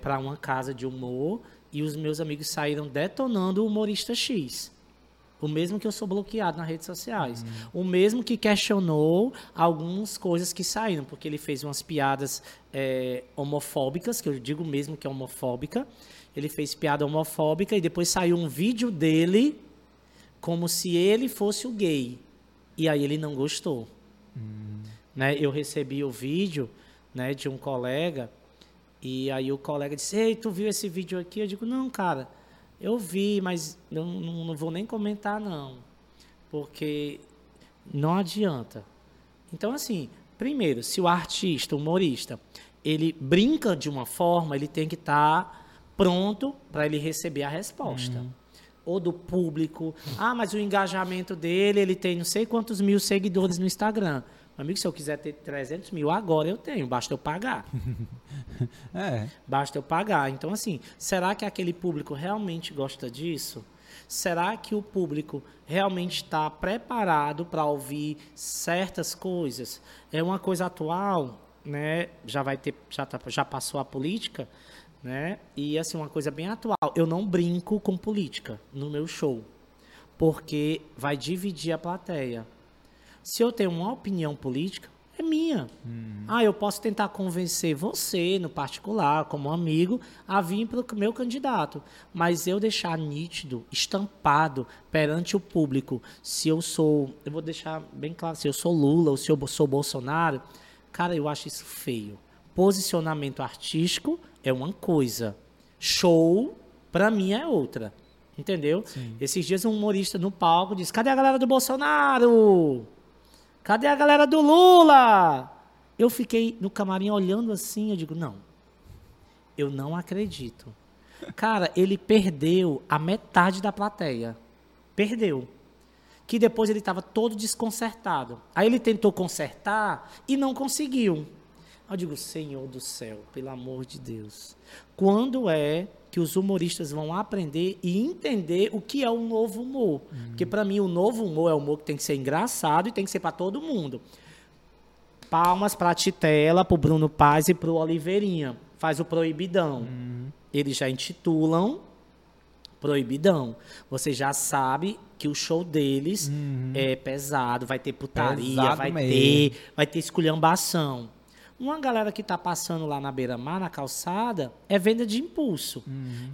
para uma casa de humor e os meus amigos saíram detonando o humorista X. O mesmo que eu sou bloqueado nas redes sociais. O mesmo que questionou algumas coisas que saíram, porque ele fez umas piadas é, homofóbicas, que eu digo mesmo que é homofóbica. Ele fez piada homofóbica e depois saiu um vídeo dele como se ele fosse o gay. E aí ele não gostou né, eu recebi o vídeo né, de um colega e aí o colega disse, ei, tu viu esse vídeo aqui? Eu digo, não, cara, eu vi, mas eu não, não vou nem comentar não, porque não adianta. Então, assim, primeiro, se o artista, o humorista, ele brinca de uma forma, ele tem que estar pronto para ele receber a resposta. Ou do público. Ah, mas o engajamento dele, ele tem não sei quantos mil seguidores no Instagram. Amigo, se eu quiser ter 300 mil agora, eu tenho. Basta eu pagar. É. Basta eu pagar. Então, assim, será que aquele público realmente gosta disso? Será que o público realmente está preparado para ouvir certas coisas? É uma coisa atual, né? Já vai ter, já, tá- já passou a política, né? E assim uma coisa bem atual. Eu não brinco com política no meu show, porque vai dividir a plateia. Se eu tenho uma opinião política, é minha. Ah, eu posso tentar convencer você, no particular, como amigo, a vir para o meu candidato. Mas eu deixar nítido, estampado perante o público, se eu sou. Eu vou deixar bem claro, se eu sou Lula ou se eu sou Bolsonaro, cara, eu acho isso feio. Posicionamento artístico é uma coisa. Show, para mim, é outra. Entendeu? Esses dias um humorista no palco disse: cadê a galera do Bolsonaro? Cadê a galera do Lula? Eu fiquei no camarim olhando assim, eu digo, não. Eu não acredito. Cara, ele perdeu a metade da plateia. Perdeu. Que depois ele estava todo desconcertado. Aí ele tentou consertar e não conseguiu. Eu digo, Senhor do céu, pelo amor de Deus. Quando é que os humoristas vão aprender e entender o que é o novo humor? Porque para mim o novo humor é o humor que tem que ser engraçado e tem que ser para todo mundo. Palmas para Titela, para o Bruno Paz e para o Oliveirinha. Faz o Proibidão. Eles já intitulam Proibidão. Você já sabe que o show deles é pesado, vai ter putaria, Pesado vai mesmo. ter, vai ter esculhambação. Uma galera que tá passando lá na beira-mar, na calçada, é venda de impulso.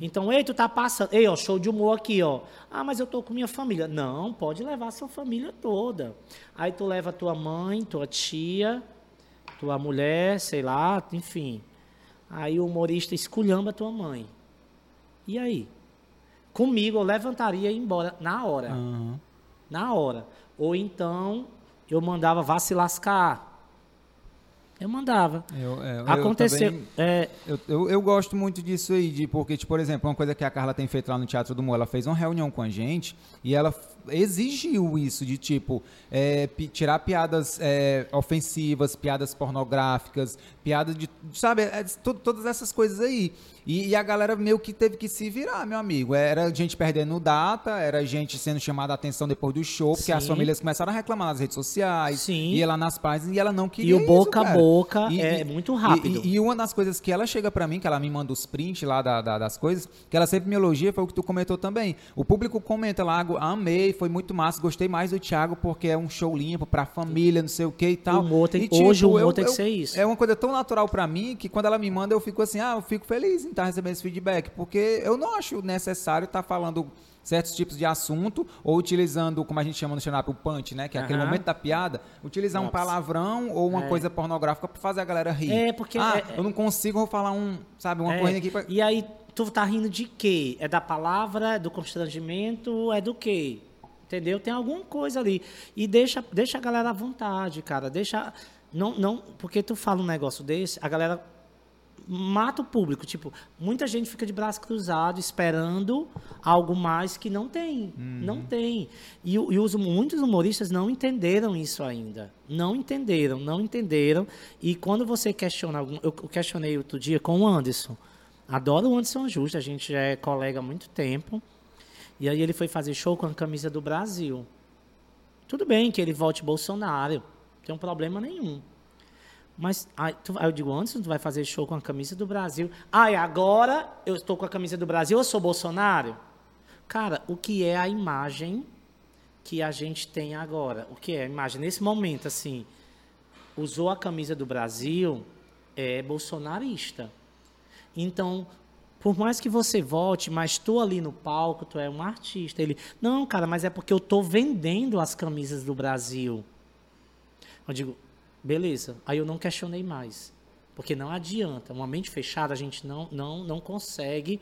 Então, ei, tu tá passando. Ei, ó, show de humor aqui, ó. Ah, mas eu tô com minha família. Não, pode levar sua família toda. Aí tu leva tua mãe, tua tia, tua mulher, sei lá, enfim. Aí o humorista esculhamba tua mãe. E aí? Comigo eu levantaria e ia embora na hora. Aham. Na hora. Ou então eu mandava vá se lascar. Eu mandava. Eu, é, eu Aconteceu. também- é, Eu, eu, eu gosto muito disso aí, de, porque, tipo, por exemplo, uma coisa que a Carla tem feito lá no Teatro do Mo, ela fez uma reunião com a gente e ela exigiu isso, de tipo, é, tirar piadas é, ofensivas, piadas pornográficas, piadas de, sabe, é, to- todas essas coisas aí. E, e a galera meio que teve que se virar, meu amigo. Era gente perdendo data, era gente sendo chamada a atenção depois do show, porque as Sim. famílias começaram a reclamar nas redes sociais, Sim. ia lá nas páginas e ela não queria o isso, boca a cara. boca é muito rápido. E, e uma das coisas que ela chega pra mim, que ela me manda os prints lá da- da- das coisas, que ela sempre me elogia, foi o que tu comentou também. O público comenta lá, "Ah, foi muito massa, gostei mais do Thiago porque é um show limpo pra família, não sei o que e tal. O humor tem- E, tipo, hoje o humor eu- tem que eu- ser isso. É uma coisa tão natural pra mim que quando ela me manda eu fico assim, ah, eu fico feliz em estar recebendo esse feedback, porque eu não acho necessário estar falando certos tipos de assunto ou utilizando, como a gente chama no stand-up, o punch, né, que é aquele Aham. momento da piada, utilizar um Nossa. palavrão ou uma É. coisa pornográfica pra fazer a galera rir. É, porque Ah, é- eu não consigo vou falar um, sabe, uma É, coisa aqui pra... E aí, tu tá rindo de quê? É da palavra, é do constrangimento, é do quê? Entendeu? Tem alguma coisa ali. E deixa, deixa a galera à vontade, cara. Deixa. Não, não, porque tu fala um negócio desse, a galera mata o público. Tipo, muita gente fica de braço cruzado esperando algo mais que não tem. Não tem. E, e os, muitos humoristas não entenderam isso ainda. Não entenderam, não entenderam. E quando você questiona algum. Eu eu questionei outro dia com o Anderson. Adoro o Anderson Justo, a gente já é colega há muito tempo. E aí ele foi fazer show com a camisa do Brasil. Tudo bem que ele volte Bolsonaro, não tem um problema nenhum. Mas aí, tu- aí eu digo, Anderson, tu vai fazer show com a camisa do Brasil. E agora eu estou com a camisa do Brasil, eu sou Bolsonaro? Cara, o que é a imagem que a gente tem agora? O que é a imagem? Nesse momento, assim, usou a camisa do Brasil, é bolsonarista. Então, por mais que você volte, mas tu ali no palco, tu é um artista. Ele, não, cara, mas é porque eu tô vendendo as camisas do Brasil. Eu digo, beleza. Aí eu não questionei mais. Porque não adianta. Uma mente fechada, a gente não, não, não consegue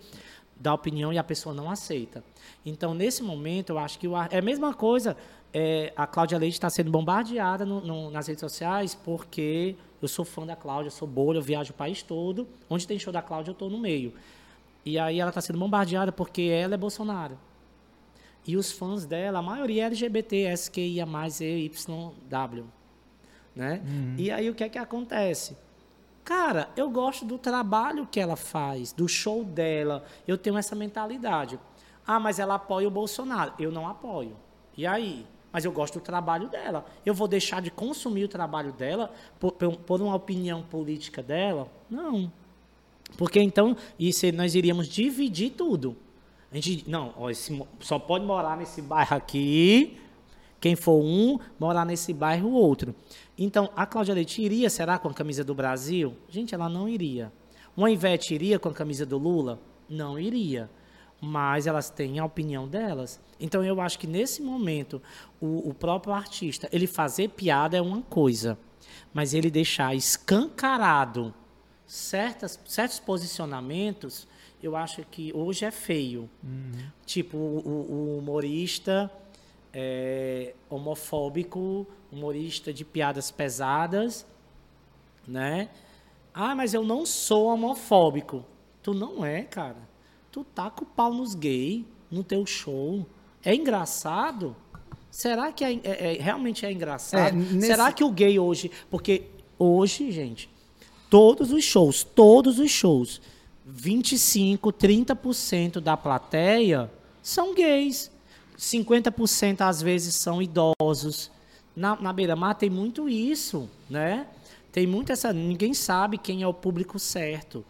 dar opinião e a pessoa não aceita. Então, nesse momento, eu acho que o ar- é a mesma coisa. é, a Cláudia Leite está sendo bombardeada no- no- nas redes sociais porque eu sou fã da Cláudia, sou bolha, eu viajo o país todo. Onde tem show da Cláudia, eu estou no meio. E aí ela está sendo bombardeada porque ela é Bolsonaro. E os fãs dela, a maioria é LGBT, SQIA+, EYW. Né? E aí o que é que acontece? Cara, eu gosto do trabalho que ela faz, do show dela. Eu tenho essa mentalidade. Ah, mas ela apoia o Bolsonaro. Eu não apoio. E aí? Mas eu gosto do trabalho dela. Eu vou deixar de consumir o trabalho dela por, por- por uma opinião política dela? Não. Porque então, isso nós iríamos dividir tudo. A gente, não, ó, esse só pode morar nesse bairro aqui, quem for um, morar nesse bairro o outro. Então, a Cláudia Leite iria, será, com a camisa do Brasil? Gente, ela não iria. Uma Ivete iria com a camisa do Lula? Não iria. Mas elas têm a opinião delas. Então, eu acho que nesse momento, o, o próprio artista, ele fazer piada é uma coisa, mas ele deixar escancarado certas, certos posicionamentos, eu acho que hoje é feio. Tipo, o, o- humorista é, homofóbico, humorista de piadas pesadas, né? Ah, mas eu não sou homofóbico. Tu não é, cara. Tu tá com o pau nos gay no teu show. É engraçado? Será que é, é- é- realmente é engraçado? É, nesse- Será que o gay hoje... Porque hoje, gente, todos os shows, todos os shows, 25, 30% da plateia são gays. 50% às vezes são idosos. Na, na beira-mar tem muito isso, né? Tem muito essa. Ninguém sabe quem é o público certo.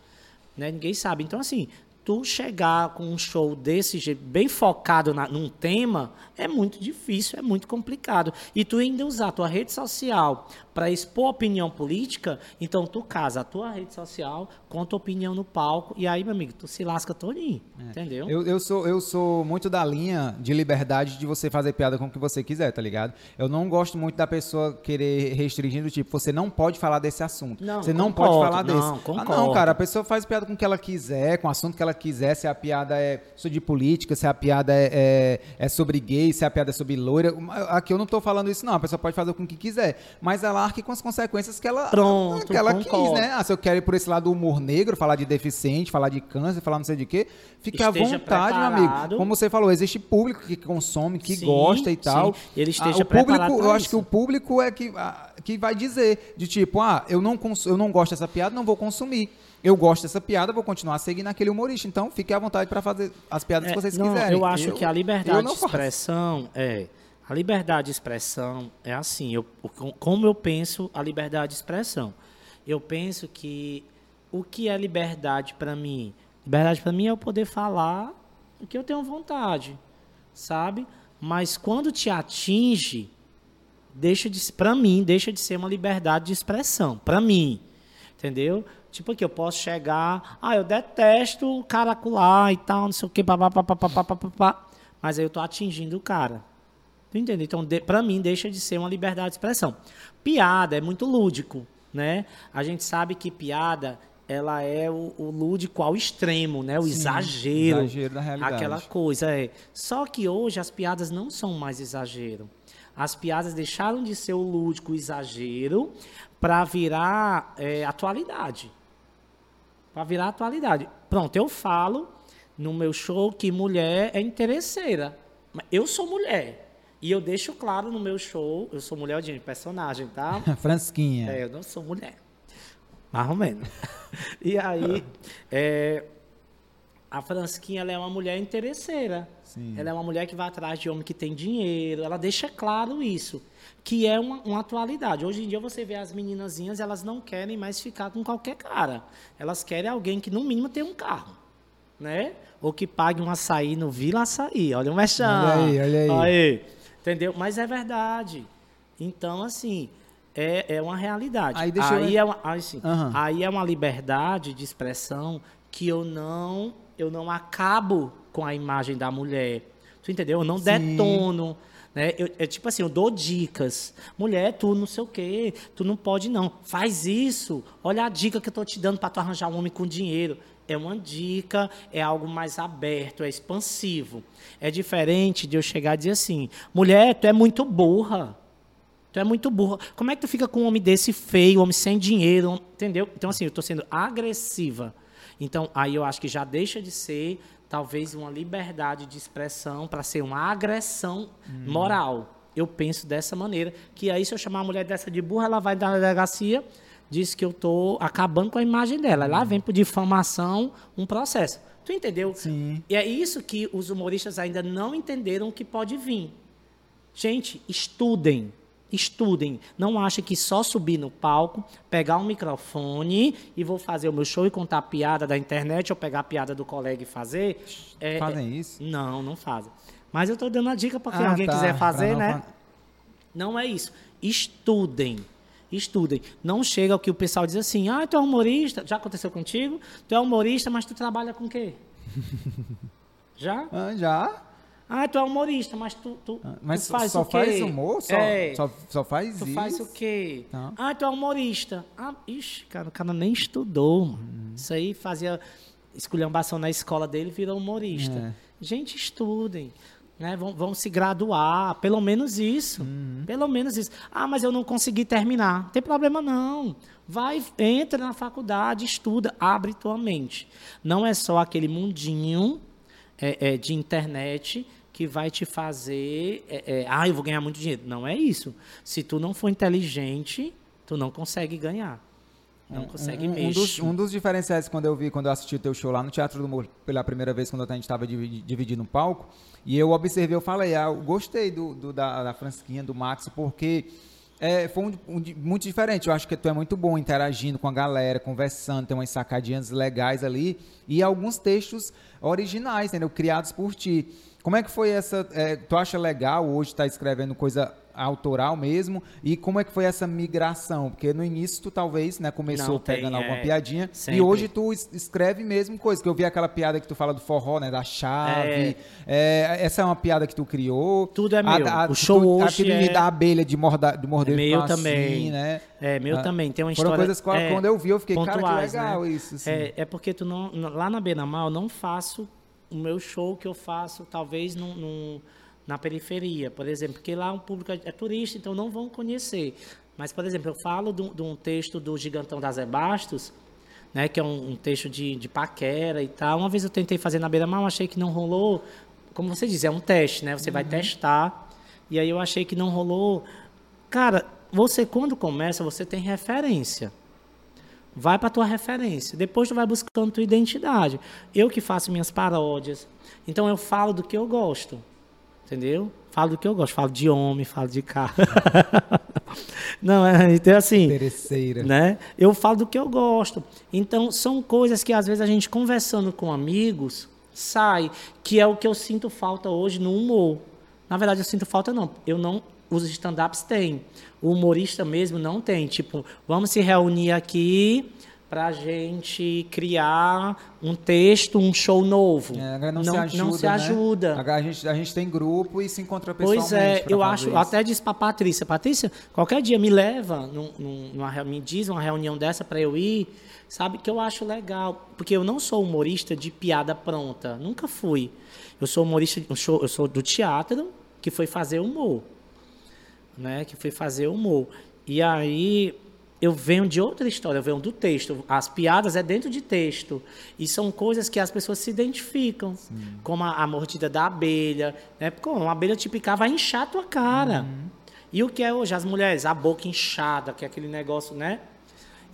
Né? Ninguém sabe. Então, assim, tu chegar com um show desse jeito, bem focado na, num tema, é muito difícil, é muito complicado. E tu ainda usar a tua rede social para expor opinião política, então tu casa a tua rede social com a tua opinião no palco, e aí, meu amigo, tu se lasca todinho. Entendeu? Eu, eu, sou, eu sou muito da linha de liberdade de você fazer piada com o que você quiser, tá ligado? Eu não gosto muito da pessoa querer restringir do tipo, você não pode falar desse assunto. Não, você não concordo, pode falar não, desse. Ah, não, concordo. cara, a pessoa faz piada com o que ela quiser, com o assunto que ela quiser, se a piada é sobre política, se a piada é, é, é sobre gay, se a piada é sobre loira. Aqui eu não estou falando isso, não. A pessoa pode fazer com o que quiser. Mas ela arque com as consequências que ela, Pronto, que ela quis, né? Ah, se eu quero ir por esse lado do humor negro, falar de deficiente, falar de câncer, falar não sei de quê, fique à vontade, meu preparado. amigo. Como você falou, existe público que consome, que Sim, gosta e tal. sim. Ele Ah, esteja o público, eu acho isso. que o público é que, ah, que vai dizer de tipo, ah, eu não, cons- eu não gosto dessa piada, não vou consumir. Eu gosto dessa piada, vou continuar seguindo aquele humorista. Então, fique à vontade para fazer as piadas É, que vocês não, quiserem. Eu acho que a eu liberdade de faço. expressão é. A liberdade de expressão é assim. Eu, o- como eu penso a liberdade de expressão? Eu penso que o que é liberdade para mim? Liberdade para mim é eu poder falar o que eu tenho vontade, sabe? Mas quando te atinge, deixa de para mim deixa de ser uma liberdade de expressão para mim entendeu tipo que eu posso chegar ah eu detesto caracular e tal não sei o que papapá, mas aí eu tô atingindo o cara tu entende então para mim deixa de ser uma liberdade de expressão piada é muito lúdico né a gente sabe que piada ela é o, o lúdico ao extremo né o Sim, exagero exagero da realidade. aquela coisa é só que hoje as piadas não são mais exagero as piadas deixaram de ser o lúdico o exagero para virar é, atualidade. Para virar atualidade. Pronto, eu falo no meu show que mulher é interesseira. Mas Eu sou mulher. E eu deixo claro no meu show, eu sou mulher de personagem, tá? Fransquinha. É, eu não sou mulher. Mais ou menos. E aí, é, a Fransquinha ela é uma mulher interesseira. Sim. Ela é uma mulher que vai atrás de homem que tem dinheiro. Ela deixa claro isso, que é uma, uma atualidade. Hoje em dia você vê as meninazinhas, elas não querem mais ficar com qualquer cara. Elas querem alguém que no mínimo tenha um carro, né? Ou que pague um açaí no Vila Açaí. Olha o mexão. Olha aí, olha aí. Entendeu? Mas é verdade. Então, assim, é, é uma realidade. Aí deixa eu- aí, é uma, aí, sim, Aham. aí é uma liberdade de expressão que eu não, eu não acabo com a imagem da mulher. Tu entendeu? Eu não Sim. detono. Né? Eu, é tipo assim, eu dou dicas. Mulher, tu não sei o quê, tu não pode não. Faz isso. Olha a dica que eu tô te dando para tu arranjar um homem com dinheiro. É uma dica, é algo mais aberto, é expansivo. É diferente de eu chegar e dizer assim: mulher, tu é muito burra. Tu é muito burra. Como é que tu fica com um homem desse feio, homem sem dinheiro, entendeu? Então, assim, eu estou sendo agressiva. Então, aí eu acho que já deixa de ser, talvez, uma liberdade de expressão para ser uma agressão moral. Eu penso dessa maneira, que aí se eu chamar a mulher dessa de burra, ela vai na delegacia, diz que eu estou acabando com a imagem dela. Lá vem por difamação um processo. Tu entendeu? Sim. E é isso que os humoristas ainda não entenderam que pode vir. Gente, estudem. Estudem. Não achem que só subir no palco, pegar um microfone e vou fazer o meu show e contar a piada da internet ou pegar a piada do colega e fazer. É, Fazem é- isso? Não, não fazem. Mas eu estou dando a dica para quem Ah, alguém tá, quiser fazer, né? Não é isso. Estudem. Estudem. Não chega o que o pessoal diz assim: ah, tu é humorista. Já aconteceu contigo? Tu é humorista, mas tu trabalha com o quê? Já? Ah, já? Ah, tu é humorista, mas tu, tu, Ah, Mas tu só, faz só o quê? faz humor? Só, é, só, só faz tu isso? faz o quê? Tá. Ah, tu é humorista. Ah, ixi, cara, o cara nem estudou, mano. Uhum. Isso aí fazia esculhambação na escola dele, virou humorista. É. Gente, estudem. Né? Vão, vão se graduar, pelo menos isso. Uhum. Pelo menos isso. Ah, mas eu não consegui terminar. Não tem problema não. Vai, entra na faculdade, estuda, abre tua mente. Não é só aquele mundinho é, é, de internet que vai te fazer. é, é, ah, eu vou ganhar muito dinheiro. Não é isso. Se tu não for inteligente, tu não consegue ganhar. Não consegue um, um mexer. dos, um dos diferenciais quando eu vi, quando eu assisti o teu show lá no Teatro do Humor pela primeira vez, quando a gente estava dividindo o palco, e eu observei, eu falei, ah, eu gostei do, do- da, da Fransquinha, do Max, porque é, foi um, um muito diferente. Eu acho que tu é muito bom interagindo com a galera, conversando, tem umas sacadinhas legais ali, e alguns textos originais, entendeu? Criados por ti. Como é que foi essa. é, tu acha legal hoje estar escrevendo coisa autoral mesmo? E como é que foi essa migração? Porque no início tu talvez, né, começou Não, tem, pegando alguma é, piadinha. sempre. E hoje tu es- escreve mesmo coisa. Que eu vi aquela piada que tu fala do forró, né? Da chave. É, essa é uma piada que tu criou. Tudo é A- meu. a- O show tu- hoje é- da abelha de, morda, de morder É meu bracinho, também. né? É, meu Ah, também. Tem uma Foram história. coisas que é, quando eu vi, eu fiquei, cara, que pontuais, legal né? isso. assim. É, é porque tu não, não- lá na Benamal eu não faço o meu show que eu faço, talvez num- num- na periferia, por exemplo, porque lá o público é, é turista, então não vão conhecer. Mas, por exemplo, eu falo de um, texto do Gigantão das Bastos, né, que é um, um texto de, de paquera e tal. Uma vez eu tentei fazer na Beira-Mar, achei que não rolou. Como você diz, é um teste, né? Você vai testar. E aí eu achei que não rolou. Cara, você quando começa, você tem referência. Vai para tua referência. Depois tu vai buscando tua identidade. Eu que faço minhas paródias. Então eu falo do que eu gosto. Entendeu? Falo do que eu gosto. Falo de homem, falo de carro. Não, é, então assim, Interesseira. né? Eu falo do que eu gosto. Então, são coisas que às vezes a gente conversando com amigos sai, que é o que eu sinto falta hoje no humor. Na verdade, eu sinto falta não. Eu não os stand-ups têm. O humorista mesmo não tem. Tipo, vamos se reunir aqui pra gente criar um texto, um show novo. É, não, não, se ajuda. não se né? ajuda. A gente, a gente tem grupo e se encontra pessoalmente. Pois é, eu acho, isso. até disse pra Patrícia, Patrícia, qualquer dia me leva, num, num- numa, me diz uma reunião dessa para eu ir, sabe, que eu acho legal, porque eu não sou humorista de piada pronta, nunca fui. Eu sou humorista, eu sou, eu sou do teatro, que foi fazer humor, né, que foi fazer humor. E aí eu venho de outra história, eu venho do texto. As piadas é dentro de texto. E são coisas que as pessoas se identificam. Como a, a mordida da abelha. Né? Porque uma abelha te picar vai inchar a tua cara. E o que é hoje? As mulheres, a boca inchada, que é aquele negócio, né?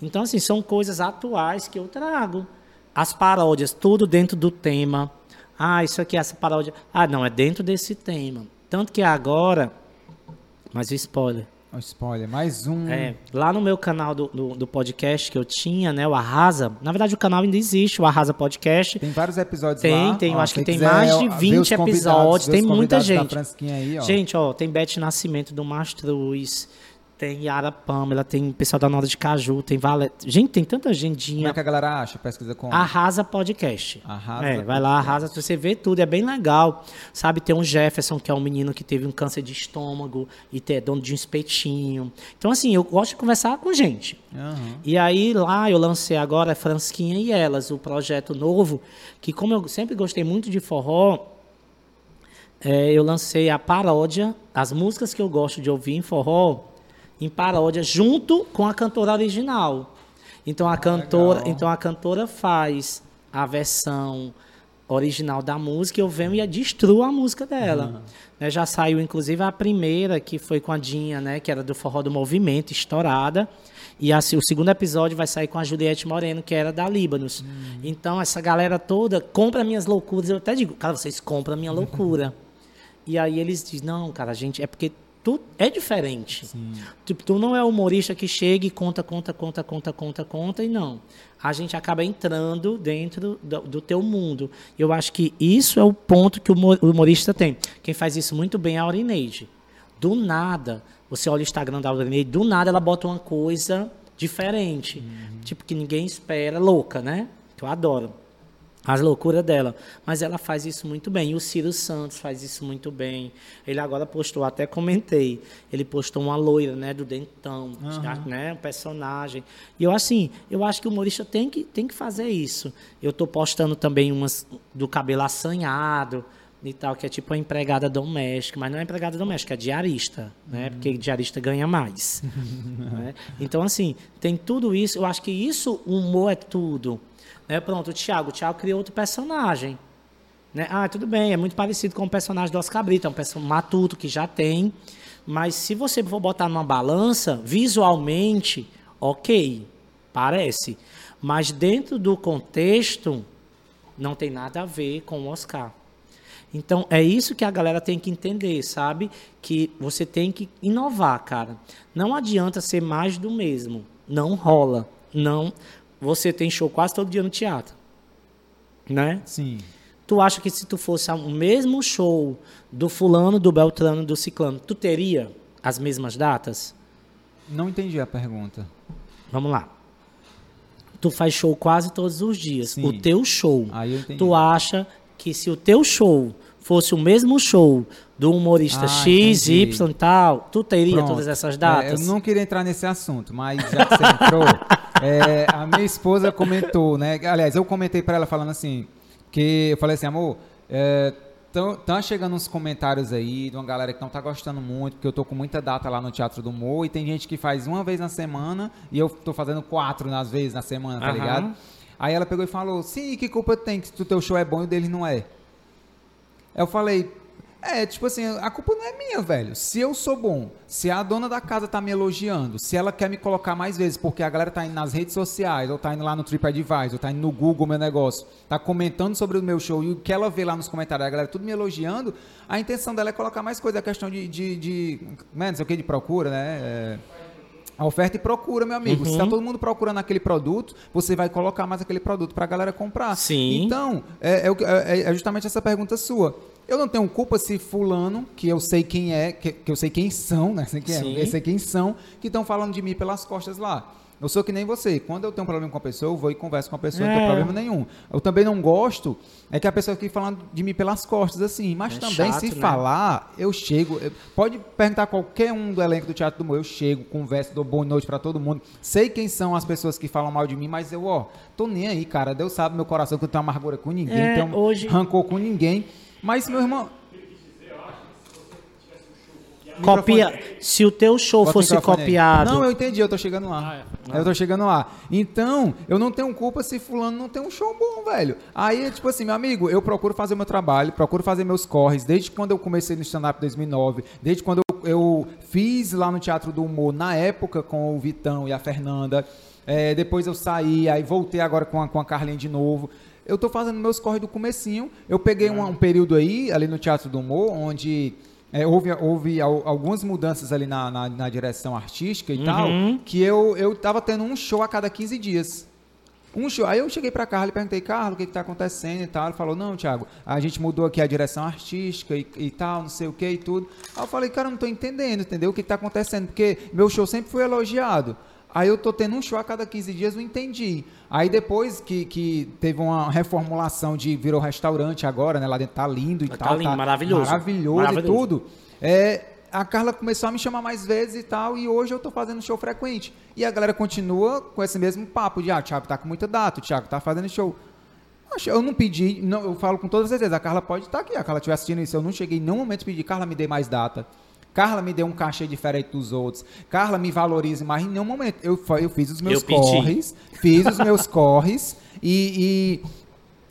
Então, assim, são coisas atuais que eu trago. As paródias, tudo dentro do tema. Ah, isso aqui é essa paródia. Ah, não, é dentro desse tema. Tanto que agora. Mas o spoiler. Um spoiler, mais um. É, lá no meu canal do, do, do podcast que eu tinha, né, o Arrasa, na verdade o canal ainda existe, o Arrasa Podcast. Tem vários episódios Tem, lá. tem, eu Ó, acho que tem mais de ó, ver 20 os convidados, episódios, tem muita gente. Aí, ó. Gente, ó, tem Beth Nascimento do Mastruz, tem Yara Pamela, tem pessoal da Nora de Caju, tem Vale... Gente, tem tanta Como gentinha. é que a galera acha? Pesquisa com. Arrasa Podcast. Arrasa é, vai lá, arrasa, você vê tudo, é bem legal. Sabe, tem um Jefferson, que é um menino que teve um câncer de estômago e é dono de um espetinho. Então, assim, eu gosto de conversar com gente. Aham. E aí lá eu lancei agora Fransquinha e Elas, o projeto novo, que como eu sempre gostei muito de forró, é, eu lancei a paródia, as músicas que eu gosto de ouvir em forró, em paródia, junto com a cantora original. Então a cantora, legal. então a cantora faz a versão original da música, eu venho e destruo a música dela. Né, já saiu, inclusive, a primeira, que foi com a Dinha, né, que era do Forró do Movimento, estourada. E assim, o segundo episódio vai sair com a Juliette Moreno, que era da Líbanos. Então, essa galera toda compra minhas loucuras. Eu até digo, cara, vocês compram a minha loucura. E aí eles dizem, não, cara, a gente, é porque tu é diferente. Tipo, tu não é humorista que chega e conta, conta, conta, conta, conta, conta, e não. A gente acaba entrando dentro do, do teu mundo. Eu acho que isso é o ponto que o humo- o humorista tem. Quem faz isso muito bem é a Aurineide. Do nada, você olha o Instagram da Aurineide, do nada ela bota uma coisa diferente. Tipo, que ninguém espera, louca, né? Que eu adoro as loucuras dela. Mas ela faz isso muito bem. E o Ciro Santos faz isso muito bem. Ele agora postou, até comentei, ele postou uma loira, né, do dentão, já, né, um personagem. E eu assim, eu acho que o humorista tem que, tem que fazer isso. Eu tô postando também umas do cabelo assanhado e tal, que é tipo a empregada doméstica, mas não é empregada doméstica, é diarista, né? Porque diarista ganha mais. né? Então, assim, tem tudo isso. Eu acho que isso, o humor é tudo. Né? Pronto, o Thiago. O Thiago criou outro personagem. Né? Ah, tudo bem, é muito parecido com o personagem do Oscar Brito, é um personagem matuto que já tem. Mas se você for botar numa balança, visualmente, ok, parece. Mas dentro do contexto, não tem nada a ver com o Oscar. Então, é isso que a galera tem que entender, sabe? Que você tem que inovar, cara. Não adianta ser mais do mesmo. Não rola. Não. Você tem show quase todo dia no teatro. Né? Sim. Tu acha que se tu fosse o mesmo show do fulano, do Beltrano, do Ciclano, tu teria as mesmas datas? Não entendi a pergunta. Vamos lá. Tu faz show quase todos os dias. Sim. O teu show. Aí eu entendi. Tu acha que se o teu show fosse o mesmo show do humorista Ah, X, entendi. Y e tal, tu teria Pronto. todas essas É, datas? eu não queria entrar nesse assunto, mas já que você entrou, é, a minha esposa comentou, né? Aliás, eu comentei pra ela falando assim, que eu falei assim, amor, é, tão, tá chegando uns comentários aí de uma galera que não tá gostando muito, porque eu tô com muita data lá no Teatro do Humor, e tem gente que faz uma vez na semana, e eu tô fazendo quatro nas vezes na semana, tá Aham. ligado? Aí ela pegou e falou, sim, que culpa tem que o teu show é bom e o dele não é? Eu falei, é, tipo assim, a culpa não é minha, velho. Se eu sou bom, se a dona da casa tá me elogiando, se ela quer me colocar mais vezes, porque a galera tá indo nas redes sociais, ou tá indo lá no TripAdvisor, ou tá indo no Google, meu negócio, tá comentando sobre o meu show, e o que ela vê lá nos comentários, a galera tudo me elogiando, a intenção dela é colocar mais coisa, a questão de, de, de né, não sei o que, de procura, né? É, a oferta e procura, meu amigo. Se tá todo mundo procurando aquele produto, você vai colocar mais aquele produto pra galera comprar. Sim. Então, é, é é- é justamente essa pergunta sua. Eu não tenho culpa se fulano, que eu sei quem é, que, que eu sei quem são, né? Sei quem é, eu sei quem são, que estão falando de mim pelas costas lá. Eu sou que nem você. Quando eu tenho um problema com a pessoa, eu vou e converso com a pessoa, não tem É. problema nenhum. Eu também não gosto é que a pessoa fique falando de mim pelas costas, assim. Mas É também, chato, se né? falar, eu chego. eu- pode perguntar qualquer um do elenco do Teatro do Humor, eu chego, converso, dou boa noite pra todo mundo. Sei quem são as pessoas que falam mal de mim, mas eu, ó, tô nem aí, cara. Deus sabe meu coração que eu tenho amargura com ninguém, É, tenho hoje- rancor com ninguém. Mas, meu irmão. Copia. Se o teu show Bota o fosse aí. copiado. Não, eu entendi, eu tô chegando lá. Ah, Eu tô chegando lá. Então, eu não tenho culpa se fulano não tem um show bom, velho. Aí, tipo assim, meu amigo, eu procuro fazer meu trabalho, procuro fazer meus corres, desde quando eu comecei no stand-up em 2009, desde quando eu, eu fiz lá no Teatro do Humor, na época com o Vitão e a Fernanda. É, depois eu saí, aí voltei agora com a, com a Carlinha de novo. Eu tô fazendo meus corres do comecinho. Eu peguei um, um período aí, ali no Teatro do Humor, onde é, houve, houve al- algumas mudanças ali na, na, na direção artística e tal, que eu, eu tava tendo um show a cada 15 dias. Um show. Aí eu cheguei pra Carla e perguntei, Carla, o que que tá acontecendo e tal. Ele falou, não, Thiago, a gente mudou aqui a direção artística e, e tal, não sei o que e tudo. Aí eu falei, cara, eu não tô entendendo, entendeu? O que que tá acontecendo? Porque meu show sempre foi elogiado. Aí eu tô tendo um show a cada 15 dias, não entendi. Aí depois que, que teve uma reformulação de virou restaurante agora, né? Lá dentro tá lindo e Tá tal. lindo, maravilhoso. Maravilhoso, Maravilhoso. e tudo. É, a Carla começou a me chamar mais vezes e tal, e hoje eu tô fazendo show frequente. E a galera continua com esse mesmo papo de, ah, o Thiago tá com muita data, o Thiago tá fazendo show. Eu não pedi, não, eu falo com toda certeza, a Carla pode estar aqui, a Carla estiver assistindo isso, eu não cheguei em nenhum momento pedir, Carla, me dê mais data. Carla me dê um cachê diferente dos outros. Carla me valorize mais em nenhum momento. Eu, eu fiz os meus Eu pedi. corres, fiz os meus corres e,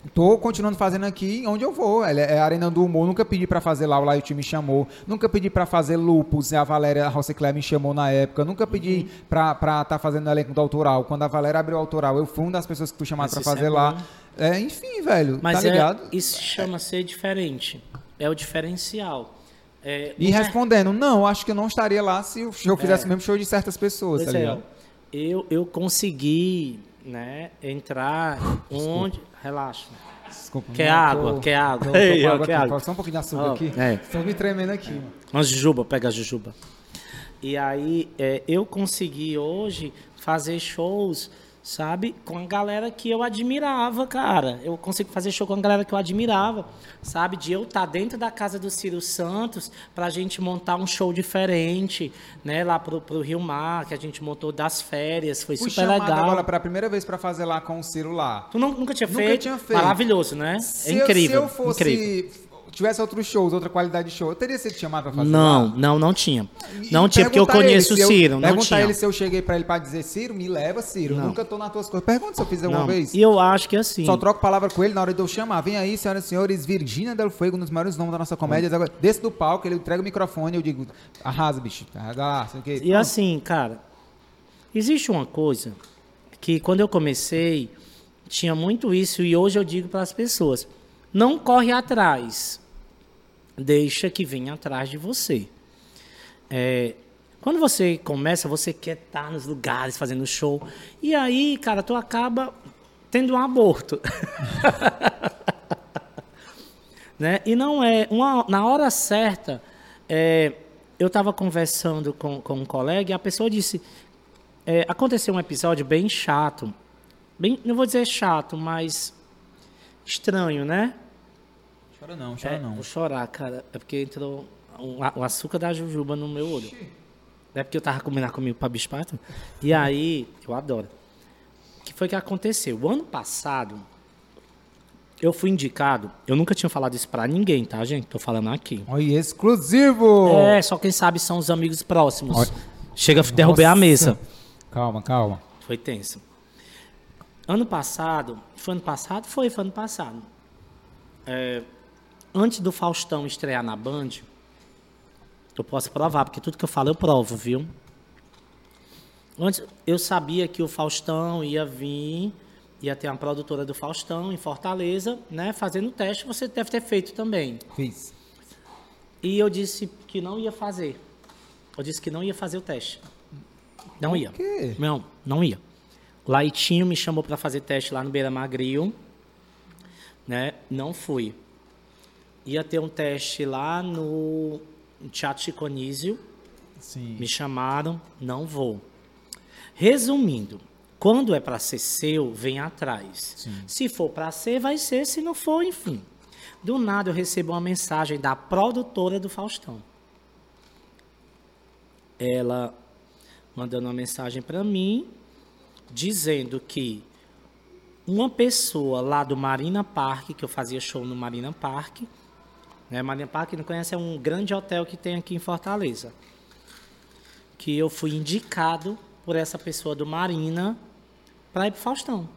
e tô continuando fazendo aqui onde eu vou. É é a Arena do Humor. Nunca pedi pra fazer lá, o Laio me chamou. Nunca pedi pra fazer Lupus, a Valéria Rossecler me chamou na época. Nunca pedi Uhum. pra estar tá fazendo o elenco do autoral. Quando a Valéria abriu o autoral, eu fui uma das pessoas que fui pra isso é fazer lá. É, enfim, velho, Mas tá é- ligado? isso chama ser diferente. É o diferencial. É, E é- respondendo, não, acho que eu não estaria lá se o show fizesse o mesmo show de certas pessoas, Pois tá é, ligado? eu, eu consegui né, entrar onde. Relaxa. Desculpa. Quer água? tô- Quer água? Tô, tô Ei, água quer água? Só um pouquinho de açúcar Ó, aqui. é. Tô me tremendo aqui. mano. Uma jujuba, pega a jujuba. E aí, é, eu consegui hoje fazer shows, sabe, com a galera que eu admirava, cara. Eu consigo fazer show com a galera que eu admirava, sabe? De eu estar dentro da casa do Ciro Santos pra gente montar um show diferente, né? Lá pro, pro Rio Mar, que a gente montou das férias, foi Fui super legal. agora pra primeira vez pra fazer lá com o Ciro lá. Tu não- nunca tinha Nunca feito? tinha feito. Maravilhoso, né? Se é eu- incrível. se eu fosse. incrível. Tivesse outros shows, outra qualidade de show, eu teria sido chamado pra fazer Não, lá? não, não tinha. E Não tinha, porque eu conheço o eu- Ciro, não Perguntar tinha. ele se eu cheguei pra ele pra dizer, Ciro, me leva, Ciro. Não. Nunca tô nas tuas coisas. Pergunta se eu fizer uma Não. vez. E eu acho que assim. Só troco palavra com ele na hora de eu chamar. Vem aí, senhoras e senhores, Virgínia Del Fuego, um dos maiores nomes da nossa comédia. Agora, Desce do palco, ele entrega o microfone e eu digo, arrasa, bicho. Arrasa lá, sei o quê. E assim, cara, existe uma coisa que quando eu comecei tinha muito isso e hoje eu digo para as pessoas: não corre atrás, deixa que venha atrás de você. É, quando você começa, você quer estar nos lugares fazendo show e aí, cara, tu acaba tendo um aborto. Né? E não é. Uma, na hora certa, é, eu estava conversando com, com um colega e a pessoa disse: é, aconteceu um episódio bem chato. Bem, não vou dizer chato, mas estranho, né? Chora não, chora É, não. Vou chorar, cara. É porque entrou o açúcar da jujuba no meu olho. É porque eu tava comendo comigo pra bispato. E aí, eu adoro. O que foi que aconteceu? O ano passado, eu fui indicado. Eu nunca tinha falado isso pra ninguém, tá, gente? Tô falando aqui. Olha, exclusivo! É, só quem sabe são os amigos próximos. Olha. Chega, a Nossa. mesa. Calma, calma. Foi tenso. Ano passado, foi ano passado? Foi, foi ano passado. É, antes do Faustão estrear na Band, eu posso provar, porque tudo que eu falo eu provo, viu? Antes, eu sabia que o Faustão ia vir, ia ter uma produtora do Faustão em Fortaleza, né? Fazendo teste, você deve ter feito também. Fiz. E eu disse que não ia fazer. Eu disse que não ia fazer o teste. Não ia. quê? Não, não ia. O Laitinho me chamou para fazer teste lá no Beira Magrio. Né? Não fui. Ia ter um teste lá no Teatro Chico Anísio. Sim. Me chamaram, não vou. Resumindo, quando é para ser seu, vem atrás. Se for para ser, vai ser. Se não for, enfim. Do nada eu recebo uma mensagem da produtora do Faustão. Ela mandando uma mensagem para mim dizendo que uma pessoa lá do Marina Park, que eu fazia show no Marina Park, né? Marina Park, quem não conhece, é um grande hotel que tem aqui em Fortaleza. Que eu fui indicado por essa pessoa do Marina para ir pro Faustão.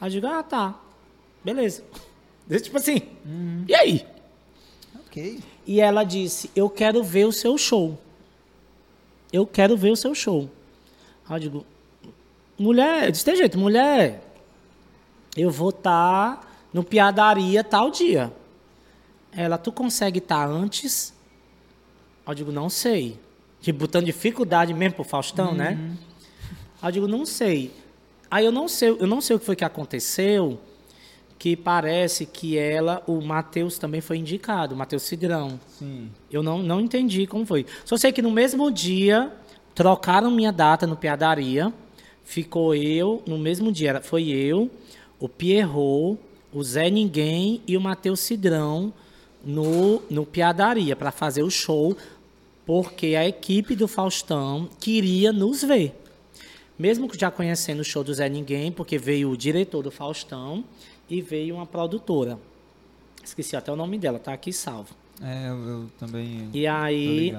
Aí eu digo, ah, tá. Beleza. Tipo assim, e aí? Ok. E ela disse: Eu quero ver o seu show. Eu quero ver o seu show. Aí eu digo: Mulher, eu disse: Tem jeito, mulher, eu vou estar no Piadaria tal dia. Ela, tu consegue estar antes? Aí eu digo: Não sei. Tipo, botando dificuldade mesmo pro Faustão, né? Aí eu digo: Não sei. Aí eu não sei, eu não sei o que foi que aconteceu que parece que ela, o Matheus também foi indicado, o Matheus Cidrão. Sim. Eu não, não entendi como foi. Só sei que no mesmo dia trocaram minha data no Piadaria. Ficou eu, no mesmo dia, foi eu, o Pierrot, o Zé Ninguém e o Matheus Cidrão no, no Piadaria para fazer o show, porque a equipe do Faustão queria nos ver. Mesmo que já conhecendo o show do Zé Ninguém, porque veio o diretor do Faustão e veio uma produtora. Esqueci até o nome dela, tá aqui salvo. É, eu, eu também. E aí,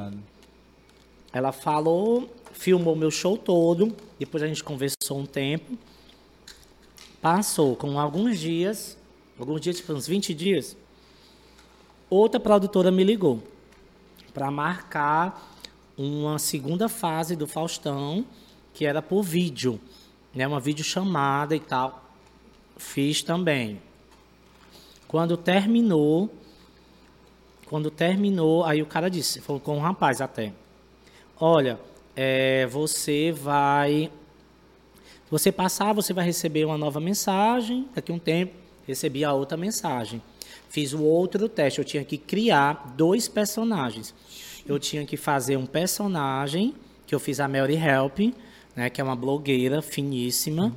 ela falou, filmou meu show todo, depois a gente conversou um tempo. Passou com alguns dias, alguns dias, tipo uns 20 dias, outra produtora me ligou para marcar uma segunda fase do Faustão, que era por vídeo, né, uma videochamada e tal. Fiz também. Quando terminou, quando terminou, aí o cara disse, falou com um rapaz até. Olha, é, você vai. Você passar, você vai receber uma nova mensagem. Daqui um tempo, recebi a outra mensagem. Fiz o outro teste. Eu tinha que criar dois personagens. Eu tinha que fazer um personagem, que eu fiz a Mary Help, né, que é uma blogueira finíssima.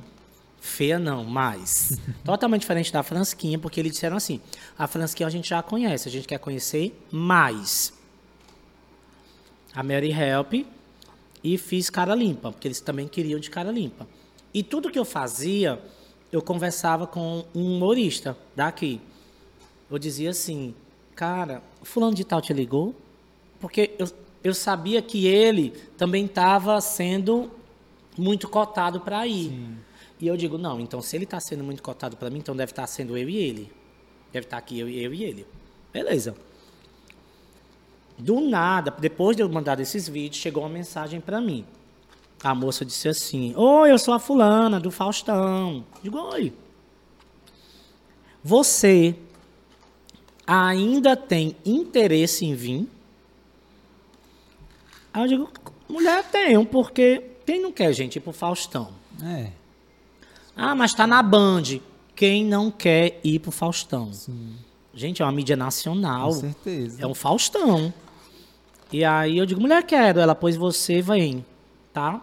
Feia não, mas totalmente diferente da Fransquinha, porque eles disseram assim: a Fransquinha a gente já conhece, a gente quer conhecer mais a Mary Help e fiz cara limpa, porque eles também queriam de cara limpa. E tudo que eu fazia, eu conversava com um humorista daqui. Eu dizia assim, cara, fulano de tal te ligou? Porque eu, eu sabia que ele também estava sendo muito cotado para ir. E eu digo, não, então se ele está sendo muito cotado para mim, então deve estar sendo eu e ele. Deve estar aqui eu, eu e ele. Beleza. Do nada, depois de eu mandar esses vídeos, chegou uma mensagem para mim. A moça disse assim: Oi, eu sou a fulana do Faustão. Digo, oi. Você ainda tem interesse em vir? Aí eu digo, mulher, tenho, porque quem não quer gente ir pro Faustão? É. Ah, mas tá na Band. Quem não quer ir pro Faustão? Gente, é uma mídia nacional. Com certeza. É um Faustão. E aí eu digo, mulher, quero. Ela, pois você vem, tá?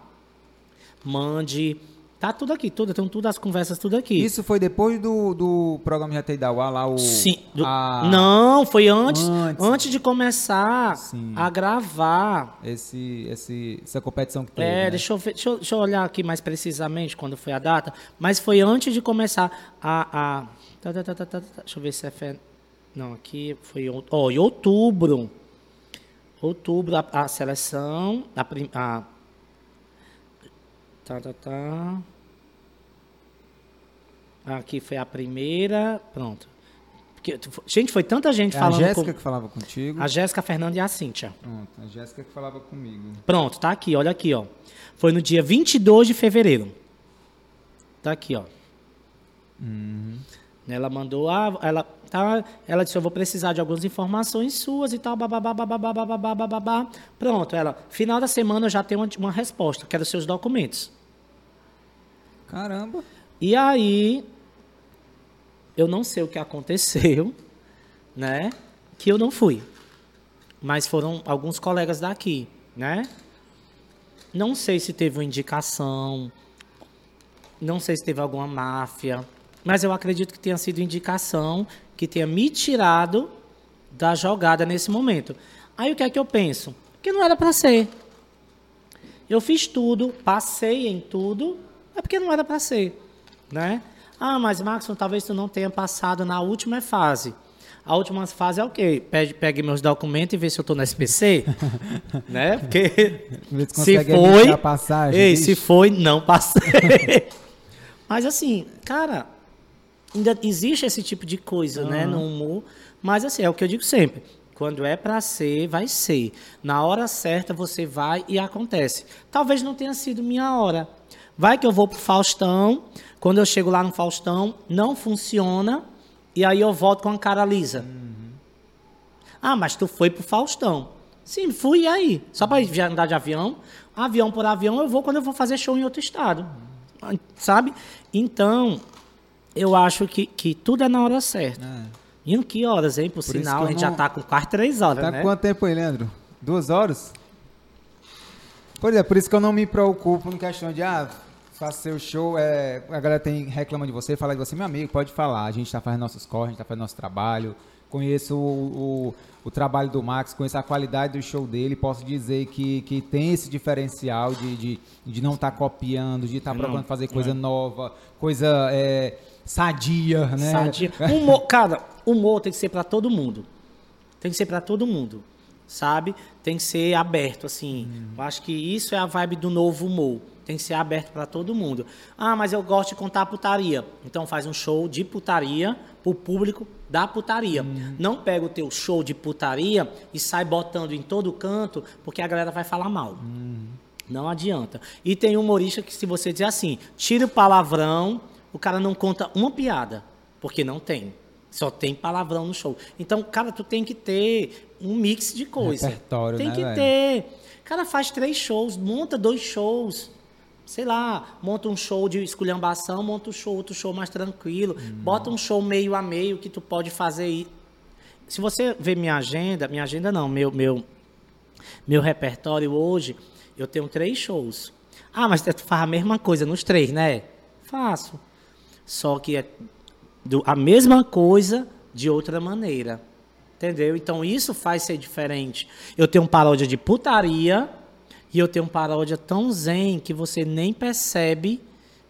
Mande. Tá tudo aqui, tudo. Tem tudo as conversas, tudo aqui. Isso foi depois do, do programa de Idauá, lá o... Sim. do- a- Não, foi antes, Antes. antes, de começar Sim. a gravar. Esse, esse, essa competição que teve, É, né? deixa, eu ver- deixa, eu, deixa eu olhar aqui mais precisamente quando foi a data. Mas foi antes de começar a. a tá, tá, tá, tá, tá, tá. deixa eu ver se é. Fe... Não, aqui foi ó, em outubro. Outubro, a, a seleção. A, a, tá, tá, tá. Aqui foi a primeira. Pronto. Porque, gente, foi tanta gente É a falando. Jéssica com- que falava contigo. a Jéssica, a Fernanda e a Cíntia. Pronto, a Jéssica que falava comigo. Pronto, tá aqui, olha aqui, ó. Foi no dia 22 de fevereiro. Tá aqui, ó. Ela mandou, ah, ela, tá, ela disse, eu vou precisar de algumas informações suas e tal, bababá, bababá, bababá, bababá. Pronto, ela, final da semana eu já tenho uma, uma resposta, quero seus documentos. Caramba. E aí, eu não sei o que aconteceu, né? Que eu não fui. Mas foram alguns colegas daqui, né? Não sei se teve uma indicação, não sei se teve alguma máfia, mas eu acredito que tenha sido indicação que tenha me tirado da jogada nesse momento. Aí o que é que eu penso? Que não era para ser. Eu fiz tudo, passei em tudo, é porque não era para ser, né? Ah, mas Maxon, talvez tu não tenha passado na última fase. A última fase é o quê? Pegue, pegue meus documentos e vê se eu estou no SPC, né? Porque se foi, a passagem, ei, se foi, não passei. mas assim, cara, ainda existe esse tipo de coisa, né, no humor. Mas assim, é o que eu digo sempre. Quando é pra ser, vai ser. Na hora certa você vai e acontece. Talvez não tenha sido minha hora. Vai que eu vou pro Faustão, quando eu chego lá no Faustão, não funciona, e aí eu volto com a cara lisa. Ah, mas tu foi pro Faustão. Sim, fui e aí. Só para andar de avião. Avião por avião eu vou quando eu vou fazer show em outro estado. Sabe? Então, eu acho que, que tudo é na hora certa. É. E em que horas, hein? Por, isso sinal, a gente não- já tá com quase três horas, Tá né? quanto tempo aí, Leandro? Duas horas? Pois é, por isso que eu não me preocupo em questão de, ah, faça seu show, é, a galera tem, reclama de você, fala de você, meu amigo, pode falar, a gente tá fazendo nossos corres, a gente tá fazendo nosso trabalho, conheço o, o, o trabalho do Max, conheço a qualidade do show dele, posso dizer que, que tem esse diferencial de, de, de não estar copiando, de estar Não, procurando fazer coisa é. nova, coisa é, sadia, né? Sadia. Humor, cara, humor tem que ser pra todo mundo. Tem que ser pra todo mundo, sabe? Tem que ser aberto, assim. Eu acho que isso é a vibe do novo humor. Tem que ser aberto pra todo mundo. Ah, mas eu gosto de contar putaria. Então faz um show de putaria pro público da putaria. Não pega o teu show de putaria e sai botando em todo canto, porque a galera vai falar mal. Não adianta. E tem humorista que, se você dizer assim, tira o palavrão, o cara não conta uma piada, porque não tem. Só tem palavrão no show. Então, cara, tu tem que ter um mix de coisa. Repertório, tem né, que velho? ter. Cara, faz três shows, monta dois shows. Sei lá, monta um show de esculhambação, monta um show, outro show mais tranquilo. Hum. Bota um show meio a meio que tu pode fazer aí. Se você ver minha agenda, minha agenda não, meu, meu, meu repertório hoje, eu tenho três shows. Ah, mas tu faz a mesma coisa nos três, né? Faço. Só que é do- a mesma coisa de outra maneira. Entendeu? Então isso faz ser diferente. Eu tenho um paródia de putaria e eu tenho paródia tão zen que você nem percebe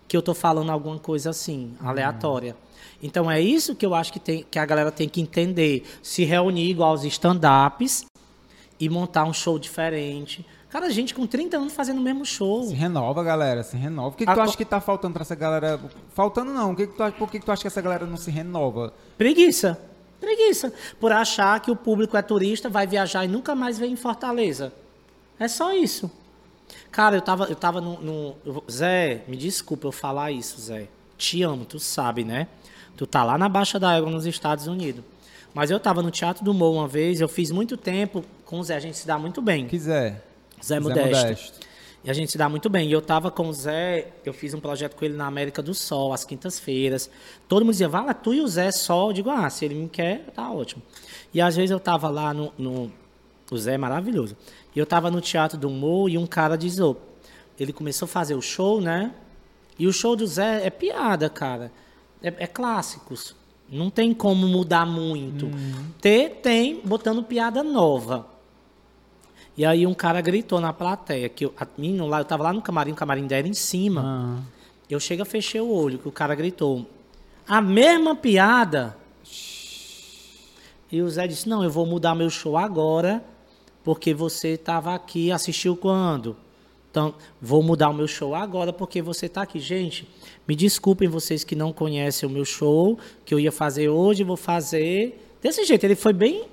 que eu tô falando alguma coisa assim, aleatória. Então é isso que eu acho que, tem, que a galera tem que entender. Se reunir igual aos stand-ups e montar um show diferente. Cara, gente com 30 anos fazendo o mesmo show. Se renova, galera, se renova. O que, que A tu acha que tá faltando pra essa galera? Faltando não, o que que tu, por que, que tu acha que essa galera não se renova? Preguiça. Preguiça. Por achar que o público é turista, vai viajar e nunca mais vem em Fortaleza. É só isso. Cara, eu tava, eu tava no, eu- Zé, me desculpa eu falar isso, Zé. Te amo, tu sabe, né? Tu tá lá na Baixa da Égua, nos Estados Unidos. Mas eu tava no Teatro do Mo uma vez, eu fiz muito tempo com o Zé, a gente se dá muito bem. Quiser. Zé Modesto. E a gente se dá muito bem. E eu tava com o Zé, eu fiz um projeto com ele na América do Sol, às quintas-feiras. Todo mundo dizia, vai lá, tu e o Zé só. Eu digo, ah, se ele me quer, tá ótimo. E às vezes eu tava lá no. no o Zé é maravilhoso. E eu tava no Teatro do Humor e um cara diz, oh, ele começou a fazer o show, né? E o show do Zé é piada, cara. É, é clássicos. Não tem como mudar muito. Ter, tem, botando piada nova. E aí um cara gritou na plateia, que eu, a menina lá, eu tava lá no camarim, o camarim dela em cima. Ah. Eu chego a fechei o olho, que o cara gritou. A mesma piada. E o Zé disse, não, eu vou mudar meu show agora, porque você estava aqui, assistiu quando? Então, vou mudar o meu show agora, porque você está aqui. Gente, me desculpem vocês que não conhecem o meu show, que eu ia fazer hoje, vou fazer... Desse jeito, ele foi bem...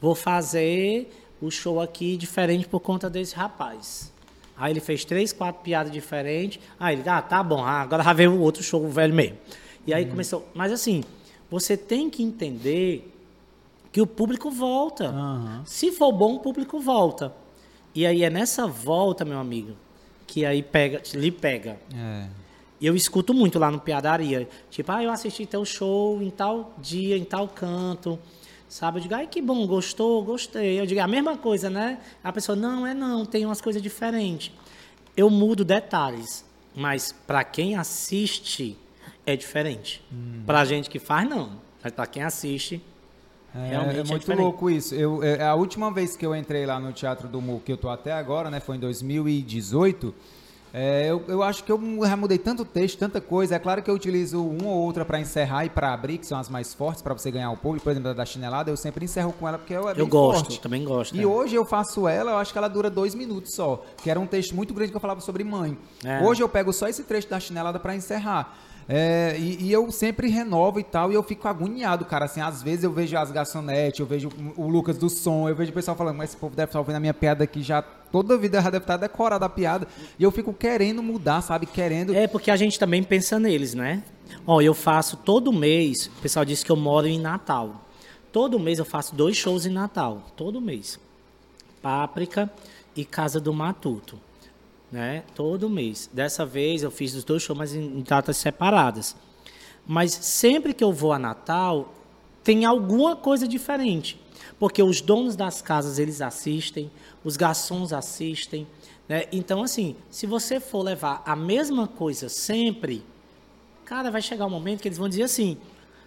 Vou fazer o show aqui diferente por conta desse rapaz. Aí ele fez três, quatro piadas diferentes. Aí ele, ah, tá bom, ah, agora já veio o outro show velho mesmo. E aí começou. Mas assim, você tem que entender que o público volta. Aham. Se for bom, o público volta. E aí é nessa volta, meu amigo, que aí pega, lhe pega. É. E eu escuto muito lá no Piadaria. Tipo, ah, eu assisti teu show em tal dia, em tal canto. Sabe? Eu digo, ai, que bom, gostou? Gostei. Eu digo, é a mesma coisa, né? A pessoa, não, é não, tem umas coisas diferentes. Eu mudo detalhes, mas para quem assiste é diferente. Pra gente que faz, não. Mas para quem assiste, É, é é muito diferente. louco isso. Eu, é, a última vez que eu entrei lá no Teatro do Mu, que eu tô até agora, né? Foi em 2018. É, eu, eu acho que eu já mudei tanto texto, tanta coisa. É claro que eu utilizo uma ou outra para encerrar e para abrir, que são as mais fortes para você ganhar o público. Por exemplo, a da chinelada, eu sempre encerro com ela porque ela é bem eu gosto, forte. também gosto. E é. hoje eu faço ela, eu acho que ela dura dois minutos só. Que era um texto muito grande que eu falava sobre mãe. É. Hoje eu pego só esse trecho da chinelada pra encerrar. É, e, e eu sempre renovo e tal, e eu fico agoniado, cara. Assim, às vezes eu vejo as garçonetes, eu vejo o Lucas do som, eu vejo o pessoal falando, mas esse povo deve estar ouvindo a minha piada aqui já. Toda a vida já deve estar decorada a piada. E eu fico querendo mudar, sabe? Querendo. É porque a gente também pensa neles, né? Ó, eu faço todo mês, o pessoal diz que eu moro em Natal. Todo mês eu faço dois shows em Natal, todo mês. Páprica e Casa do Matuto, né? Todo mês. Dessa vez eu fiz os dois shows, mas em datas separadas. Mas sempre que eu vou a Natal, tem alguma coisa diferente. Porque os donos das casas, eles assistem, os garçons assistem, né? Então, assim, se você for levar a mesma coisa sempre, cara, vai chegar um momento que eles vão dizer assim,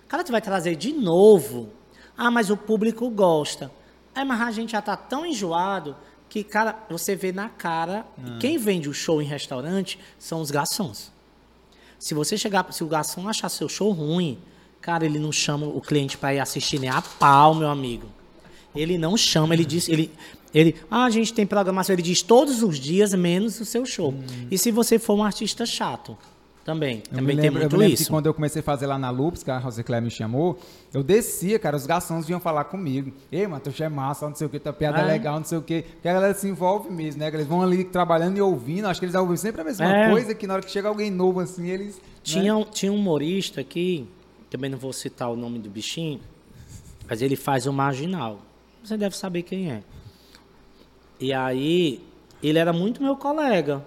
cara, tu vai trazer de novo. Ah, mas o público gosta. É, mas a gente já tá tão enjoado que, cara, você vê na cara, quem vende o show em restaurante são os garçons. Se você chegar, se o garçom achar seu show ruim, cara, ele não chama o cliente para ir assistir nem a pau, meu amigo. Ele não chama, ele diz, ele, ele, ah, a gente tem programação, ele diz todos os dias menos o seu show. E se você for um artista chato, também, Eu também tem lembro, eu muito me lembro que isso. quando eu comecei a fazer lá na Lupus, que a Rosicléia me chamou, eu descia, cara, os garçons vinham falar comigo. Ei, show é massa, não sei o que, tua piada é É. legal, não sei o que. Porque a galera se envolve mesmo, né? Eles vão ali trabalhando e ouvindo, acho que eles ouvem sempre a mesma É. coisa, que na hora que chega alguém novo assim, eles... né? Tinha, um- tinha um humorista aqui, também não vou citar o nome do bichinho, mas ele faz o marginal. Você deve saber quem é. E aí, ele era muito meu colega.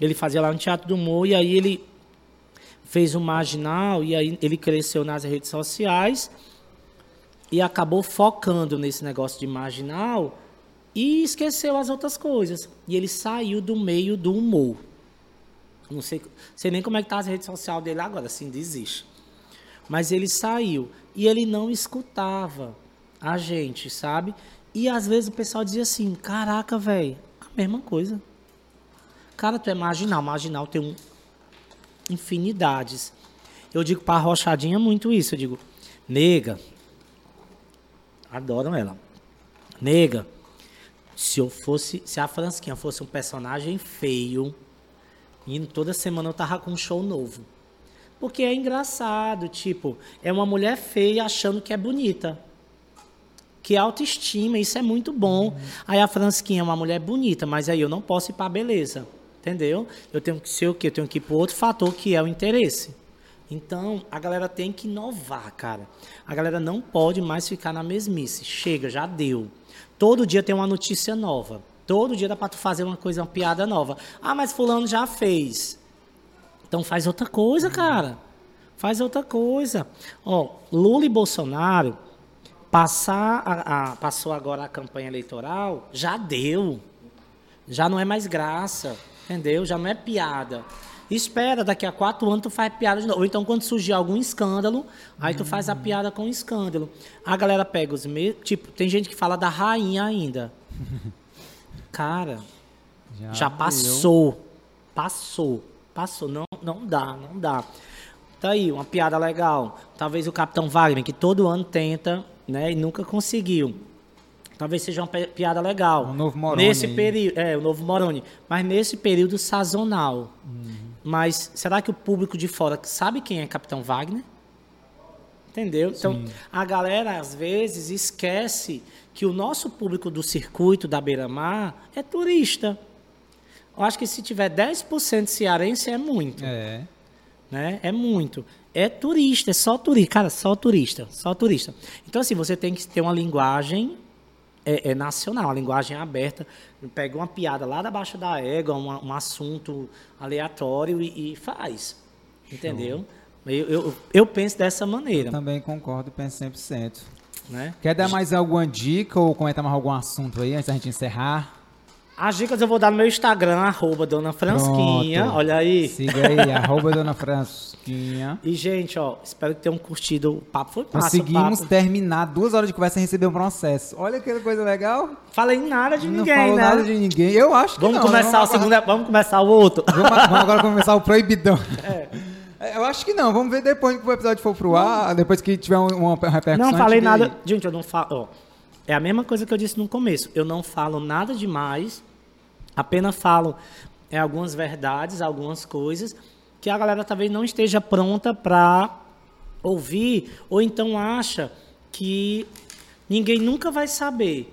Ele fazia lá no Teatro do Humor, e aí ele fez o marginal, e aí ele cresceu nas redes sociais e acabou focando nesse negócio de marginal e esqueceu as outras coisas. E ele saiu do meio do humor. Não sei, sei nem como é que tá as redes sociais dele agora, assim, desiste. Mas ele saiu e ele não escutava a gente, sabe? E às vezes o pessoal dizia assim: "Caraca, velho, a mesma coisa. Cara, tu é marginal, marginal tem um infinidades. Eu digo pra Rochadinha muito isso, eu digo: "Nega, adoram ela. Nega, se eu fosse, se a Fransquinha fosse um personagem feio, indo toda semana eu tava com um show novo. Porque é engraçado, tipo, é uma mulher feia achando que é bonita. Que autoestima, isso é muito bom. Aí a Fransquinha é uma mulher bonita, mas aí eu não posso ir pra beleza. Entendeu? Eu tenho que ser o quê? Eu tenho que ir pro outro fator que é o interesse. Então, a galera tem que inovar, cara. A galera não pode mais ficar na mesmice. Chega, já deu. Todo dia tem uma notícia nova. Todo dia dá pra tu fazer uma coisa, uma piada nova. Ah, mas fulano já fez. Então faz outra coisa, cara. Faz outra coisa. Ó, Lula e Bolsonaro passar a, a- passou agora a campanha eleitoral, já deu. Já não é mais graça, entendeu? Já não é piada. Espera, daqui a quatro anos tu faz piada de novo. Ou então quando surgir algum escândalo, aí tu faz a piada com o escândalo. A galera pega os mesmos. Tipo, tem gente que fala da rainha ainda. Cara, já deu. passou. Passou. Passou. Não, não dá, não dá. Tá aí, uma piada legal. Talvez o Capitão Wagner, que todo ano tenta, né, e nunca conseguiu. Talvez seja uma pi- piada legal. Um novo Moroni Nesse período, é, o novo Moroni. Mas nesse período sazonal. Mas será que o público de fora sabe quem é Capitão Wagner? Entendeu? Então, a galera às vezes esquece que o nosso público do circuito da Beira-Mar é turista. Eu acho que se tiver 10% cearense é muito, É. né? É muito. É turista, é só turista, cara, só turista, só turista. Então assim, você tem que ter uma linguagem é, é nacional, uma linguagem aberta. Pega uma piada lá da baixa da égua, uma- um assunto aleatório e, e faz. Entendeu? Eu, eu, eu penso dessa maneira, Também concordo penso 100%. né? Quer dar mais alguma dica ou comentar mais algum assunto aí antes da gente encerrar? As dicas eu vou dar no meu Instagram, arroba Dona Fransquinha. Pronto. Olha aí. Siga aí, arroba Dona Fransquinha. E, gente, ó, espero que tenham curtido. O papo foi massa. Conseguimos papo. terminar duas horas de conversa e receber um processo. Olha que coisa legal. Falei nada de não ninguém, falou né? nada de ninguém. Eu acho que Vamos não. né? começar Vamos o segundo, vamos começar o outro. Vamos, vamos agora começar o proibidão. É, Eu acho que não. Vamos ver depois que o episódio for pro ar, depois que tiver um- uma repercussão. Não falei nada. Gente, eu não falo. Ó, é a mesma coisa que eu disse no começo. Eu não falo nada demais. Apenas falo é, algumas verdades, algumas coisas que a galera talvez não esteja pronta para ouvir, ou então acha que ninguém nunca vai saber.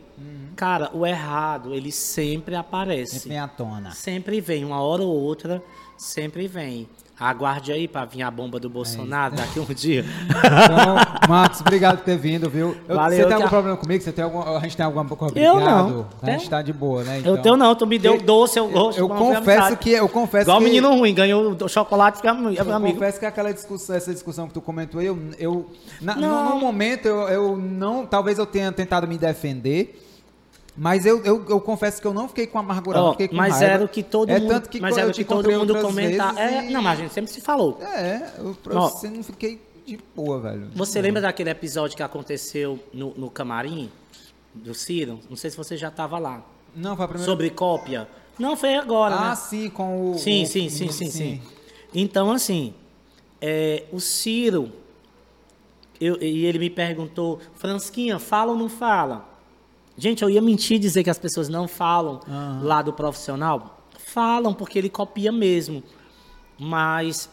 Cara, o errado, ele sempre aparece. Sempre vem à tona. Sempre vem, uma hora ou outra, sempre vem. Aguarde aí para vir a bomba do Bolsonaro daqui um dia. Então, Marcos, obrigado por ter vindo, viu? Eu- Valeu, você tem algum a- problema comigo? Você tem algum, a gente tem alguma coisa? Eu não. A gente tá de boa, né? Eu tenho não, tu me deu doce, eu gosto. Eu confesso que eu confesso Igual o que menino ruim, ganhou chocolate que é meu Eu amigo. confesso que aquela discussão, essa discussão que tu comentou eu, eu na- no, no momento eu, eu não, talvez eu tenha tentado me defender, mas eu, eu, eu confesso que eu não fiquei com amargura, não fiquei com mas raiva. era o que todo é mundo, tanto que mas eu era o que todo mundo comentava. É, e- não, mas a gente sempre se falou. É, eu, pra Ó. você não fiquei de boa, velho. Você lembra daquele episódio que aconteceu no, no camarim do Ciro? Não sei se você já estava lá. Não, foi a primeira Sobre cópia. Não, foi agora, Ah, né? sim, com o Sim, o- sim, sim, sim, sim. Então, assim, é, o Ciro, eu- e ele me perguntou, Fransquinha, fala ou não fala? Gente, eu ia mentir dizer que as pessoas não falam lá do profissional. Falam, porque ele copia mesmo. Mas,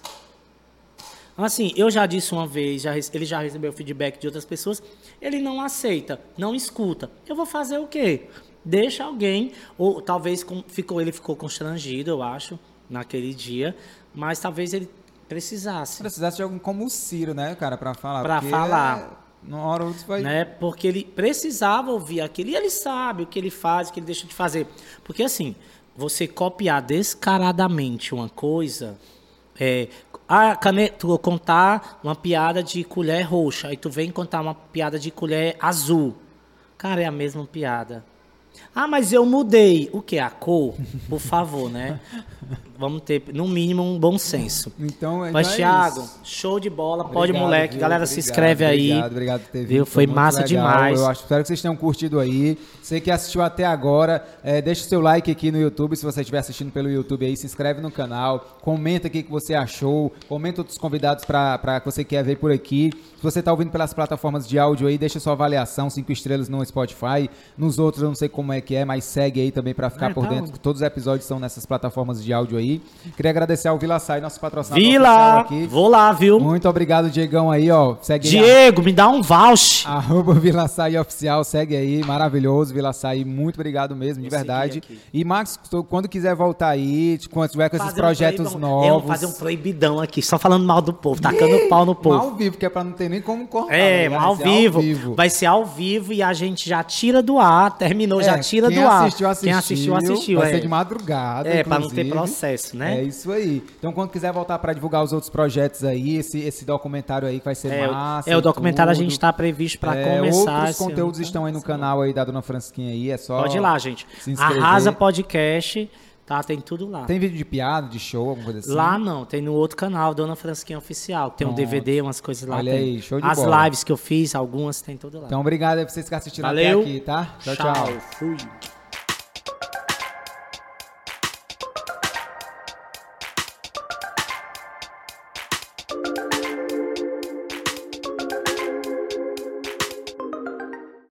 assim, eu já disse uma vez, já, ele já recebeu feedback de outras pessoas, ele não aceita, não escuta. Eu vou fazer o quê? Deixa alguém, ou talvez com- ficou, ele ficou constrangido, eu acho, naquele dia, mas talvez ele precisasse. Precisasse de algum como o Ciro, né, cara, pra falar. Pra porque, falar. Uma hora ou outra vai... né? Porque ele precisava ouvir aquilo e ele sabe o que ele faz, o que ele deixa de fazer. Porque assim, você copiar descaradamente uma coisa, é, ah, cane- tu contar uma piada de colher roxa, aí tu vem contar uma piada de colher azul. Cara, é a mesma piada. Ah, mas eu mudei. O que? A cor? Por favor, né? Vamos ter, no mínimo, um bom senso. Então, Mas, é Thiago, isso. show de bola. Pode, Obrigado, moleque. viu? Galera, se Obrigado, inscreve aí. Obrigado, obrigado por ter vindo. Viu? Foi muito massa legal. demais. Eu acho, espero que vocês tenham curtido aí. Você que assistiu até agora, é, deixa o seu like aqui no YouTube. Se você estiver assistindo pelo YouTube aí, se inscreve no canal. Comenta aqui o que você achou. Comenta outros convidados para que você quer ver por aqui. Se você está ouvindo pelas plataformas de áudio aí, deixa sua avaliação, cinco estrelas no Spotify. Nos outros eu não sei como é que é, mas segue aí também para ficar É, por tá. dentro. Todos os episódios são nessas plataformas de áudio aí. Aí. Queria agradecer ao Vila Sai, nosso patrocinador Vila, aqui. vou lá, viu? Muito obrigado, Diegão aí, ó. Segue aí, Diego, me dá um voucher. Arroba Vila Açaí Oficial, segue aí, maravilhoso, Vila Açaí, muito obrigado mesmo, de Vou verdade. E Max, quando quiser voltar aí, quando tiver com esses Fazer um projetos proibidão. Eu novos. vou fazer um proibidão aqui, só falando mal do povo, tacando pau no povo. Ao vivo, que é pra não ter nem como cortar. É, né? Ao ser vivo. Vai ser ao vivo e a gente já tira do ar, terminou, já É, tira quem do ar. Assistiu, assistiu, Quem assistiu, assistiu. Vai é. ser de madrugada. É, pra não ter inclusive. Né? É isso aí. Então, quando quiser voltar pra divulgar os outros projetos aí, esse, esse documentário aí que vai ser É, massa. é, o documentário a tudo. gente tá previsto pra É, começar. Outros ano, conteúdos estão aí no canal aí da Dona Francisquinha aí, é só. Pode ir lá, gente. se inscrever. Arrasa Podcast, tá? Tem tudo lá. Tem vídeo de piada, de show, alguma coisa assim? Lá não, tem no outro canal, Dona Francisquinha Oficial. Tem um Pronto. DVD, umas coisas lá. Olha aí, show de As bola. lives que eu fiz, algumas tem tudo lá. Então, obrigado aí por vocês que assistiram Valeu. até aqui, tá? tchau. tchau. Fui.